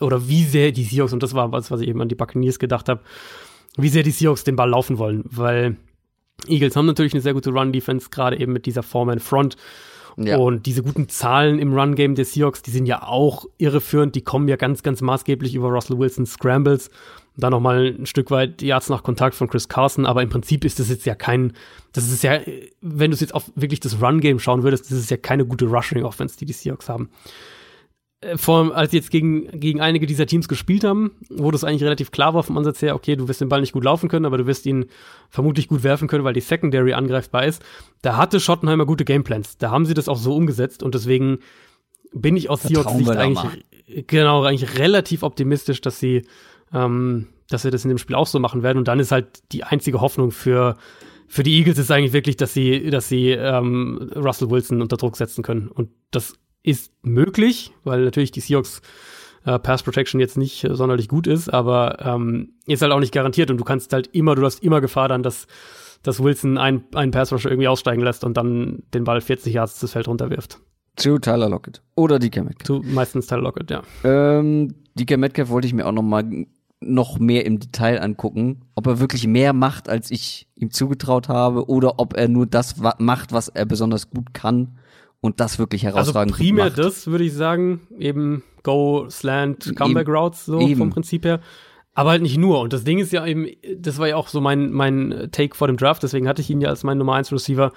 oder wie sehr die Seahawks, und das war was, was ich eben an die Buccaneers gedacht habe, wie sehr die Seahawks den Ball laufen wollen, weil Eagles haben natürlich eine sehr gute Run-Defense, gerade eben mit dieser Foreman-Front. Ja. Und diese guten Zahlen im Run-Game der Seahawks, die sind ja auch irreführend, die kommen ja ganz, ganz maßgeblich über Russell Wilsons Scrambles. Dann nochmal ein Stück weit Yards nach Kontakt von Chris Carson, aber im Prinzip ist das jetzt ja kein, das ist ja, wenn du es jetzt auf wirklich das Run-Game schauen würdest, das ist ja keine gute Rushing-Offense, die die Seahawks haben. Äh, vor als sie jetzt gegen, gegen einige dieser Teams gespielt haben, wo das eigentlich relativ klar war vom Ansatz her, okay, du wirst den Ball nicht gut laufen können, aber du wirst ihn vermutlich gut werfen können, weil die Secondary angreifbar ist. Da hatte Schottenheimer gute Gameplans. Da haben sie das auch so umgesetzt und deswegen bin ich aus Seahawks Sicht eigentlich, genau, eigentlich relativ optimistisch, dass sie, ähm, dass sie das in dem Spiel auch so machen werden. Und dann ist halt die einzige Hoffnung für, für die Eagles ist eigentlich wirklich, dass sie, dass sie ähm, Russell Wilson unter Druck setzen können. Und das ist möglich, weil natürlich die Seahawks äh, Pass Protection jetzt nicht äh, sonderlich gut ist, aber ähm, ist halt auch nicht garantiert und du kannst halt immer, du hast immer Gefahr dann, dass, dass Wilson einen, einen Pass Rusher irgendwie aussteigen lässt und dann den Ball 40 Yards das Feld runterwirft. Zu Tyler Lockett. Oder DK Metcalf. Zu meistens Tyler Lockett, ja. Ähm, DK Metcalf wollte ich mir auch noch mal noch mehr im Detail angucken, ob er wirklich mehr macht, als ich ihm zugetraut habe, oder ob er nur das macht, was er besonders gut kann und das wirklich also herausragend Also primär das, würde ich sagen, eben Go, Slant, Comeback Routes, so eben. vom Prinzip her. Aber halt nicht nur. Und das Ding ist ja eben, das war ja auch so mein, mein Take vor dem Draft, deswegen hatte ich ihn ja als mein Nummer 1 Receiver,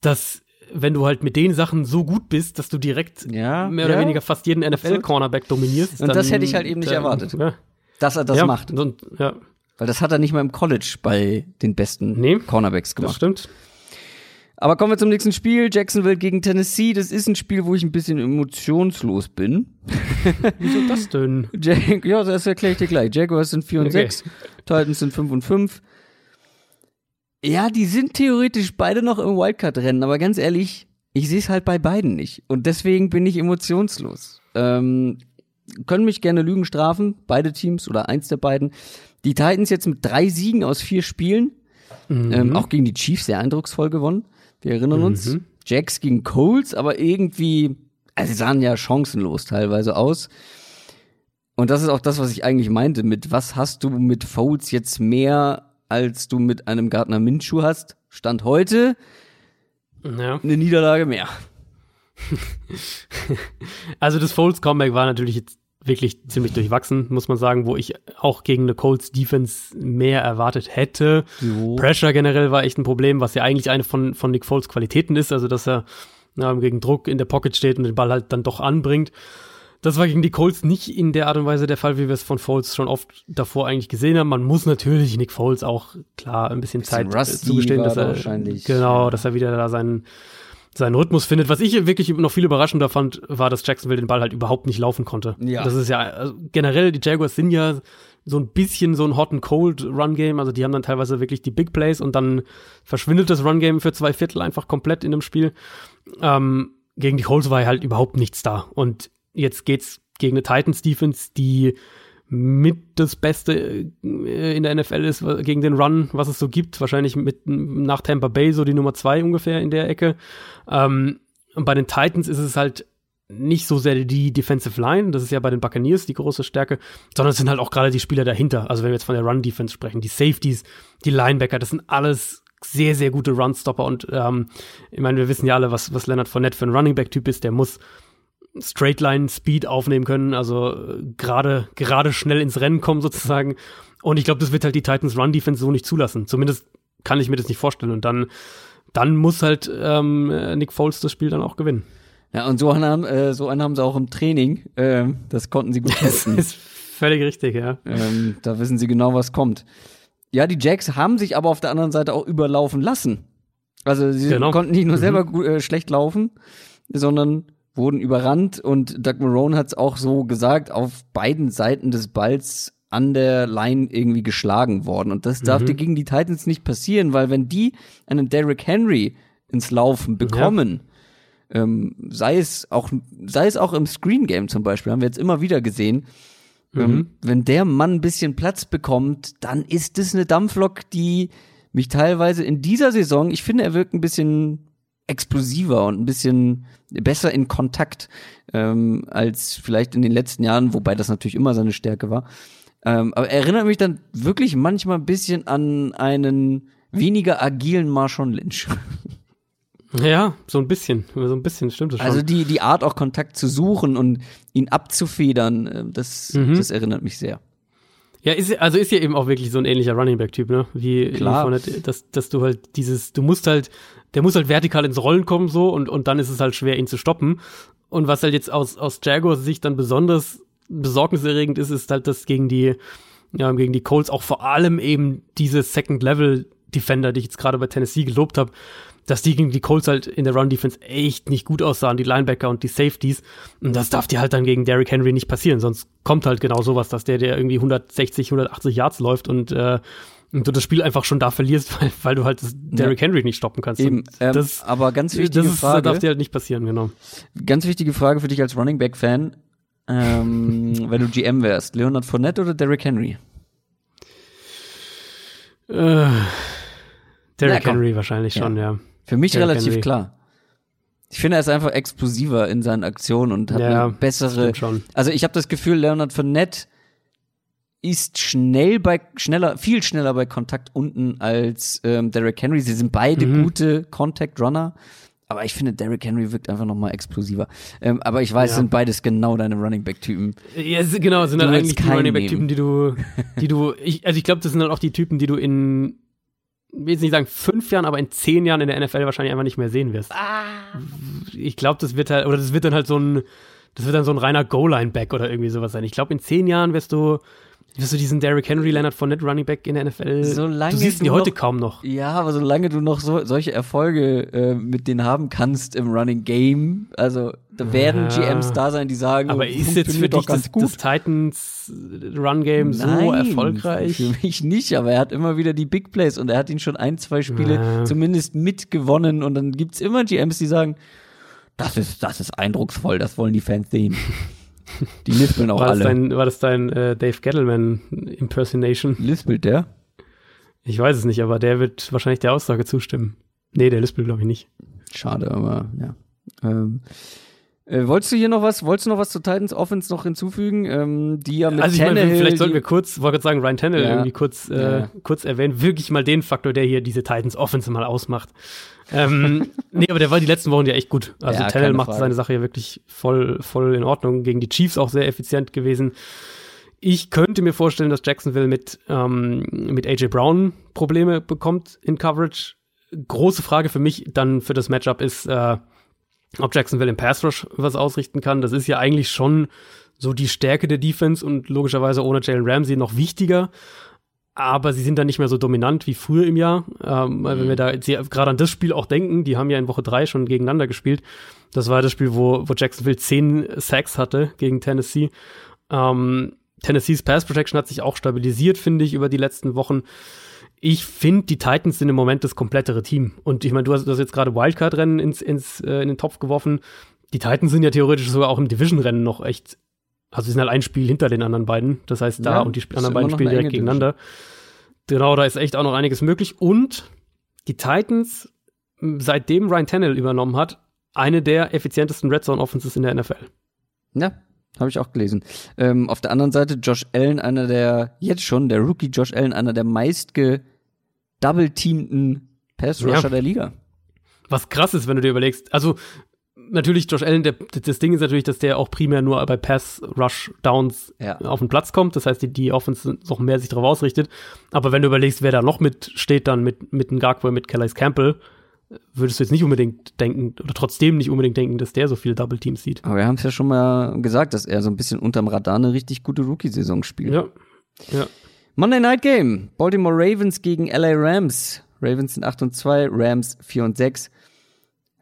dass wenn du halt mit den Sachen so gut bist, dass du direkt ja, mehr oder ja, weniger fast jeden NFL-Cornerback dominierst. Und dann, das hätte ich halt eben nicht äh, erwartet. Ja. Dass er das macht. Und, ja. Weil das hat er nicht mal im College bei den besten Nee, Cornerbacks Das gemacht. stimmt. Aber kommen wir zum nächsten Spiel. Jacksonville gegen Tennessee. Das ist ein Spiel, wo ich ein bisschen emotionslos bin. Wieso das denn? Jag ja, das erkläre ich dir gleich. Jaguars sind 4 und Okay. 6, Titans sind 5 und 5. Ja, die sind theoretisch beide noch im Wildcard-Rennen, aber ganz ehrlich, ich sehe es halt bei beiden nicht. Und deswegen bin ich emotionslos. Ähm, können mich gerne Lügen strafen, beide Teams oder eins der beiden. Die Titans jetzt mit drei Siegen aus vier Spielen, ähm, auch gegen die Chiefs sehr eindrucksvoll gewonnen. Wir erinnern uns. Jacks gegen Colts, aber irgendwie, also sie sahen ja chancenlos teilweise aus. Und das ist auch das, was ich eigentlich meinte, mit was hast du mit Foles jetzt mehr, als du mit einem Gardner Minshew hast? Stand heute Ja. eine Niederlage mehr. Also das Foles Comeback war natürlich jetzt wirklich ziemlich durchwachsen, muss man sagen, wo ich auch gegen eine Colts Defense mehr erwartet hätte. So. Pressure generell war echt ein Problem, was ja eigentlich eine von, von Nick Foles Qualitäten ist, also dass er na, gegen Druck in der Pocket steht und den Ball halt dann doch anbringt. Das war gegen die Colts nicht in der Art und Weise der Fall, wie wir es von Foles schon oft davor eigentlich gesehen haben. Man muss natürlich Nick Foles auch klar ein bisschen, Bisschen Zeit äh, zugestehen, dass er wahrscheinlich. genau, dass er wieder da seinen seinen Rhythmus findet. Was ich wirklich noch viel überraschender fand, war, dass Jacksonville den Ball halt überhaupt nicht laufen konnte. Ja. Das ist ja also generell die Jaguars sind ja so ein bisschen so ein Hot and Cold Run Game. Also die haben dann teilweise wirklich die Big Plays und dann verschwindet das Run Game für zwei Viertel einfach komplett in dem Spiel. Ähm, gegen die Colts war ja halt überhaupt nichts da. Und jetzt geht's gegen eine Titans Defense, die mit das Beste äh, in der NFL ist gegen den Run, was es so gibt. Wahrscheinlich mit nach Tampa Bay so die Nummer zwei ungefähr in der Ecke. Ähm, und bei den Titans ist es halt nicht so sehr die Defensive Line, das ist ja bei den Buccaneers die große Stärke, sondern es sind halt auch gerade die Spieler dahinter. Also wenn wir jetzt von der Run-Defense sprechen, die Safeties, die Linebacker, das sind alles sehr, sehr gute Run-Stopper und ähm, ich meine, wir wissen ja alle, was, was Leonard Fournette für ein Running-Back-Typ ist, der muss Straight Line Speed aufnehmen können, also äh, gerade gerade schnell ins Rennen kommen sozusagen. Und ich glaube, das wird halt die Titans Run Defense so nicht zulassen. Zumindest kann ich mir das nicht vorstellen. Und dann dann muss halt ähm, Nick Foles das Spiel dann auch gewinnen. Ja, und so einen haben, äh, so einen haben sie auch im Training. Ähm, das konnten sie gut Das testen. ist völlig richtig, ja. ähm, da wissen sie genau, was kommt. Ja, die Jacks haben sich aber auf der anderen Seite auch überlaufen lassen. Also sie Genau. konnten nicht nur Mhm. selber gut, äh, schlecht laufen, sondern wurden überrannt und Doug Marone hat es auch so gesagt, auf beiden Seiten des Balls an der Line irgendwie geschlagen worden. Und das darf Mhm. dir gegen die Titans nicht passieren, weil wenn die einen Derrick Henry ins Laufen bekommen, ähm, sei es auch, sei es auch im Screen Game zum Beispiel, haben wir jetzt immer wieder gesehen, ähm, wenn der Mann ein bisschen Platz bekommt, dann ist es eine Dampflok, die mich teilweise in dieser Saison, ich finde, er wirkt ein bisschen explosiver und ein bisschen besser in Kontakt ähm, als vielleicht in den letzten Jahren, wobei das natürlich immer seine Stärke war. Ähm, aber er erinnert mich dann wirklich manchmal ein bisschen an einen weniger agilen Marshawn Lynch. Ja, so ein bisschen. So ein bisschen stimmt das schon. Also die, die Art auch Kontakt zu suchen und ihn abzufedern, äh, das, Mhm. das erinnert mich sehr. Ja, ist, also ist ja eben auch wirklich so ein ähnlicher Running Back Typ, ne? Wie, Klar. Fournette, dass, dass du halt dieses, du musst halt, der muss halt vertikal ins Rollen kommen so und, und dann ist es halt schwer, ihn zu stoppen. Und was halt jetzt aus, aus Jaguars Sicht dann besonders besorgniserregend ist, ist halt, dass gegen die, ja, gegen die Colts auch vor allem eben diese Second Level Defender, die ich jetzt gerade bei Tennessee gelobt habe, dass die gegen die Colts halt in der Run-Defense echt nicht gut aussahen, die Linebacker und die Safeties. Und das darf dir halt dann gegen Derrick Henry nicht passieren, sonst kommt halt genau sowas, dass der, der irgendwie 160, 180 Yards läuft und, äh, und du das Spiel einfach schon da verlierst, weil, weil du halt das Derrick Henry nicht stoppen kannst. Eben, ähm, das, aber ganz wichtige das Frage. darf dir halt nicht passieren, genau. Ganz wichtige Frage für dich als Running Back Fan. Ähm, wenn du GM wärst, Leonard Fournette oder Derrick Henry? Äh, Ja, Derrick komm. Henry wahrscheinlich schon, ja. Für mich Derrick relativ Henry. klar. Ich finde, er ist einfach explosiver in seinen Aktionen und hat Ja, eine bessere. Also ich habe das Gefühl, Leonard Fournette ist schnell bei schneller, viel schneller bei Kontakt unten als ähm, Derrick Henry. Sie sind beide Mhm. gute Contact Runner. Aber ich finde, Derrick Henry wirkt einfach noch mal explosiver. Ähm, aber ich weiß, Ja. sind beides genau deine Running Back Typen. Ja, es- genau, sind Du dann willst eigentlich die Running Back Typen, die du, die du, ich, also ich glaube, das sind dann auch die Typen, die du in, ich will jetzt nicht sagen fünf Jahren, aber in zehn Jahren in der NFL wahrscheinlich einfach nicht mehr sehen wirst. Ich glaube, das wird halt, oder das wird dann halt so ein, das wird dann so ein reiner Goal-Line-Back oder irgendwie sowas sein. Ich glaube, in zehn Jahren wirst du, Wirst du diesen Derrick Henry, Leonard Fournette Running Back in der NFL? Solange du siehst ihn heute noch- kaum noch. Ja, aber solange du noch so, solche Erfolge äh, mit denen haben kannst im Running Game, also da werden Ja. GMs da sein, die sagen, Aber ist jetzt für dich das, das Titans Run Game so Nein, erfolgreich? Für mich nicht, aber er hat immer wieder die Big Plays und er hat ihn schon ein, zwei Spiele Ja. zumindest mitgewonnen und dann gibt's immer GMs, die sagen, das ist, das ist eindrucksvoll, das wollen die Fans sehen. Die lispeln auch War das alle. dein, war das dein äh, Dave Gettleman Impersonation? Lispelt der? Ich weiß es nicht, aber der wird wahrscheinlich der Aussage zustimmen. Nee, der lispelt glaube ich nicht. Schade, aber ja. Ähm, äh, wolltest du hier noch was, wolltest du noch was zu Titans Offense noch hinzufügen? Ähm, die ja mit also ich meine, Tannehill, vielleicht sollten wir kurz, wollte gerade sagen, Ryan Tannehill Ja. irgendwie kurz, äh, Ja. kurz erwähnen, wirklich mal den Faktor, der hier diese Titans Offense mal ausmacht. ähm, nee, aber der war die letzten Wochen ja echt gut. Also Ja, Tannehill macht Frage. seine Sache ja wirklich voll, voll in Ordnung. Gegen die Chiefs auch sehr effizient gewesen. Ich könnte mir vorstellen, dass Jacksonville mit, ähm, mit AJ Brown Probleme bekommt in Coverage. Große Frage für mich dann für das Matchup ist, äh, ob Jacksonville im Pass Rush was ausrichten kann. Das ist ja eigentlich schon so die Stärke der Defense und logischerweise ohne Jalen Ramsey noch wichtiger. Aber sie sind dann nicht mehr so dominant wie früher im Jahr. Ähm, weil Wenn wir da jetzt hier gerade an das Spiel auch denken, die haben ja in Woche drei schon gegeneinander gespielt. Das war das Spiel, wo, wo Jacksonville zehn Sacks hatte gegen Tennessee. Ähm, Tennessees Pass Protection hat sich auch stabilisiert, finde ich, über die letzten Wochen. Ich finde, die Titans sind im Moment das komplettere Team. Und ich meine, du hast, du hast jetzt gerade Wildcard-Rennen ins, ins, äh, in den Topf geworfen. Die Titans sind ja theoretisch sogar auch im Division-Rennen noch echt. Also sie sind halt ein Spiel hinter den anderen beiden. Das heißt, da Ja, und die anderen beiden spielen direkt gegeneinander. Genau, da ist echt auch noch einiges möglich. Und die Titans, seitdem Ryan Tannehill übernommen hat, eine der effizientesten Red Zone Offenses in der NFL. Ja, habe ich auch gelesen. Ähm, auf der anderen Seite Josh Allen, einer der, jetzt schon, der Rookie Josh Allen, einer der meistge double-teamten Pass-Rusher Ja. der Liga. Was krass ist, wenn du dir überlegst. Also, natürlich, Josh Allen, der, das Ding ist natürlich, dass der auch primär nur bei Pass-Rush-Downs Ja. auf den Platz kommt. Das heißt, die, die Offense noch mehr sich darauf ausrichtet. Aber wenn du überlegst, wer da noch mit steht, dann mit, mit Ngakwe, mit Calais Campbell, würdest du jetzt nicht unbedingt denken, oder trotzdem nicht unbedingt denken, dass der so viele Double Teams sieht. Aber wir haben es ja schon mal gesagt, dass er so ein bisschen unterm Radar eine richtig gute Rookie-Saison spielt. Ja. Ja. Monday Night Game. Baltimore Ravens gegen LA Rams. Ravens sind 8 und 2, Rams 4 und 6.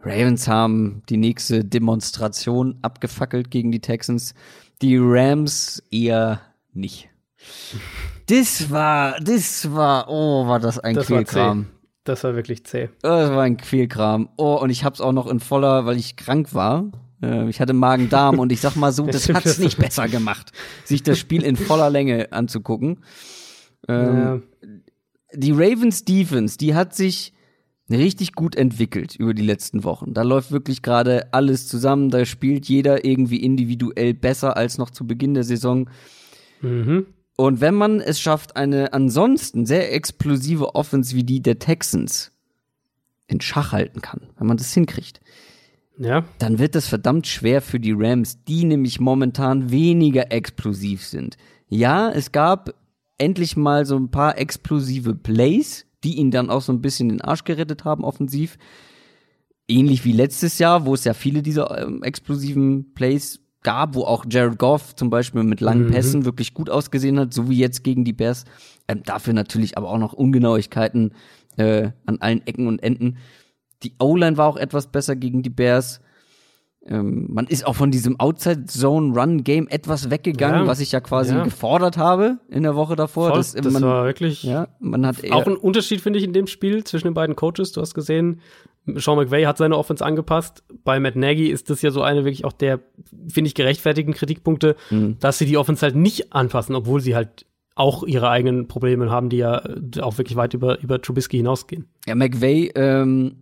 Ravens haben die nächste Demonstration abgefackelt gegen die Texans. Die Rams eher nicht. Das war, das war, oh, war das ein Das Quälkram. Das war wirklich zäh. Das war ein Quälkram. Oh, und ich hab's auch noch in voller, weil ich krank war. Äh, Ich hatte Magen-Darm und ich sag mal so, das hat's nicht besser gemacht, sich das Spiel in voller Länge anzugucken. Ähm, Ja. die Ravens Defense, die hat sich richtig gut entwickelt über die letzten Wochen. Da läuft wirklich gerade alles zusammen. Da spielt jeder irgendwie individuell besser als noch zu Beginn der Saison. Mhm. Und wenn man es schafft, eine ansonsten sehr explosive Offense wie die der Texans in Schach halten kann, wenn man das hinkriegt, Ja. dann wird es verdammt schwer für die Rams, die nämlich momentan weniger explosiv sind. Ja, es gab endlich mal so ein paar explosive Plays, die ihn dann auch so ein bisschen den Arsch gerettet haben offensiv. Ähnlich wie letztes Jahr, wo es ja viele dieser ähm, explosiven Plays gab, wo auch Jared Goff zum Beispiel mit langen Pässen wirklich gut ausgesehen hat, so wie jetzt gegen die Bears. Ähm, dafür natürlich aber auch noch Ungenauigkeiten äh, an allen Ecken und Enden. Die O-Line war auch etwas besser gegen die Bears. Ähm, man ist auch von diesem Outside-Zone-Run-Game etwas weggegangen, Ja. was ich ja quasi Ja. gefordert habe in der Woche davor. Voll, dass, das man, war wirklich ja, man hat auch ein Unterschied, finde ich, in dem Spiel zwischen den beiden Coaches. Du hast gesehen, Sean McVay hat seine Offense angepasst. Bei Matt Nagy ist das ja so eine wirklich auch der, finde ich, gerechtfertigten Kritikpunkte, Mhm. dass sie die Offense halt nicht anpassen, obwohl sie halt auch ihre eigenen Probleme haben, die ja äh, auch wirklich weit über, über Trubisky hinausgehen. Ja, McVay ähm,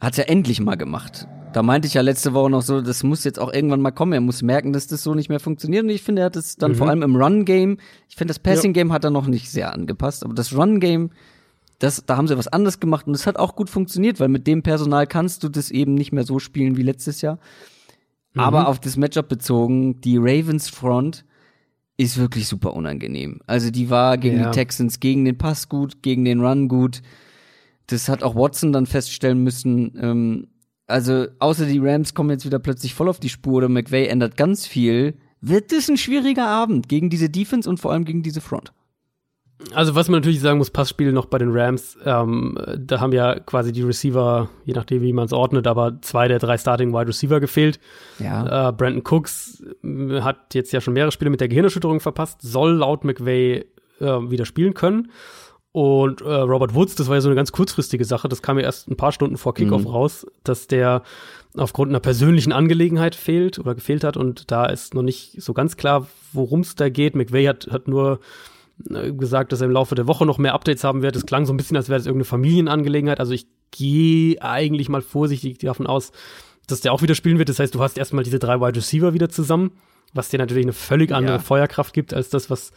hat's ja endlich mal gemacht. Da meinte ich ja letzte Woche noch so, das muss jetzt auch irgendwann mal kommen. Er muss merken, dass das so nicht mehr funktioniert. Und ich finde, er hat es dann vor allem im Run-Game, ich finde, das Passing-Game hat er noch nicht sehr angepasst, aber das Run-Game, das, da haben sie was anderes gemacht und es hat auch gut funktioniert, weil mit dem Personal kannst du das eben nicht mehr so spielen wie letztes Jahr. Aber auf das Matchup bezogen, die Ravens Front ist wirklich super unangenehm. Also die war gegen Ja. die Texans, gegen den Pass gut, gegen den Run gut. Das hat auch Watson dann feststellen müssen. Ähm, also außer die Rams kommen jetzt wieder plötzlich voll auf die Spur oder McVay ändert ganz viel, wird es ein schwieriger Abend gegen diese Defense und vor allem gegen diese Front. Also was man natürlich sagen muss, Passspiel noch bei den Rams, ähm, da haben ja quasi die Receiver, je nachdem wie man es ordnet, aber zwei der drei Starting Wide Receiver gefehlt. Ja. Äh, Brandon Cooks äh, hat jetzt ja schon mehrere Spiele mit der Gehirnerschütterung verpasst, soll laut McVay äh, wieder spielen können. Und äh, Robert Woods, das war ja so eine ganz kurzfristige Sache, das kam ja erst ein paar Stunden vor Kickoff Mhm. raus, dass der aufgrund einer persönlichen Angelegenheit fehlt oder gefehlt hat und da ist noch nicht so ganz klar, worum es da geht. McVay hat, hat nur äh, gesagt, dass er im Laufe der Woche noch mehr Updates haben wird. Es klang so ein bisschen, als wäre das irgendeine Familienangelegenheit. Also ich gehe eigentlich mal vorsichtig davon aus, dass der auch wieder spielen wird. Das heißt, du hast erstmal diese drei Wide Receiver wieder zusammen, was dir natürlich eine völlig andere Ja. Feuerkraft gibt als das, was,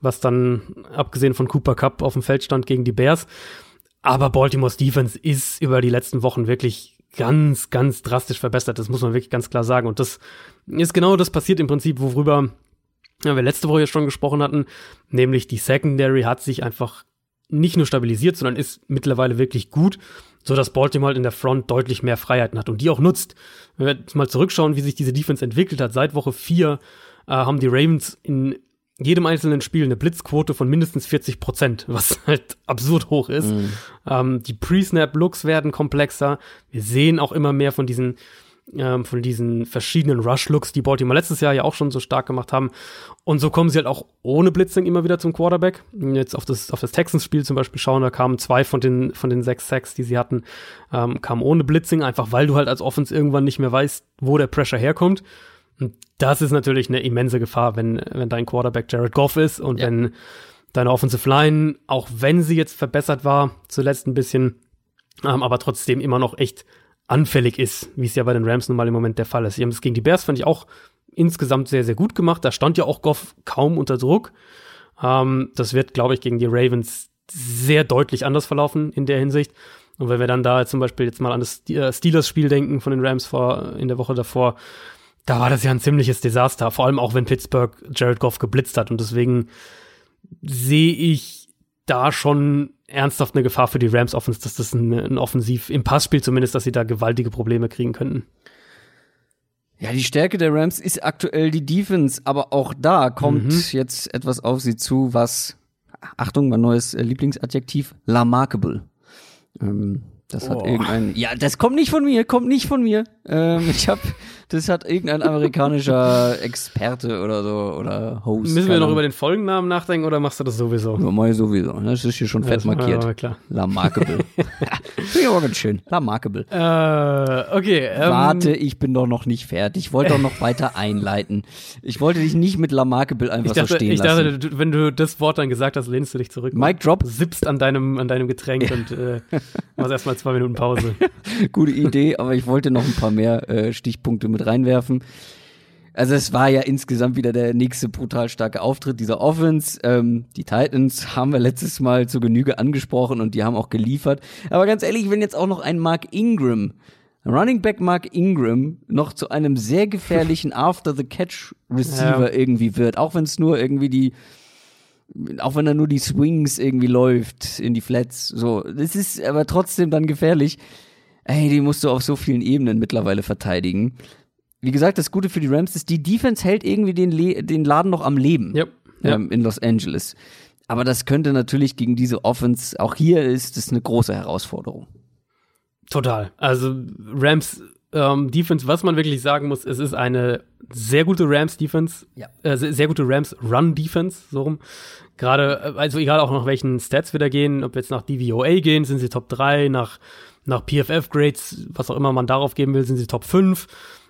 was dann abgesehen von Cooper Cup auf dem Feld stand gegen die Bears. Aber Baltimore's Defense ist über die letzten Wochen wirklich ganz, ganz drastisch verbessert. Das muss man wirklich ganz klar sagen. Und das ist genau das passiert im Prinzip, worüber wir letzte Woche ja schon gesprochen hatten, nämlich die Secondary hat sich einfach nicht nur stabilisiert, sondern ist mittlerweile wirklich gut, so dass Baltimore halt in der Front deutlich mehr Freiheiten hat und die auch nutzt. Wenn wir jetzt mal zurückschauen, wie sich diese Defense entwickelt hat, seit Woche 4 äh, haben die Ravens in jedem einzelnen Spiel eine Blitzquote von mindestens 40 Prozent, was halt absurd hoch ist. Ähm, die Pre-Snap-Looks werden komplexer. Wir sehen auch immer mehr von diesen ähm, von diesen verschiedenen Rush-Looks, die Baltimore letztes Jahr ja auch schon so stark gemacht haben. Und so kommen sie halt auch ohne Blitzing immer wieder zum Quarterback. Jetzt auf das, auf das Texans-Spiel zum Beispiel schauen, da kamen zwei von den, von den sechs Sacks, die sie hatten, ähm, kamen ohne Blitzing, einfach weil du halt als Offense irgendwann nicht mehr weißt, wo der Pressure herkommt. Und das ist natürlich eine immense Gefahr, wenn, wenn dein Quarterback Jared Goff ist und Ja. wenn deine Offensive Line, auch wenn sie jetzt verbessert war, zuletzt ein bisschen, ähm, aber trotzdem immer noch echt anfällig ist, wie es ja bei den Rams nun mal im Moment der Fall ist. Sie haben es gegen die Bears, fand ich auch insgesamt sehr, sehr gut gemacht. Da stand ja auch Goff kaum unter Druck. Ähm, das wird, glaube ich, gegen die Ravens sehr deutlich anders verlaufen in der Hinsicht. Und wenn wir dann da zum Beispiel jetzt mal an das äh, Steelers-Spiel denken von den Rams vor, in der Woche davor, da war das ja ein ziemliches Desaster. Vor allem auch, wenn Pittsburgh Jared Goff geblitzt hat. Und deswegen sehe ich da schon ernsthaft eine Gefahr für die Rams Offense, dass das ein, ein Offensiv, im Passspiel zumindest, dass sie da gewaltige Probleme kriegen könnten. Ja, die Stärke der Rams ist aktuell die Defense, aber auch da kommt Mhm. jetzt etwas auf sie zu, was, Achtung, mein neues äh, Lieblingsadjektiv, lamarkable. Ähm, das hat Oh. irgendein, ja, das kommt nicht von mir, kommt nicht von mir. Ähm, ich hab, das hat irgendein amerikanischer Experte oder so, oder Host. Müssen wir noch über den Folgennamen nachdenken oder machst du das sowieso? Ja, mal sowieso, das ist hier schon fett Ja, markiert. Ja, klar. Lamarkable. Finde ich aber ganz schön. Lamarkable. Äh, okay. Ähm, Warte, ich bin doch noch nicht fertig. Ich wollte doch noch weiter einleiten. Ich wollte dich nicht mit Lamarkable einfach Ich dachte, so stehen ich lassen. dachte, du- wenn du das Wort dann gesagt hast, lehnst du dich zurück. Mic drop. Sippst an deinem, an deinem Getränk und äh, machst erstmal zwei Minuten Pause. Gute Idee, aber ich wollte noch ein paar mehr äh, Stichpunkte mit reinwerfen. Also es war ja insgesamt wieder der nächste brutal starke Auftritt dieser Offense. Ähm, die Titans haben wir letztes Mal zur Genüge angesprochen und die haben auch geliefert. Aber ganz ehrlich, wenn jetzt auch noch ein Mark Ingram, Running Back Mark Ingram, noch zu einem sehr gefährlichen After-the-Catch-Receiver irgendwie wird, auch wenn es nur irgendwie die auch wenn er nur die Swings irgendwie läuft in die Flats, so, das ist aber trotzdem dann gefährlich. Ey, die musst du auf so vielen Ebenen mittlerweile verteidigen. Wie gesagt, das Gute für die Rams ist, die Defense hält irgendwie den, Le den Laden noch am Leben ja. ähm, in Los Angeles. Aber das könnte natürlich gegen diese Offense, auch hier ist es eine große Herausforderung. Total. Also Rams ähm, Defense, was man wirklich sagen muss, es ist eine sehr gute Rams Defense, Ja. äh, sehr, sehr gute Rams Run Defense, so rum. Gerade, äh, also egal auch nach welchen Stats wir da gehen, ob wir jetzt nach DVOA gehen, sind sie Top 3, nach, nach PFF Grades, was auch immer man darauf geben will, sind sie Top 5.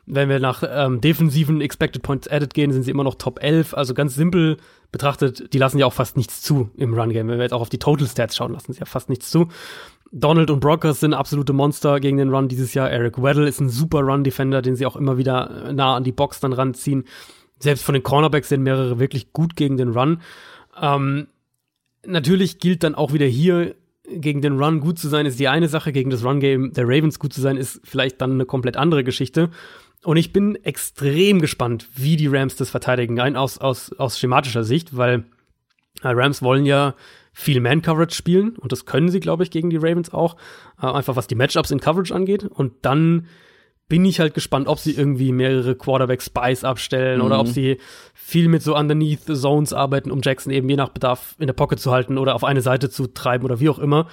Wenn wir nach ähm, defensiven Expected Points Added gehen, sind sie immer noch Top 11. Also ganz simpel betrachtet, die lassen ja auch fast nichts zu im Run-Game. Wenn wir jetzt auch auf die Total Stats schauen, lassen sie ja fast nichts zu. Donald und Brockers sind absolute Monster gegen den Run dieses Jahr. Eric Weddle ist ein super Run-Defender, den sie auch immer wieder nah an die Box dann ranziehen. Selbst von den Cornerbacks sind mehrere wirklich gut gegen den Run. Ähm, natürlich gilt dann auch wieder hier, gegen den Run gut zu sein, ist die eine Sache, gegen das Run-Game der Ravens gut zu sein, ist vielleicht dann eine komplett andere Geschichte. Und ich bin extrem gespannt, wie die Rams das verteidigen, rein aus, aus, aus schematischer Sicht, weil äh, Rams wollen ja viel Man-Coverage spielen und das können sie, glaube ich, gegen die Ravens auch, äh, einfach was die Matchups in Coverage angeht. Und dann bin ich halt gespannt, ob sie irgendwie mehrere Quarterback-Spies abstellen mhm. oder ob sie viel mit so Underneath Zones arbeiten, um Jackson eben je nach Bedarf in der Pocket zu halten oder auf eine Seite zu treiben oder wie auch immer.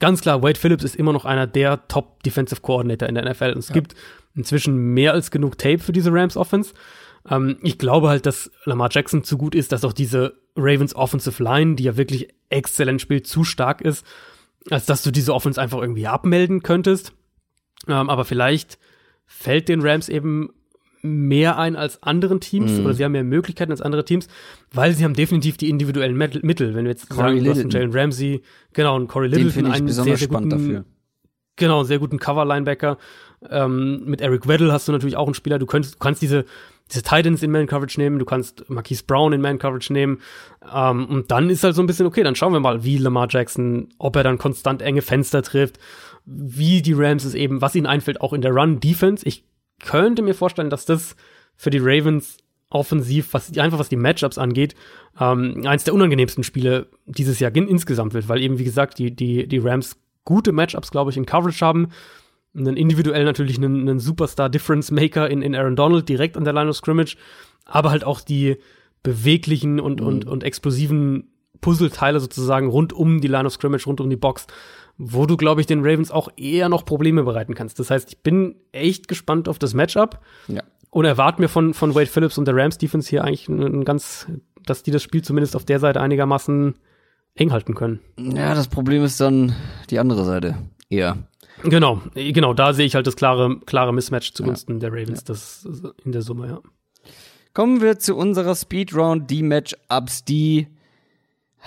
Ganz klar, Wade Phillips ist immer noch einer der Top Defensive Coordinator in der NFL. Und es ja. gibt inzwischen mehr als genug Tape für diese Rams Offense. Ähm, ich glaube halt, dass Lamar Jackson zu gut ist, dass auch diese Ravens Offensive Line, die ja wirklich exzellent spielt, zu stark ist, als dass du diese Offense einfach irgendwie abmelden könntest. Ähm, aber vielleicht fällt den Rams eben mehr ein als anderen Teams mhm. oder sie haben mehr Möglichkeiten als andere Teams, weil sie haben definitiv die individuellen Mittel. Wenn wir jetzt Corey sagen, du hast einen Jalen Ramsey, genau, und Corey Littleton, einen sehr, sehr guten, dafür. genau, einen sehr guten Cover-Linebacker. Ähm, mit Eric Weddle hast du natürlich auch einen Spieler, du, könntest, du kannst diese diese Titans in Man-Coverage nehmen, du kannst Marquise Brown in Man-Coverage nehmen. Ähm, und dann ist halt so ein bisschen, okay, dann schauen wir mal, wie Lamar Jackson, ob er dann konstant enge Fenster trifft, wie die Rams es eben, was ihnen einfällt, auch in der Run-Defense. Ich könnte mir vorstellen, dass das für die Ravens offensiv, was einfach was die Matchups angeht, ähm, eins der unangenehmsten Spiele dieses Jahr insgesamt wird, weil eben, wie gesagt, die, die, die Rams gute Matchups, glaube ich, in Coverage haben. Dann individuell natürlich einen, einen Superstar-Difference-Maker in, in Aaron Donald direkt an der Line of Scrimmage, aber halt auch die beweglichen und, mhm. und, und explosiven Puzzleteile sozusagen rund um die Line of Scrimmage, rund um die Box wo du, glaube ich, den Ravens auch eher noch Probleme bereiten kannst. Das heißt, ich bin echt gespannt auf das Matchup ja. und erwarte mir von, von Wade Phillips und der Rams Defense hier eigentlich ein ganz, dass die das Spiel zumindest auf der Seite einigermaßen eng halten können. Ja, das Problem ist dann die andere Seite eher. Genau, genau, da sehe ich halt das klare, klare Mismatch zugunsten ja. der Ravens, ja. das in der Summe, ja. Kommen wir zu unserer Speedround, die Matchups, die,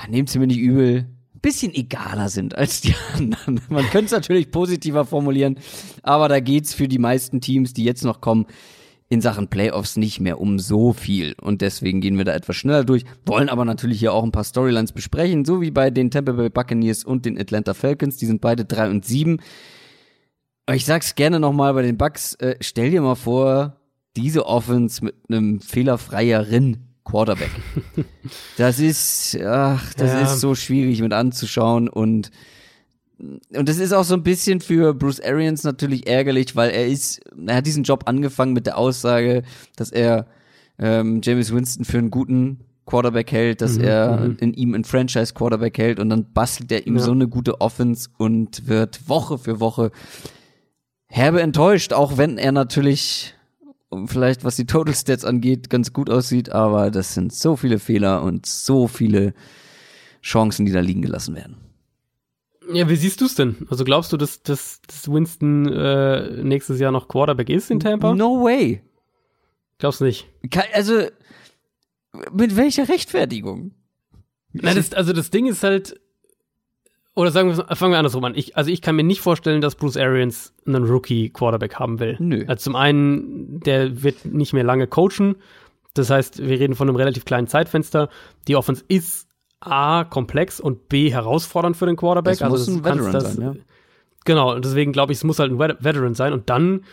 nehmt sie mir nicht übel, bisschen egaler sind als die anderen. Man könnte es natürlich positiver formulieren, aber da geht's für die meisten Teams, die jetzt noch kommen, in Sachen Playoffs nicht mehr um so viel. Und deswegen gehen wir da etwas schneller durch, wollen aber natürlich hier auch ein paar Storylines besprechen, so wie bei den Tampa Bay Buccaneers und den Atlanta Falcons. Die sind beide drei und sieben. Ich sag's gerne nochmal bei den Bucks, äh, stell dir mal vor, diese Offense mit einem fehlerfreieren Quarterback. das ist, ach, das ja. ist so schwierig mit anzuschauen und und das ist auch so ein bisschen für Bruce Arians natürlich ärgerlich, weil er ist, er hat diesen Job angefangen mit der Aussage, dass er ähm, James Winston für einen guten Quarterback hält, dass mhm, er mhm. in ihm einen Franchise Quarterback hält und dann bastelt er ihm ja. so eine gute Offense und wird Woche für Woche herbe enttäuscht, auch wenn er natürlich vielleicht was die Total Stats angeht, ganz gut aussieht, aber das sind so viele Fehler und so viele Chancen, die da liegen gelassen werden. Ja, wie siehst du es denn? Also glaubst du, dass, dass, dass Winston äh, nächstes Jahr noch Quarterback ist in Tampa? No way. Glaubst du nicht? Also, mit welcher Rechtfertigung? Na, das, also das Ding ist halt, oder sagen wir, fangen wir andersrum an. Ich, also ich kann mir nicht vorstellen, dass Bruce Arians einen Rookie-Quarterback haben will. Nö. Also zum einen, der wird nicht mehr lange coachen. Das heißt, wir reden von einem relativ kleinen Zeitfenster. Die Offense ist A, komplex und B, herausfordernd für den Quarterback. Es also muss ein Veteran das, sein, ja. Genau, und deswegen glaube ich, es muss halt ein Veteran sein. Und dann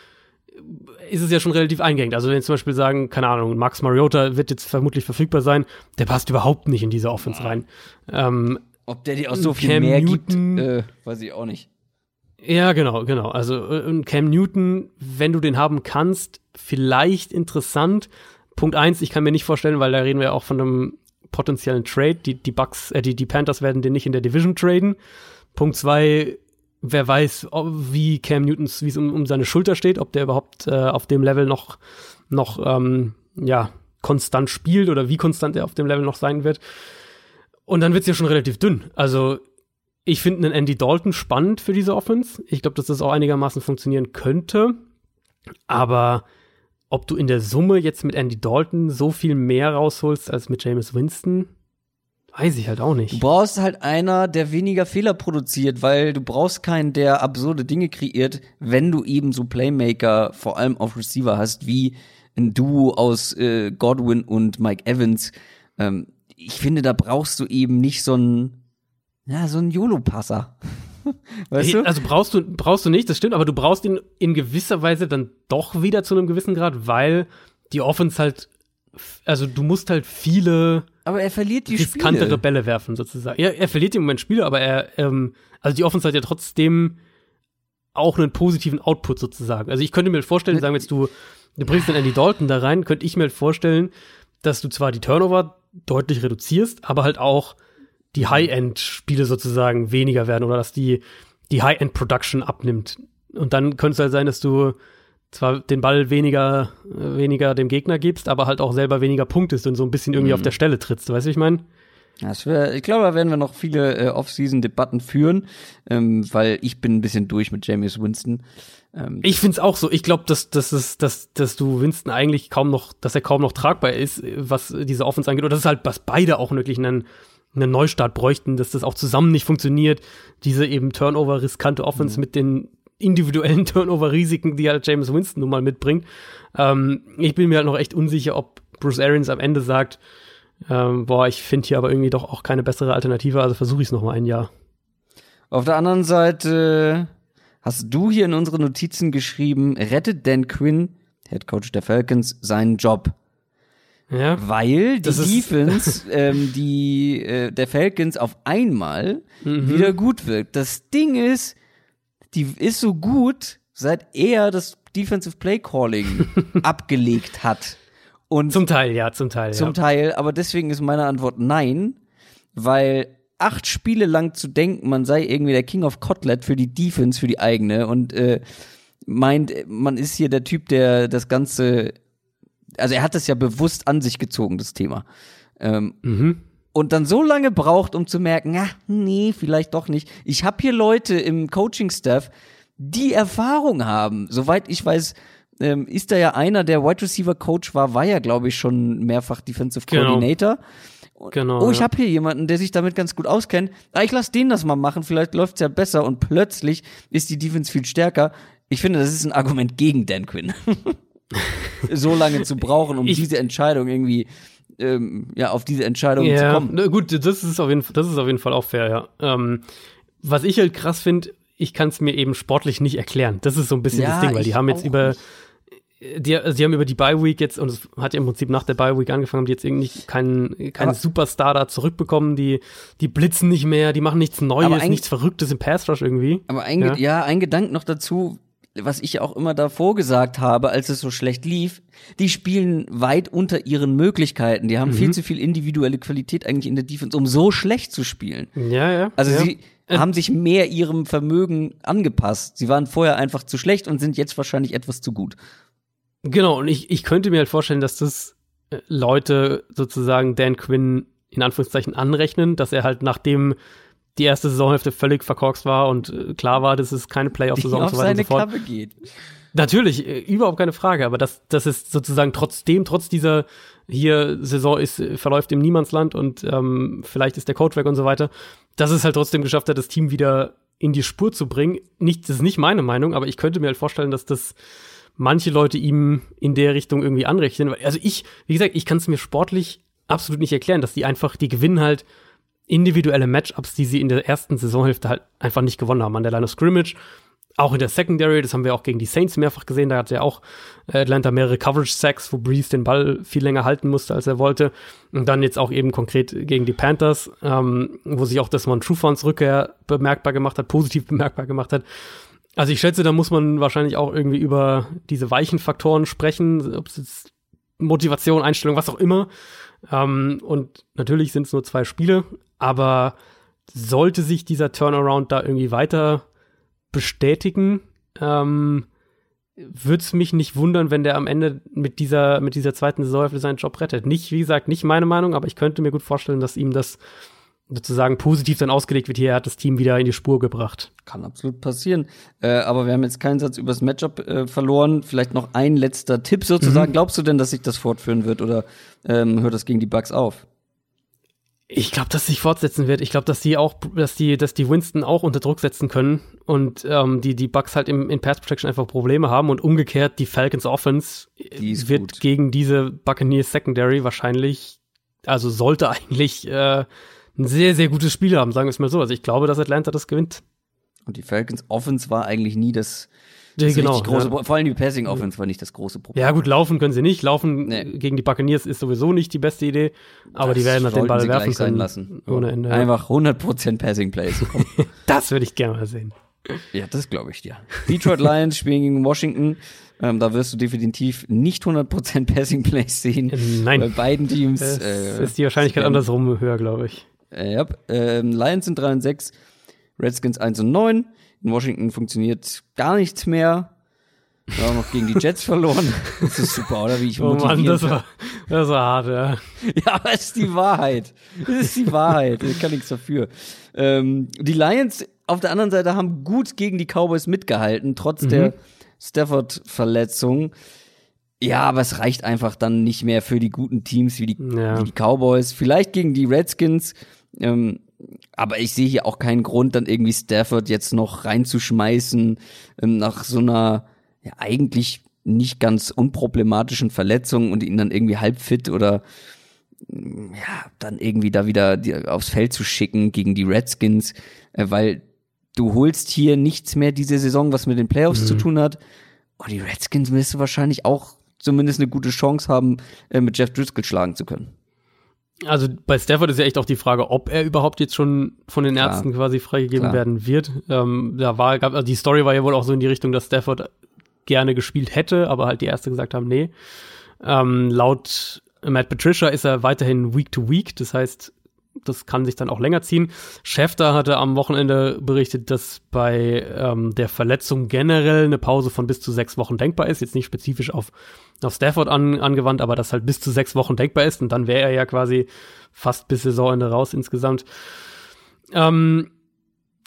ist es ja schon relativ eingängig. Also wenn wir zum Beispiel sagen, keine Ahnung, Max Mariota wird jetzt vermutlich verfügbar sein, der passt überhaupt nicht in diese Offense rein. Ähm, ob der dir auch so viel Cam mehr Newton, gibt, äh, weiß ich auch nicht. Ja, genau, genau. Also äh, Cam Newton, wenn du den haben kannst, vielleicht interessant. Punkt eins, ich kann mir nicht vorstellen, weil da reden wir auch von einem potenziellen Trade. Die, die Bucks, äh, die, die Panthers werden den nicht in der Division traden. Punkt zwei, wer weiß, wie Cam Newtons, wie es um, um seine Schulter steht, ob der überhaupt äh, auf dem Level noch, noch ähm, ja, konstant spielt oder wie konstant er auf dem Level noch sein wird. Und dann wird es ja schon relativ dünn. Also ich finde einen Andy Dalton spannend für diese Offense. Ich glaube, dass das auch einigermaßen funktionieren könnte. Aber ob du in der Summe jetzt mit Andy Dalton so viel mehr rausholst als mit James Winston, weiß ich halt auch nicht. Du brauchst halt einer, der weniger Fehler produziert, weil du brauchst keinen, der absurde Dinge kreiert, wenn du eben so Playmaker vor allem auf Receiver hast, wie ein Duo aus äh, Godwin und Mike Evans. Ähm, ich finde, da brauchst du eben nicht so einen, ja, so einen YOLO-Passer. weißt du? Also brauchst du, brauchst du nicht, das stimmt, aber du brauchst ihn in gewisser Weise dann doch wieder zu einem gewissen Grad, weil die Offense halt, also du musst halt viele aber er verliert die riskantere Spiele. Bälle werfen, sozusagen. Ja, er verliert im Moment Spiele, aber er, ähm, also die Offense hat ja trotzdem auch einen positiven Output sozusagen. Also ich könnte mir vorstellen, sagen wir jetzt du, du bringst dann Andy Dalton da rein, könnte ich mir halt vorstellen, dass du zwar die Turnover deutlich reduzierst, aber halt auch die High-End-Spiele sozusagen weniger werden oder dass die, die High-End-Production abnimmt. Und dann könnte es halt sein, dass du zwar den Ball weniger, äh, weniger dem Gegner gibst, aber halt auch selber weniger punktest und so ein bisschen irgendwie mhm. auf der Stelle trittst. Weißt du, wie ich meine? Wär, ich glaube, da werden wir noch viele äh, Off-Season-Debatten führen, ähm, weil ich bin ein bisschen durch mit James Winston. Ähm, ich find's auch so. Ich glaube, dass, dass, dass, dass, dass du Winston eigentlich kaum noch, dass er kaum noch tragbar ist, was diese Offense angeht. Oder das ist halt, was beide auch wirklich einen, einen Neustart bräuchten, dass das auch zusammen nicht funktioniert. Diese eben Turnover-riskante Offense mhm. mit den individuellen Turnover-Risiken, die halt James Winston nun mal mitbringt. Ähm, ich bin mir halt noch echt unsicher, ob Bruce Arians am Ende sagt, ähm, boah, ich finde hier aber irgendwie doch auch keine bessere Alternative, also versuche ich es noch mal ein Jahr. Auf der anderen Seite hast du hier in unsere Notizen geschrieben, rettet Dan Quinn, Head Coach der Falcons, seinen Job. Ja, Weil die Defense ähm, die, äh, der Falcons auf einmal mhm. wieder gut wirkt. Das Ding ist, die ist so gut, seit er das Defensive Play Calling abgelegt hat. Und zum Teil, ja, zum Teil. Zum ja. Teil, aber deswegen ist meine Antwort nein, weil acht Spiele lang zu denken, man sei irgendwie der King of Kotlet für die Defense, für die eigene und äh, meint, man ist hier der Typ, der das Ganze, also er hat das ja bewusst an sich gezogen, das Thema. Ähm, mhm. Und dann so lange braucht, um zu merken, ach, nee, vielleicht doch nicht. Ich habe hier Leute im Coaching-Staff, die Erfahrung haben. Soweit ich weiß, ähm, ist da ja einer, der Wide Receiver Coach war, war ja, glaube ich, schon mehrfach Defensive genau. Genau. Oh, ich ja. habe hier jemanden, der sich damit ganz gut auskennt. Ah, ich lasse den das mal machen, vielleicht läuft's ja besser und plötzlich ist die Defense viel stärker. Ich finde, das ist ein Argument gegen Dan Quinn. so lange zu brauchen, um ich, diese Entscheidung irgendwie ähm, ja auf diese Entscheidung ja, zu kommen. Na gut, das ist auf jeden Fall, das ist auf jeden Fall auch fair, ja. Ähm, was ich halt krass finde, ich kann es mir eben sportlich nicht erklären. Das ist so ein bisschen ja, das Ding, weil die haben jetzt über nicht die, also die haben über die Bye Week jetzt, und es hat ja im Prinzip nach der Bye Week angefangen, haben die jetzt irgendwie keinen, keinen Superstar da zurückbekommen, die, die blitzen nicht mehr, die machen nichts Neues, nichts Verrücktes im Pass Rush irgendwie. Aber ein, ja. ja, ein Gedanke noch dazu, was ich auch immer davor gesagt habe, als es so schlecht lief, die spielen weit unter ihren Möglichkeiten. Die haben mhm. viel zu viel individuelle Qualität eigentlich in der Defense, um so schlecht zu spielen. Ja, ja. Also ja. sie haben sich mehr ihrem Vermögen angepasst. Sie waren vorher einfach zu schlecht und sind jetzt wahrscheinlich etwas zu gut. Genau, und ich, ich könnte mir halt vorstellen, dass das äh, Leute sozusagen Dan Quinn in Anführungszeichen anrechnen, dass er halt nachdem die erste Saisonhälfte völlig verkorkst war und äh, klar war, dass es keine Playoff-Saison und so weiter und so fort. Klappe geht. Natürlich, äh, überhaupt keine Frage, aber das, das ist sozusagen trotzdem, trotz dieser hier Saison ist, verläuft im Niemandsland und ähm, vielleicht ist der Coach weg und so weiter, dass es halt trotzdem geschafft hat, das Team wieder in die Spur zu bringen. Nicht, das ist nicht meine Meinung, aber ich könnte mir halt vorstellen, dass das manche Leute ihm in der Richtung irgendwie anrechnen. Also ich, wie gesagt, ich kann es mir sportlich absolut nicht erklären, dass die einfach, die gewinnen halt individuelle Matchups, die sie in der ersten Saisonhälfte halt einfach nicht gewonnen haben. An der Line of Scrimmage, auch in der Secondary, das haben wir auch gegen die Saints mehrfach gesehen, da hatte ja auch äh, Atlanta mehrere Coverage-Sacks, wo Breeze den Ball viel länger halten musste, als er wollte. Und dann jetzt auch eben konkret gegen die Panthers, ähm, wo sich auch das Desmond Trufants Rückkehr bemerkbar gemacht hat, positiv bemerkbar gemacht hat. Also ich schätze, da muss man wahrscheinlich auch irgendwie über diese weichen Faktoren sprechen, ob es jetzt Motivation, Einstellung, was auch immer. Ähm, und natürlich sind es nur zwei Spiele, aber sollte sich dieser Turnaround da irgendwie weiter bestätigen, ähm, würde es mich nicht wundern, wenn der am Ende mit dieser, mit dieser zweiten Saison seinen Job rettet. Nicht, wie gesagt, nicht meine Meinung, aber ich könnte mir gut vorstellen, dass ihm das sozusagen positiv dann ausgelegt wird, hier er hat das Team wieder in die Spur gebracht. Kann absolut passieren. Äh, aber wir haben jetzt keinen Satz über das Matchup äh, verloren. Vielleicht noch ein letzter Tipp sozusagen. Mhm. Glaubst du denn, dass sich das fortführen wird oder ähm, hört das gegen die Bugs auf? Ich glaube, dass sich fortsetzen wird. Ich glaube, dass die auch, dass die, dass die Winston auch unter Druck setzen können und ähm, die die Bugs halt im, in Pass Protection einfach Probleme haben und umgekehrt die Falcons Offense wird gut. gegen diese Buccaneers Secondary wahrscheinlich, also sollte eigentlich äh, ein sehr, sehr gutes Spiel haben, sagen wir es mal so. Also ich glaube, dass Atlanta das gewinnt. Und die Falcons Offense war eigentlich nie das, das ja, genau, große, ja. vor allem die Passing Offense war nicht das große Problem. Ja gut, laufen können sie nicht. Laufen nee. gegen die Buccaneers ist sowieso nicht die beste Idee, aber das die werden halt den Ball werfen können. Lassen. Ohne Ende. Einfach 100% Passing Plays. das würde ich gerne mal sehen. Ja, das glaube ich dir. Detroit Lions spielen gegen Washington. Ähm, da wirst du definitiv nicht 100% Passing Plays sehen. Nein. Bei beiden Teams. Äh, ist die Wahrscheinlichkeit andersrum höher, glaube ich. Äh, ja, ähm, Lions sind 3 und 6, Redskins 1 und 9. In Washington funktioniert gar nichts mehr. Wir haben noch gegen die Jets verloren. Das ist super, oder? Wie ich Oh Mann, das war, das war hart, ja. Ja, aber es ist die Wahrheit. Das ist die Wahrheit. Ich kann nichts dafür. Ähm, die Lions auf der anderen Seite haben gut gegen die Cowboys mitgehalten, trotz der Stafford-Verletzung. Ja, aber es reicht einfach dann nicht mehr für die guten Teams wie die, Ja. wie die Cowboys. Vielleicht gegen die Redskins. Ähm, aber ich sehe hier auch keinen Grund, dann irgendwie Stafford jetzt noch reinzuschmeißen ähm, nach so einer ja, eigentlich nicht ganz unproblematischen Verletzung und ihn dann irgendwie halbfit oder ja, dann irgendwie da wieder aufs Feld zu schicken gegen die Redskins, äh, weil du holst hier nichts mehr diese Saison, was mit den Playoffs zu tun hat. Und die Redskins wirst du wahrscheinlich auch zumindest eine gute Chance haben, äh, mit Jeff Driscoll schlagen zu können. Also bei Stafford ist ja echt auch die Frage, ob er überhaupt jetzt schon von den Klar. Ärzten quasi freigegeben Klar. werden wird. Ähm, da war, gab, also die Story war ja wohl auch so in die Richtung, dass Stafford gerne gespielt hätte, aber halt die Ärzte gesagt haben, nee. Ähm, laut Matt Patricia ist er weiterhin Week to Week, das heißt, das kann sich dann auch länger ziehen. Schäfter hatte am Wochenende berichtet, dass bei ähm, der Verletzung generell eine Pause von bis zu sechs Wochen denkbar ist. Jetzt nicht spezifisch auf, auf Stafford an, angewandt, aber dass halt bis zu sechs Wochen denkbar ist. Und dann wäre er ja quasi fast bis Saisonende raus insgesamt. Ähm,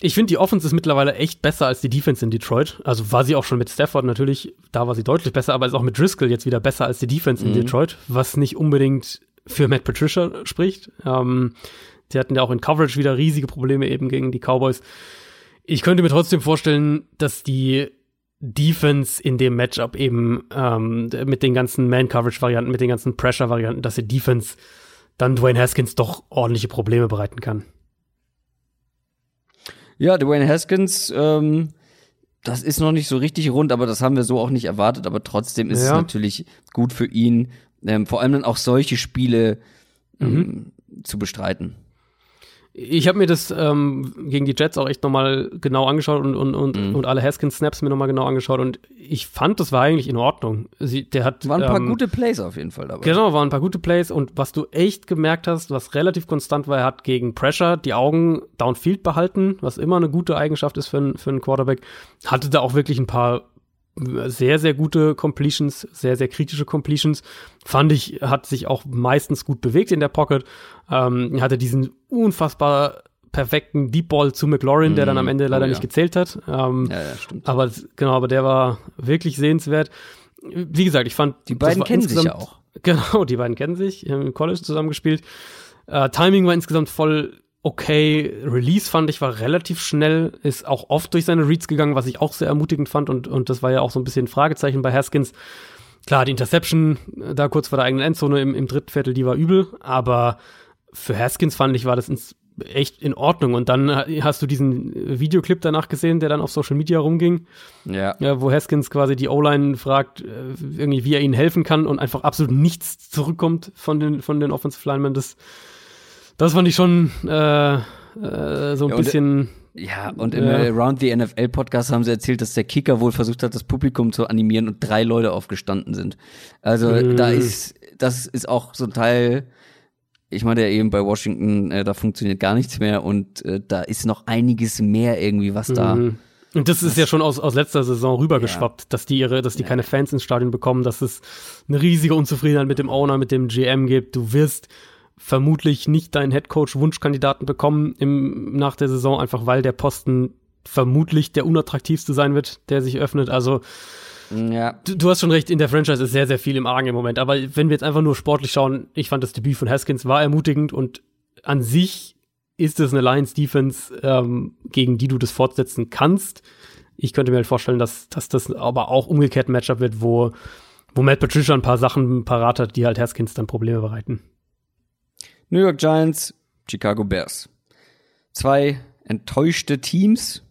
ich finde, die Offense ist mittlerweile echt besser als die Defense in Detroit. Also war sie auch schon mit Stafford natürlich, da war sie deutlich besser, aber ist auch mit Driscoll jetzt wieder besser als die Defense in Mhm. Detroit, was nicht unbedingt für Matt Patricia spricht. Ähm, die hatten ja auch in Coverage wieder riesige Probleme eben gegen die Cowboys. Ich könnte mir trotzdem vorstellen, dass die Defense in dem Matchup eben ähm, mit den ganzen Man-Coverage-Varianten, mit den ganzen Pressure-Varianten, dass die Defense dann Dwayne Haskins doch ordentliche Probleme bereiten kann. Ja, Dwayne Haskins, ähm, das ist noch nicht so richtig rund, aber das haben wir so auch nicht erwartet. Aber trotzdem ist es Ja. natürlich gut für ihn, ähm, vor allem dann auch solche Spiele ähm, zu bestreiten. Ich habe mir das ähm, gegen die Jets auch echt nochmal genau angeschaut und, und, und, Mhm. und alle Haskins-Snaps mir nochmal genau angeschaut und ich fand, das war eigentlich in Ordnung. Sie, der hat, Waren ein paar ähm, gute Plays auf jeden Fall dabei. Genau, waren ein paar gute Plays und was du echt gemerkt hast, was relativ konstant war, er hat gegen Pressure die Augen downfield behalten, was immer eine gute Eigenschaft ist für, für einen Quarterback. Hatte da auch wirklich ein paar sehr, sehr gute Completions, sehr, sehr kritische Completions. Fand ich, hat sich auch meistens gut bewegt in der Pocket. Ähm, hatte diesen unfassbar perfekten Deep Ball zu McLaurin, der dann am Ende Oh, leider ja. nicht gezählt hat. Ähm, Ja, ja, stimmt. aber genau, aber der war wirklich sehenswert. Wie gesagt, ich fand Die beiden kennen sich ja auch. Genau, die beiden kennen sich, haben im College zusammengespielt. Äh, Timing war insgesamt voll okay. Release fand ich war relativ schnell, ist auch oft durch seine Reads gegangen, was ich auch sehr ermutigend fand und, und das war ja auch so ein bisschen ein Fragezeichen bei Haskins. Klar, die Interception äh, da kurz vor der eigenen Endzone im, im dritten Viertel, die war übel, aber für Haskins fand ich, war das ins, echt in Ordnung. Und dann äh, hast du diesen äh, Videoclip danach gesehen, der dann auf Social Media rumging. Ja. Ja, wo Haskins quasi die O-Line fragt, irgendwie, wie er ihnen helfen kann und einfach absolut nichts zurückkommt von den, von den Offensive Linemen. Das, das fand ich schon äh, äh, so ein Ja, bisschen. Ja, und im Ja. äh, Around the NFL Podcast haben sie erzählt, dass der Kicker wohl versucht hat, das Publikum zu animieren und drei Leute aufgestanden sind. Also Mhm. da ist, das ist auch so ein Teil, ich meine ja eben bei Washington, äh, da funktioniert gar nichts mehr und äh, da ist noch einiges mehr irgendwie, was da. Mhm. Und das ist ja schon aus, aus letzter Saison rübergeschwappt, dass die ihre, dass die keine Fans ins Stadion bekommen, dass es eine riesige Unzufriedenheit mit dem Owner, mit dem GM gibt. Du wirst vermutlich nicht deinen Headcoach-Wunschkandidaten bekommen im, nach der Saison, einfach weil der Posten vermutlich der unattraktivste sein wird, der sich öffnet. Also Ja, du, du hast schon recht, in der Franchise ist sehr, sehr viel im Argen im Moment. Aber wenn wir jetzt einfach nur sportlich schauen, ich fand das Debüt von Haskins war ermutigend und an sich ist es eine Lions Defense, ähm, gegen die du das fortsetzen kannst. Ich könnte mir halt vorstellen, dass, dass das aber auch umgekehrt ein Matchup wird, wo, wo Matt Patricia ein paar Sachen parat hat, die halt Haskins dann Probleme bereiten. New York Giants, Chicago Bears. Zwei enttäuschte Teams.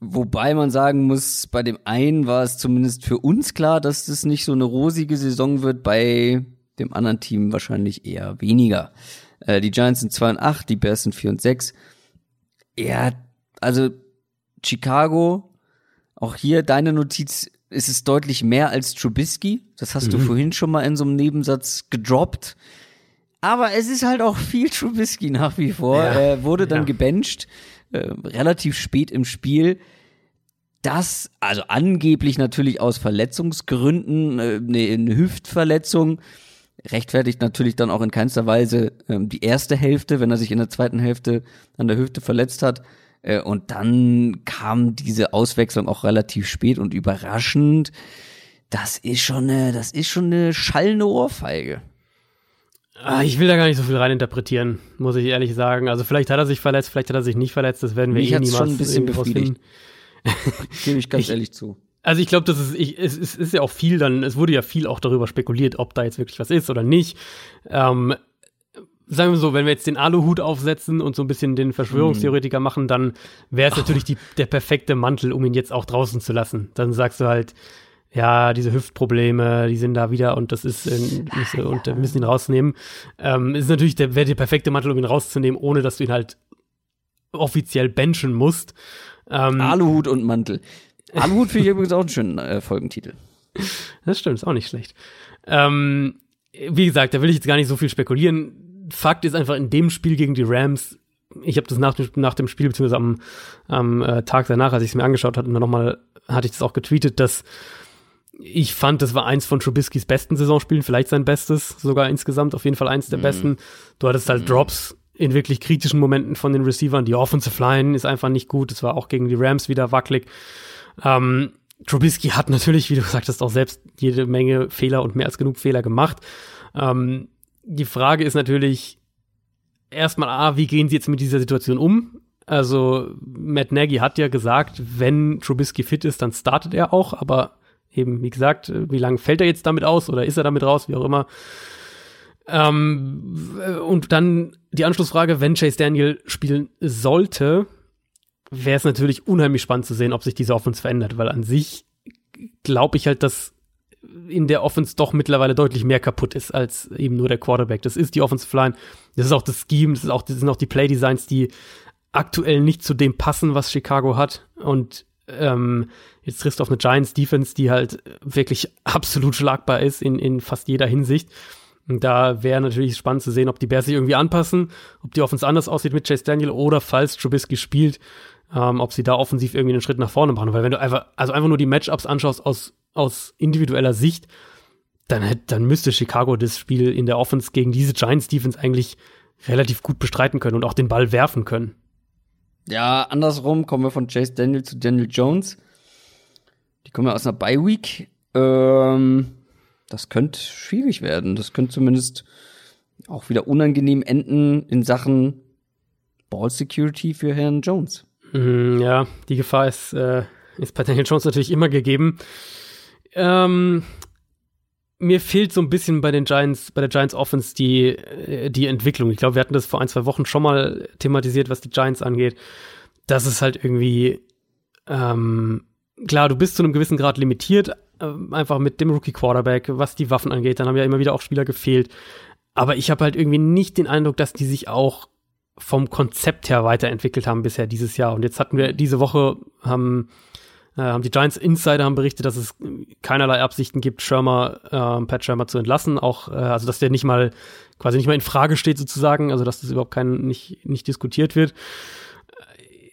Wobei man sagen muss, bei dem einen war es zumindest für uns klar, dass das nicht so eine rosige Saison wird, bei dem anderen Team wahrscheinlich eher weniger. Äh, die Giants sind 2 und 8, die Bears sind 4 und 6. Ja, also Chicago, auch hier deine Notiz, ist es deutlich mehr als Trubisky. Das hast mhm. du vorhin schon mal in so einem Nebensatz gedroppt. Aber es ist halt auch viel Trubisky nach wie vor. Ja. Er wurde dann ja. gebencht, äh, relativ spät im Spiel. Das, also angeblich natürlich aus Verletzungsgründen, äh, eine, eine Hüftverletzung, rechtfertigt natürlich dann auch in keinster Weise äh, die erste Hälfte, wenn er sich in der zweiten Hälfte an der Hüfte verletzt hat. Äh, und dann kam diese Auswechslung auch relativ spät und überraschend. Das ist schon eine, das ist schon eine schallende Ohrfeige. Ah, ich will da gar nicht so viel reininterpretieren, muss ich ehrlich sagen. Also vielleicht hat er sich verletzt, vielleicht hat er sich nicht verletzt, das werden wir Mich eh niemals schon ein bisschen befriedigt. Gebe ich ganz ich, ehrlich zu. Also ich glaube, das ist, ich, es, es ist ja auch viel dann, es wurde ja viel auch darüber spekuliert, ob da jetzt wirklich was ist oder nicht. Ähm, sagen wir so, wenn wir jetzt den Aluhut aufsetzen und so ein bisschen den Verschwörungstheoretiker mhm. machen, dann wäre es natürlich die, der perfekte Mantel, um ihn jetzt auch draußen zu lassen. Dann sagst du halt, ja, diese Hüftprobleme, die sind da wieder und das ist äh, so, und wir müssen ihn rausnehmen. Ähm, ist natürlich der, wäre der perfekte Mantel, um ihn rauszunehmen, ohne dass du ihn halt offiziell benchen musst. Ähm, Aluhut und Mantel. Aluhut finde ich übrigens auch einen schönen äh, Folgentitel. Das stimmt, ist auch nicht schlecht. Ähm, wie gesagt, da will ich jetzt gar nicht so viel spekulieren Fakt ist einfach, in dem Spiel gegen die Rams, ich habe das nach dem, nach dem Spiel, beziehungsweise am, am äh, Tag danach, als ich es mir angeschaut hatte, nochmal, hatte ich das auch getweetet, dass ich fand, das war eins von Trubiskys besten Saisonspielen, vielleicht sein bestes, sogar insgesamt auf jeden Fall eins der mhm. besten. Du hattest halt mhm. Drops in wirklich kritischen Momenten von den Receivern. Die Offensive Line ist einfach nicht gut. Es war auch gegen die Rams wieder wackelig. Ähm, Trubisky hat natürlich, wie du gesagt hast, auch selbst jede Menge Fehler und mehr als genug Fehler gemacht. Ähm, die Frage ist natürlich erstmal, A, wie gehen sie jetzt mit dieser Situation um? Also, Matt Nagy hat ja gesagt, wenn Trubisky fit ist, dann startet er auch, aber eben, wie gesagt, wie lange fällt er jetzt damit aus oder ist er damit raus, wie auch immer. Ähm, und dann die Anschlussfrage, wenn Chase Daniel spielen sollte, wäre es natürlich unheimlich spannend zu sehen, ob sich diese Offense verändert, weil an sich glaube ich halt, dass in der Offense doch mittlerweile deutlich mehr kaputt ist als eben nur der Quarterback. Das ist die Offensive Line, das ist auch das Scheme, das, ist auch, das sind auch die Playdesigns, die aktuell nicht zu dem passen, was Chicago hat. Und ähm, jetzt triffst du auf eine Giants Defense, die halt wirklich absolut schlagbar ist in, in fast jeder Hinsicht. Und da wäre natürlich spannend zu sehen, ob die Bears sich irgendwie anpassen, ob die Offense anders aussieht mit Chase Daniel oder falls Trubisky spielt, ähm, ob sie da offensiv irgendwie einen Schritt nach vorne machen. Weil wenn du einfach, also einfach nur die Matchups anschaust aus aus individueller Sicht, dann, dann müsste Chicago das Spiel in der Offense gegen diese Giants Defense eigentlich relativ gut bestreiten können und auch den Ball werfen können. Ja, andersrum kommen wir von Chase Daniel zu Daniel Jones. Die kommen ja aus einer Bye Week. Ähm, das könnte schwierig werden. Das könnte zumindest auch wieder unangenehm enden in Sachen Ball Security für Herrn Jones. Mm, ja, die Gefahr ist, äh, ist bei Daniel Jones natürlich immer gegeben. Ähm, mir fehlt so ein bisschen bei den Giants, bei der Giants Offense die, äh, die Entwicklung. Ich glaube, wir hatten das vor ein, zwei Wochen schon mal thematisiert, was die Giants angeht. Das ist halt irgendwie, ähm, klar, du bist zu einem gewissen Grad limitiert, äh, einfach mit dem Rookie Quarterback, was die Waffen angeht. Dann haben ja immer wieder auch Spieler gefehlt. Aber ich habe halt irgendwie nicht den Eindruck, dass die sich auch vom Konzept her weiterentwickelt haben bisher dieses Jahr. Und jetzt hatten wir diese Woche, haben äh, haben die Giants Insider haben berichtet, dass es keinerlei Absichten gibt, Schirmer, äh, Pat Schirmer zu entlassen, auch äh, also dass der nicht mal quasi nicht mal in Frage steht sozusagen, also dass das überhaupt kein nicht nicht diskutiert wird.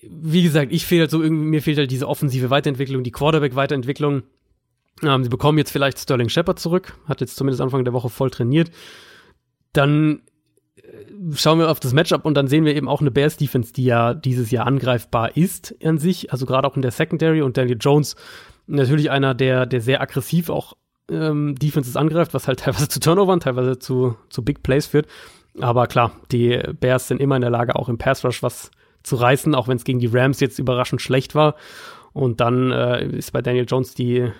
Wie gesagt, ich fehle halt so irgendwie mir fehlt halt diese offensive Weiterentwicklung, die Quarterback Weiterentwicklung. Ähm, sie bekommen jetzt vielleicht Sterling Shepard zurück, hat jetzt zumindest Anfang der Woche voll trainiert. Dann schauen wir auf das Matchup und dann sehen wir eben auch eine Bears Defense, die ja dieses Jahr angreifbar ist an sich, also gerade auch in der Secondary und Daniel Jones natürlich einer, der, der sehr aggressiv auch ähm, Defenses angreift, was halt teilweise zu Turnovern, teilweise zu, zu Big Plays führt. Aber klar, die Bears sind immer in der Lage, auch im Pass Rush was zu reißen, auch wenn es gegen die Rams jetzt überraschend schlecht war. Und dann äh, ist bei Daniel Jones die,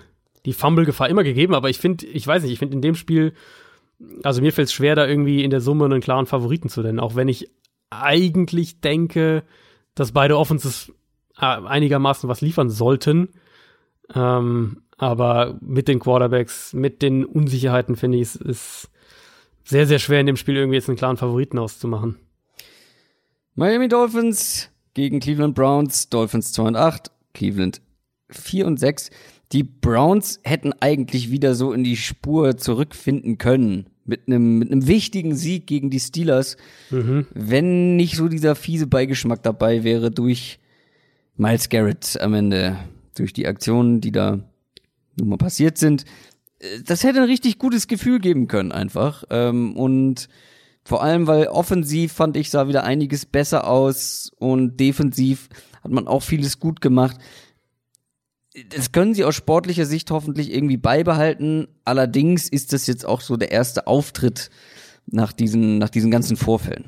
die Fumble-Gefahr immer gegeben, aber ich finde, ich weiß nicht, ich finde in dem Spiel also mir fällt es schwer, da irgendwie in der Summe einen klaren Favoriten zu nennen, auch wenn ich eigentlich denke, dass beide Offenses äh, einigermaßen was liefern sollten. Ähm, aber mit den Quarterbacks, mit den Unsicherheiten, finde ich, es sehr, sehr schwer in dem Spiel irgendwie jetzt einen klaren Favoriten auszumachen. Miami Dolphins gegen Cleveland Browns, Dolphins 2 und 8, Cleveland 4 und 6. Die Browns hätten eigentlich wieder so in die Spur zurückfinden können. Mit einem, mit einem wichtigen Sieg gegen die Steelers, mhm. wenn nicht so dieser fiese Beigeschmack dabei wäre durch Miles Garrett am Ende. Durch die Aktionen, die da nun mal passiert sind. Das hätte ein richtig gutes Gefühl geben können, einfach. Ähm, und vor allem, weil offensiv fand ich, sah wieder einiges besser aus und defensiv hat man auch vieles gut gemacht. Das können sie aus sportlicher Sicht hoffentlich irgendwie beibehalten. Allerdings ist das jetzt auch so der erste Auftritt nach diesen, nach diesen ganzen Vorfällen.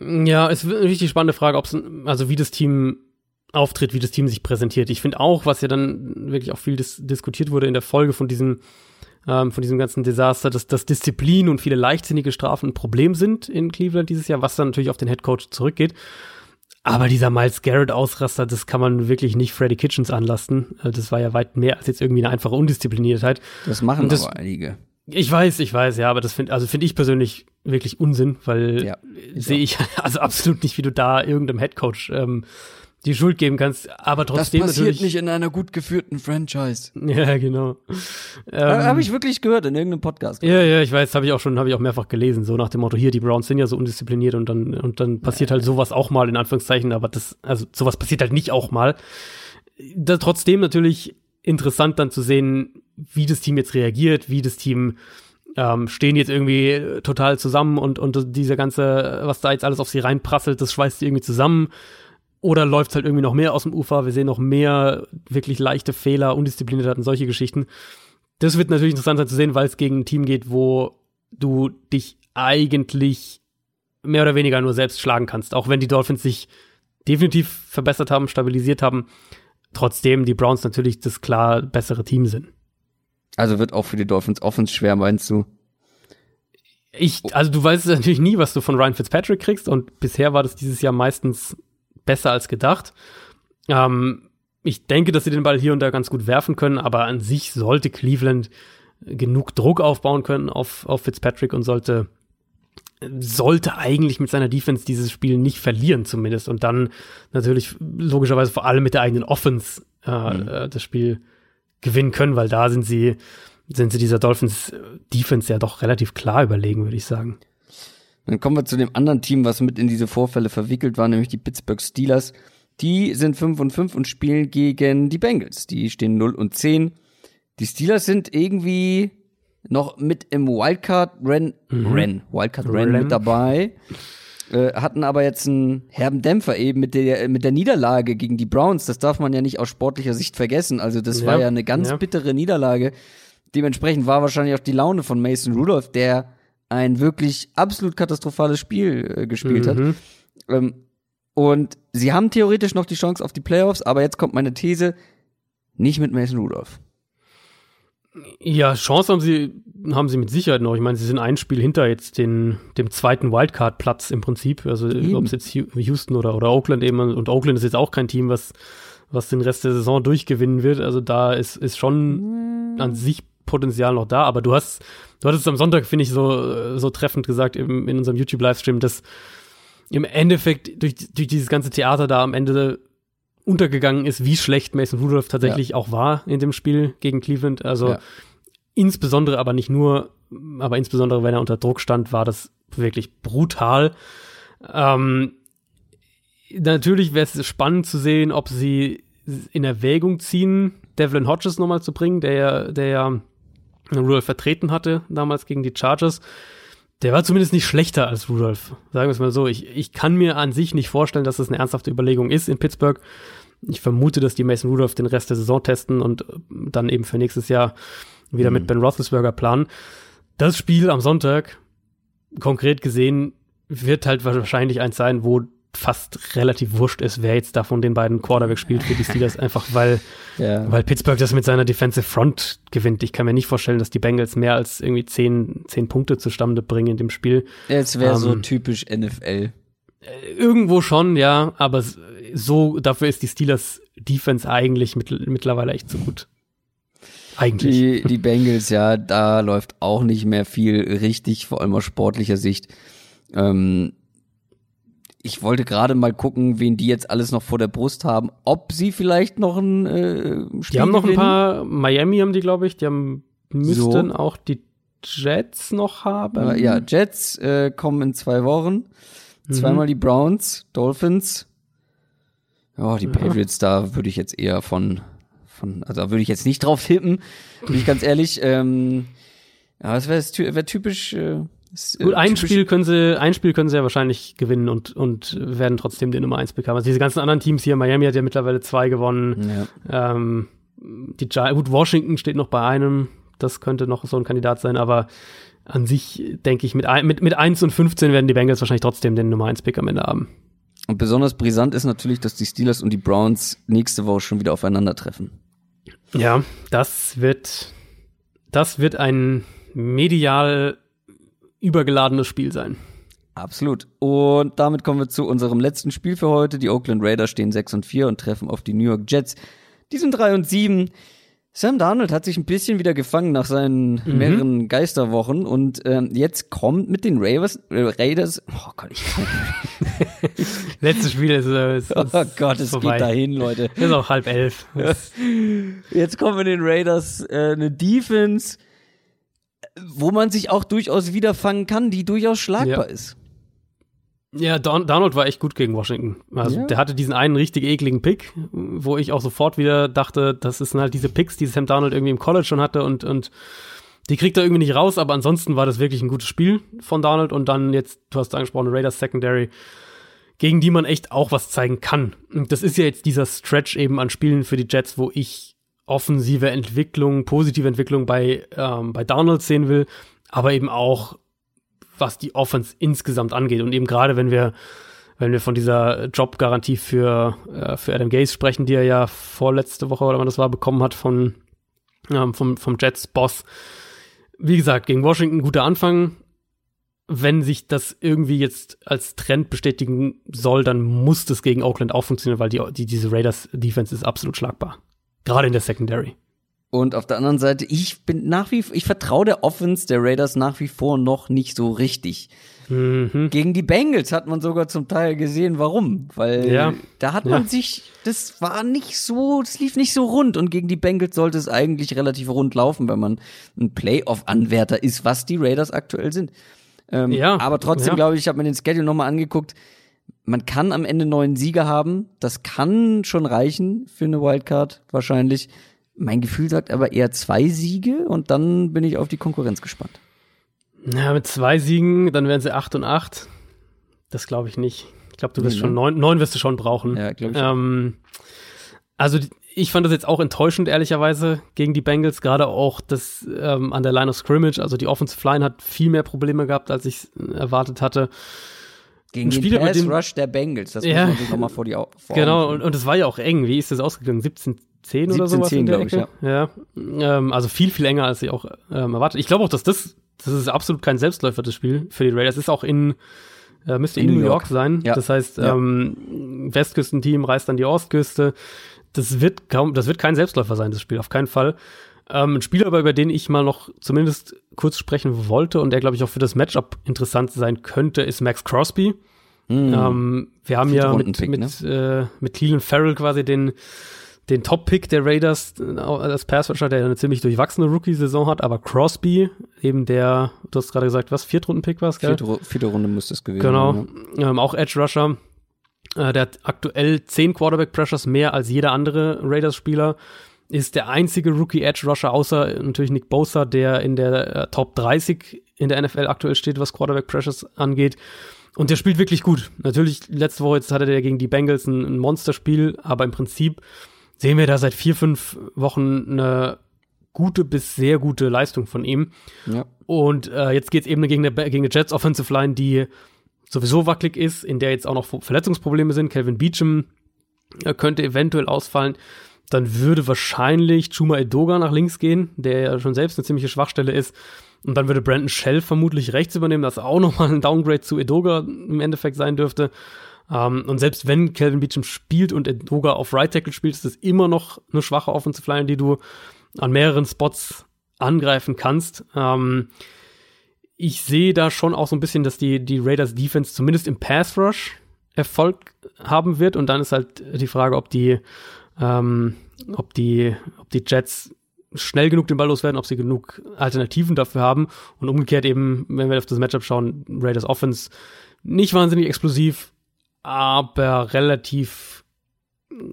Ja, es ist eine richtig spannende Frage, ob es, also wie das Team auftritt, wie das Team sich präsentiert. Ich finde auch, was ja dann wirklich auch viel dis diskutiert wurde in der Folge von diesem ähm, von diesem ganzen Desaster, dass, dass Disziplin und viele leichtsinnige Strafen ein Problem sind in Cleveland dieses Jahr, was dann natürlich auf den Headcoach zurückgeht. Aber dieser Miles Garrett-Ausraster, das kann man wirklich nicht Freddy Kitchens anlasten. Äh, das war ja weit mehr als jetzt irgendwie eine einfache Undiszipliniertheit. Das machen das, aber einige. Ich weiß, ich weiß, ja, aber das finde also finde ich persönlich wirklich Unsinn, weil ja, sehe ich also absolut nicht, wie du da irgendeinem Headcoach ähm, die Schuld geben kannst, aber trotzdem Das passiert nicht in einer gut geführten Franchise. Ja, genau. Ähm, habe ich wirklich gehört in irgendeinem Podcast. Ja, ja, ich weiß, habe ich auch schon, habe ich auch mehrfach gelesen, so nach dem Motto, hier die Browns sind ja so undiszipliniert und dann und dann passiert ja. halt sowas auch mal in Anführungszeichen, aber das also sowas passiert halt nicht auch mal. Da, trotzdem natürlich interessant dann zu sehen, wie das Team jetzt reagiert, wie das Team ähm, stehen jetzt irgendwie total zusammen und und diese ganze, was da jetzt alles auf sie reinprasselt, das schweißt sie irgendwie zusammen oder läuft es halt irgendwie noch mehr aus dem Ufer? Wir sehen noch mehr wirklich leichte Fehler, Undiszipliniertheiten, solche Geschichten. Das wird natürlich interessant sein zu sehen, weil es gegen ein Team geht, wo du dich eigentlich mehr oder weniger nur selbst schlagen kannst. Auch wenn die Dolphins sich definitiv verbessert haben, stabilisiert haben, trotzdem die Browns natürlich das klar bessere Team sind. Also wird auch für die Dolphins Offense schwer, meinst du? Ich, also du weißt natürlich nie, was du von Ryan Fitzpatrick kriegst und bisher war das dieses Jahr meistens besser als gedacht. Ähm, ich denke, dass sie den Ball hier und da ganz gut werfen können, aber an sich sollte Cleveland genug Druck aufbauen können auf, auf Fitzpatrick und sollte sollte eigentlich mit seiner Defense dieses Spiel nicht verlieren zumindest und dann natürlich logischerweise vor allem mit der eigenen Offense äh, mhm. Äh, das Spiel gewinnen können, weil da sind sie sind sie dieser Dolphins Defense ja doch relativ klar überlegen, würde ich sagen. Dann kommen wir zu dem anderen Team, was mit in diese Vorfälle verwickelt war, nämlich die Pittsburgh Steelers. Die sind 5 und 5 und spielen gegen die Bengals. Die stehen 0 und 10. Die Steelers sind irgendwie noch mit im Wildcard-Rennen, mhm. Renn, Wildcard-Rennen mit dabei. Äh, hatten aber jetzt einen herben Dämpfer eben mit der, mit der Niederlage gegen die Browns. Das darf man ja nicht aus sportlicher Sicht vergessen. Also das ja, war ja eine ganz ja. bittere Niederlage. Dementsprechend war wahrscheinlich auch die Laune von Mason Rudolph, der ein wirklich absolut katastrophales Spiel äh, gespielt mhm. hat. Ähm, und sie haben theoretisch noch die Chance auf die Playoffs, aber jetzt kommt meine These, nicht mit Mason Rudolph. Ja, Chance haben sie, haben sie mit Sicherheit noch. Ich meine, sie sind ein Spiel hinter jetzt den, dem zweiten Wildcard-Platz im Prinzip. Also, ob es jetzt Houston oder, oder Oakland eben, und Oakland ist jetzt auch kein Team, was, was den Rest der Saison durchgewinnen wird. Also, da ist, ist schon an sich Potenzial noch da, aber du hast, du hattest am Sonntag, finde ich, so, so treffend gesagt im, in unserem YouTube-Livestream, dass im Endeffekt durch, durch dieses ganze Theater da am Ende untergegangen ist, wie schlecht Mason Rudolph tatsächlich ja. auch war in dem Spiel gegen Cleveland. Also ja. insbesondere, aber nicht nur, aber insbesondere, wenn er unter Druck stand, war das wirklich brutal. Ähm, natürlich wäre es spannend zu sehen, ob sie in Erwägung ziehen, Devlin Hodges nochmal zu bringen, der ja, der ja Rudolph vertreten hatte, damals gegen die Chargers. Der war zumindest nicht schlechter als Rudolph. Sagen wir es mal so. Ich, ich kann mir an sich nicht vorstellen, dass das eine ernsthafte Überlegung ist in Pittsburgh. Ich vermute, dass die Mason Rudolph den Rest der Saison testen und dann eben für nächstes Jahr wieder mhm. mit Ben Roethlisberger planen. Das Spiel am Sonntag, konkret gesehen, wird halt wahrscheinlich eins sein, wo fast relativ wurscht ist, wer jetzt da von den beiden Quarterback spielt für die Steelers, einfach weil, ja. weil Pittsburgh das mit seiner Defensive Front gewinnt. Ich kann mir nicht vorstellen, dass die Bengals mehr als irgendwie zehn, zehn Punkte zustande bringen in dem Spiel. Es wäre ähm, so typisch NFL. Äh, irgendwo schon, ja, aber so, dafür ist die Steelers Defense eigentlich mit, mittlerweile echt so gut. Eigentlich. Die, die Bengals, ja, da läuft auch nicht mehr viel richtig, vor allem aus sportlicher Sicht. Ähm, ich wollte gerade mal gucken, wen die jetzt alles noch vor der Brust haben. Ob sie vielleicht noch ein äh, Spiel Die haben noch ein paar, Miami haben die, glaube ich, die haben, müssten so. auch die Jets noch haben. Ja, Jets äh, kommen in zwei Wochen. Mhm. Zweimal die Browns, Dolphins. Ja, die ja. Patriots, da würde ich jetzt eher von, von also da würde ich jetzt nicht drauf tippen, bin ich ganz ehrlich. Ähm, ja, das wäre wär typisch äh, Gut, äh, ein Spiel können sie, ein Spiel können sie ja wahrscheinlich gewinnen und, und werden trotzdem den Nummer 1 bekommen. Also diese ganzen anderen Teams hier, Miami hat ja mittlerweile zwei gewonnen. Ja. Ähm, die gut, Washington steht noch bei einem. Das könnte noch so ein Kandidat sein, aber an sich denke ich, mit, mit, mit 1 und 15 werden die Bengals wahrscheinlich trotzdem den Nummer 1 Pick am Ende haben. Und besonders brisant ist natürlich, dass die Steelers und die Browns nächste Woche schon wieder aufeinandertreffen. Ja, das wird, das wird ein medial übergeladenes Spiel sein. Absolut. Und damit kommen wir zu unserem letzten Spiel für heute. Die Oakland Raiders stehen 6 und 4 und treffen auf die New York Jets. Die sind 3 und 7. Sam Darnold hat sich ein bisschen wieder gefangen nach seinen mhm. mehreren Geisterwochen und ähm, jetzt kommt mit den Raiders, äh, Raiders oh Gott, ich kann Letztes Spiel ist, äh, ist, ist Oh Gott, es vorbei. geht dahin, Leute. Ist auch halb elf. jetzt kommen mit den Raiders äh, eine Defense, wo man sich auch durchaus wiederfangen kann, die durchaus schlagbar ja. ist. Ja, Don Donald war echt gut gegen Washington. Also ja. der hatte diesen einen richtig ekligen Pick, wo ich auch sofort wieder dachte, das sind halt diese Picks, die Sam Donald irgendwie im College schon hatte und, und die kriegt er irgendwie nicht raus, aber ansonsten war das wirklich ein gutes Spiel von Donald und dann jetzt, du hast angesprochen, Raiders Secondary, gegen die man echt auch was zeigen kann. Und das ist ja jetzt dieser Stretch eben an Spielen für die Jets, wo ich offensive Entwicklung, positive Entwicklung bei, ähm, bei Donald sehen will, aber eben auch, was die Offense insgesamt angeht. Und eben gerade, wenn wir, wenn wir von dieser Jobgarantie für, äh, für Adam Gaze sprechen, die er ja vorletzte Woche oder wann das war, bekommen hat von, ähm, vom, vom Jets-Boss. Wie gesagt, gegen Washington guter Anfang. Wenn sich das irgendwie jetzt als Trend bestätigen soll, dann muss das gegen Oakland auch funktionieren, weil die, die diese Raiders-Defense ist absolut schlagbar. Gerade in der Secondary. Und auf der anderen Seite, ich bin nach wie ich vertraue der Offense der Raiders nach wie vor noch nicht so richtig. Mhm. Gegen die Bengals hat man sogar zum Teil gesehen, warum. Weil ja. da hat man ja. sich, das war nicht so, das lief nicht so rund. Und gegen die Bengals sollte es eigentlich relativ rund laufen, wenn man ein Playoff-Anwärter ist, was die Raiders aktuell sind. Ähm, ja. Aber trotzdem glaube ich, ich habe mir den Schedule nochmal angeguckt man kann am Ende neun Sieger haben. Das kann schon reichen für eine Wildcard wahrscheinlich. Mein Gefühl sagt aber eher zwei Siege und dann bin ich auf die Konkurrenz gespannt. Na, mit zwei Siegen, dann wären sie acht und acht. Das glaube ich nicht. Ich glaube, du wirst nee, schon ne? neun, neun wirst du schon brauchen. Ja, glaube ich. Ähm, also ich fand das jetzt auch enttäuschend, ehrlicherweise, gegen die Bengals. Gerade auch das ähm, an der Line of Scrimmage. Also die Offensive Line hat viel mehr Probleme gehabt, als ich erwartet hatte. Gegen den Spieler, Pass Rush der Bengals, das ja, muss man sich nochmal vor die Augen Genau, und, und es war ja auch eng. Wie ist das ausgegangen? 17, 10 oder sowas 10, in der Ecke? Ich, ja. ja. Ähm, also viel, viel enger, als ich auch ähm, erwartet. Ich glaube auch, dass das, das ist absolut kein Selbstläufer, das Spiel für die Raiders. Ist auch in, äh, müsste in, in New York, York sein. Ja. Das heißt, ja. ähm, Westküstenteam reist an die Ostküste. Das wird kaum, das wird kein Selbstläufer sein, das Spiel, auf keinen Fall. Ähm, ein Spieler, über den ich mal noch zumindest kurz sprechen wollte und der, glaube ich, auch für das Matchup interessant sein könnte, ist Max Crosby. Mm. Ähm, wir haben ja mit, mit, ne? äh, mit Cleveland Farrell quasi den, den Top-Pick der Raiders äh, als Passwatcher, der eine ziemlich durchwachsene Rookie-Saison hat, aber Crosby, eben der, du hast gerade gesagt, was, Viertrunden-Pick war es, gell? Vierte, vierte Runde müsste es gewesen genau, sein. Genau, ähm, auch Edge-Rusher. Äh, der hat aktuell zehn Quarterback-Pressures mehr als jeder andere Raiders-Spieler ist der einzige Rookie Edge Rusher, außer natürlich Nick Bosa, der in der äh, Top 30 in der NFL aktuell steht, was Quarterback Pressures angeht. Und der spielt wirklich gut. Natürlich, letzte Woche jetzt hatte der gegen die Bengals ein, ein Monsterspiel, aber im Prinzip sehen wir da seit vier, fünf Wochen eine gute bis sehr gute Leistung von ihm. Ja. Und äh, jetzt geht's eben gegen eine, gegen eine Jets Offensive Line, die sowieso wackelig ist, in der jetzt auch noch Verletzungsprobleme sind. Calvin Beecham äh, könnte eventuell ausfallen dann würde wahrscheinlich Chuma Edoga nach links gehen, der ja schon selbst eine ziemliche Schwachstelle ist. Und dann würde Brandon Shell vermutlich rechts übernehmen, das auch nochmal ein Downgrade zu Edoga im Endeffekt sein dürfte. Um, ähm, und selbst wenn Calvin Beecham spielt und Edoga auf Right Tackle spielt, ist das immer noch eine schwache Offensive Line, die du an mehreren Spots angreifen kannst. Um, ähm, ich sehe da schon auch so ein bisschen, dass die, die Raiders Defense zumindest im Pass Rush Erfolg haben wird. Und dann ist halt die Frage, ob die, ähm, ob die, ob die Jets schnell genug den Ball loswerden, ob sie genug Alternativen dafür haben. Und umgekehrt eben, wenn wir auf das Matchup schauen, Raiders Offense nicht wahnsinnig explosiv, aber relativ,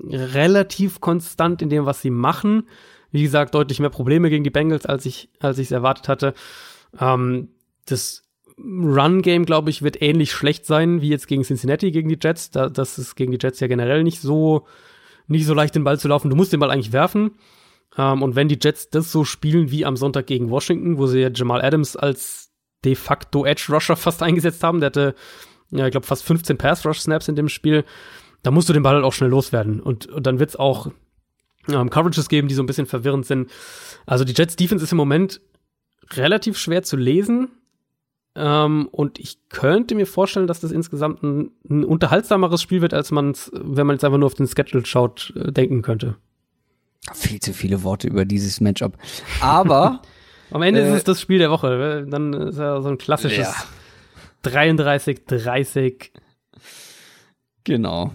relativ konstant in dem, was sie machen. Wie gesagt, deutlich mehr Probleme gegen die Bengals, als ich, als es erwartet hatte. Ähm, das Run-Game, glaube ich, wird ähnlich schlecht sein wie jetzt gegen Cincinnati, gegen die Jets. Da, das ist gegen die Jets ja generell nicht so, nicht so leicht, den Ball zu laufen. Du musst den Ball eigentlich werfen. Ähm, und wenn die Jets das so spielen wie am Sonntag gegen Washington, wo sie ja Jamal Adams als de facto Edge Rusher fast eingesetzt haben, der hatte, ja, ich glaube, fast 15 Pass Rush Snaps in dem Spiel, da musst du den Ball halt auch schnell loswerden. Und, und dann wird's auch ähm, Coverages geben, die so ein bisschen verwirrend sind. Also die Jets Defense ist im Moment relativ schwer zu lesen. Ähm, und ich könnte mir vorstellen, dass das insgesamt ein, ein unterhaltsameres Spiel wird, als man es, wenn man jetzt einfach nur auf den Schedule schaut, äh, denken könnte. Viel zu viele Worte über dieses Matchup. Aber am Ende äh, ist es das Spiel der Woche. Dann ist ja so ein klassisches ja. 33, 30. Genau.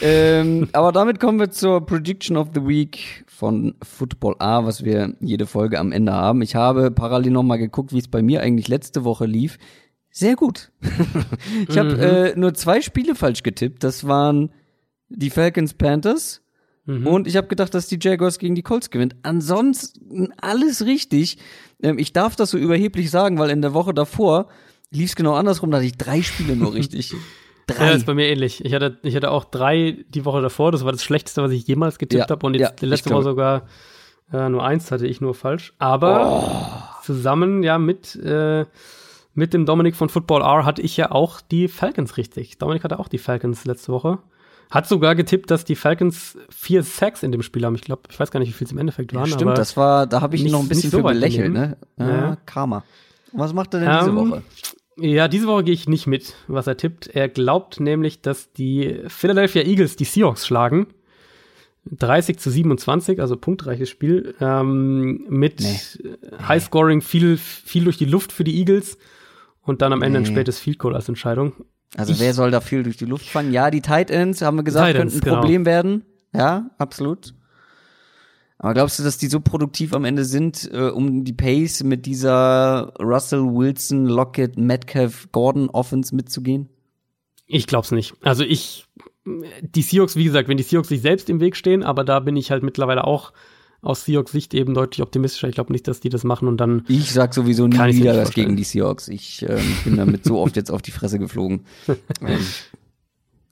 ähm, aber damit kommen wir zur Prediction of the Week von Football A, was wir jede Folge am Ende haben. Ich habe parallel noch mal geguckt, wie es bei mir eigentlich letzte Woche lief. Sehr gut. ich mhm. habe äh, nur zwei Spiele falsch getippt. Das waren die Falcons Panthers Mhm. Und ich habe gedacht, dass die Jaguars gegen die Colts gewinnt. Ansonsten alles richtig. Ähm, ich darf das so überheblich sagen, weil in der Woche davor lief es genau andersrum. Da hatte ich drei Spiele nur richtig. Drei. Ja, ist bei mir ähnlich. Ich hatte, ich hatte auch drei die Woche davor. Das war das Schlechteste, was ich jemals getippt ja, habe. Und jetzt ja, letzte Woche sogar äh, nur eins hatte ich nur falsch. Aber oh. zusammen ja mit äh, mit dem Dominik von Football R hatte ich ja auch die Falcons richtig. Dominik hatte auch die Falcons letzte Woche. Hat sogar getippt, dass die Falcons vier Sacks in dem Spiel haben. Ich glaube, ich weiß gar nicht, wie viel es im Endeffekt waren. Ja, stimmt, das war, da habe ich nicht, noch ein bisschen so für belächelt, ne? Ja. Karma. Was macht er denn diese um, ähm, Woche? Ja, diese Woche gehe ich nicht mit, was er tippt. Er glaubt nämlich, dass die Philadelphia Eagles die Seahawks schlagen. 30 zu 27, also punktreiches Spiel. Ähm, mit nee. Highscoring viel, viel durch die Luft für die Eagles und dann am Ende nee. ein spätes Field Goal als Entscheidung. Also ich, wer soll da viel durch die Luft fangen? Ja, die Tight Ends, haben wir gesagt, Titans, könnten ein genau. Problem werden. Ja, absolut. Aber glaubst du, dass die so produktiv am Ende sind, äh, um die Pace mit dieser Russell Wilson, Lockett, Metcalf, Gordon Offense mitzugehen? Ich glaub's nicht. Also ich, die Seahawks, wie gesagt, wenn die Seahawks sich selbst im Weg stehen, aber da bin ich halt mittlerweile auch aus Seahawks Sicht eben deutlich optimistischer. Ich glaube nicht, dass die das machen und dann. Ich sag sowieso nie wieder das gegen die Seahawks. Ich ähm, bin damit so oft jetzt auf die Fresse geflogen. Ähm,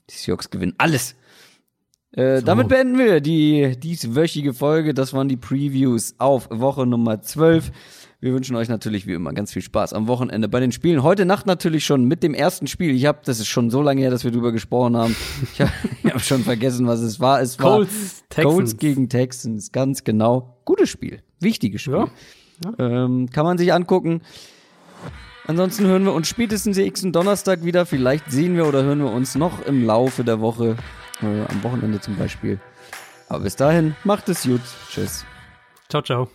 die Seahawks gewinnen alles. Äh, so. Damit beenden wir die dieswöchige Folge. Das waren die Previews auf Woche Nummer 12. Wir wünschen euch natürlich wie immer ganz viel Spaß am Wochenende bei den Spielen. Heute Nacht natürlich schon mit dem ersten Spiel. Ich habe, das ist schon so lange her, dass wir drüber gesprochen haben. Ich habe hab schon vergessen, was es war. Es war Colts, Texans. Colts gegen Texans, ganz genau. Gutes Spiel, wichtiges Spiel. Ja. Ja. Ähm, kann man sich angucken. Ansonsten hören wir uns spätestens nächsten Donnerstag wieder. Vielleicht sehen wir oder hören wir uns noch im Laufe der Woche, äh, am Wochenende zum Beispiel. Aber bis dahin, macht es gut. Tschüss. Ciao, ciao.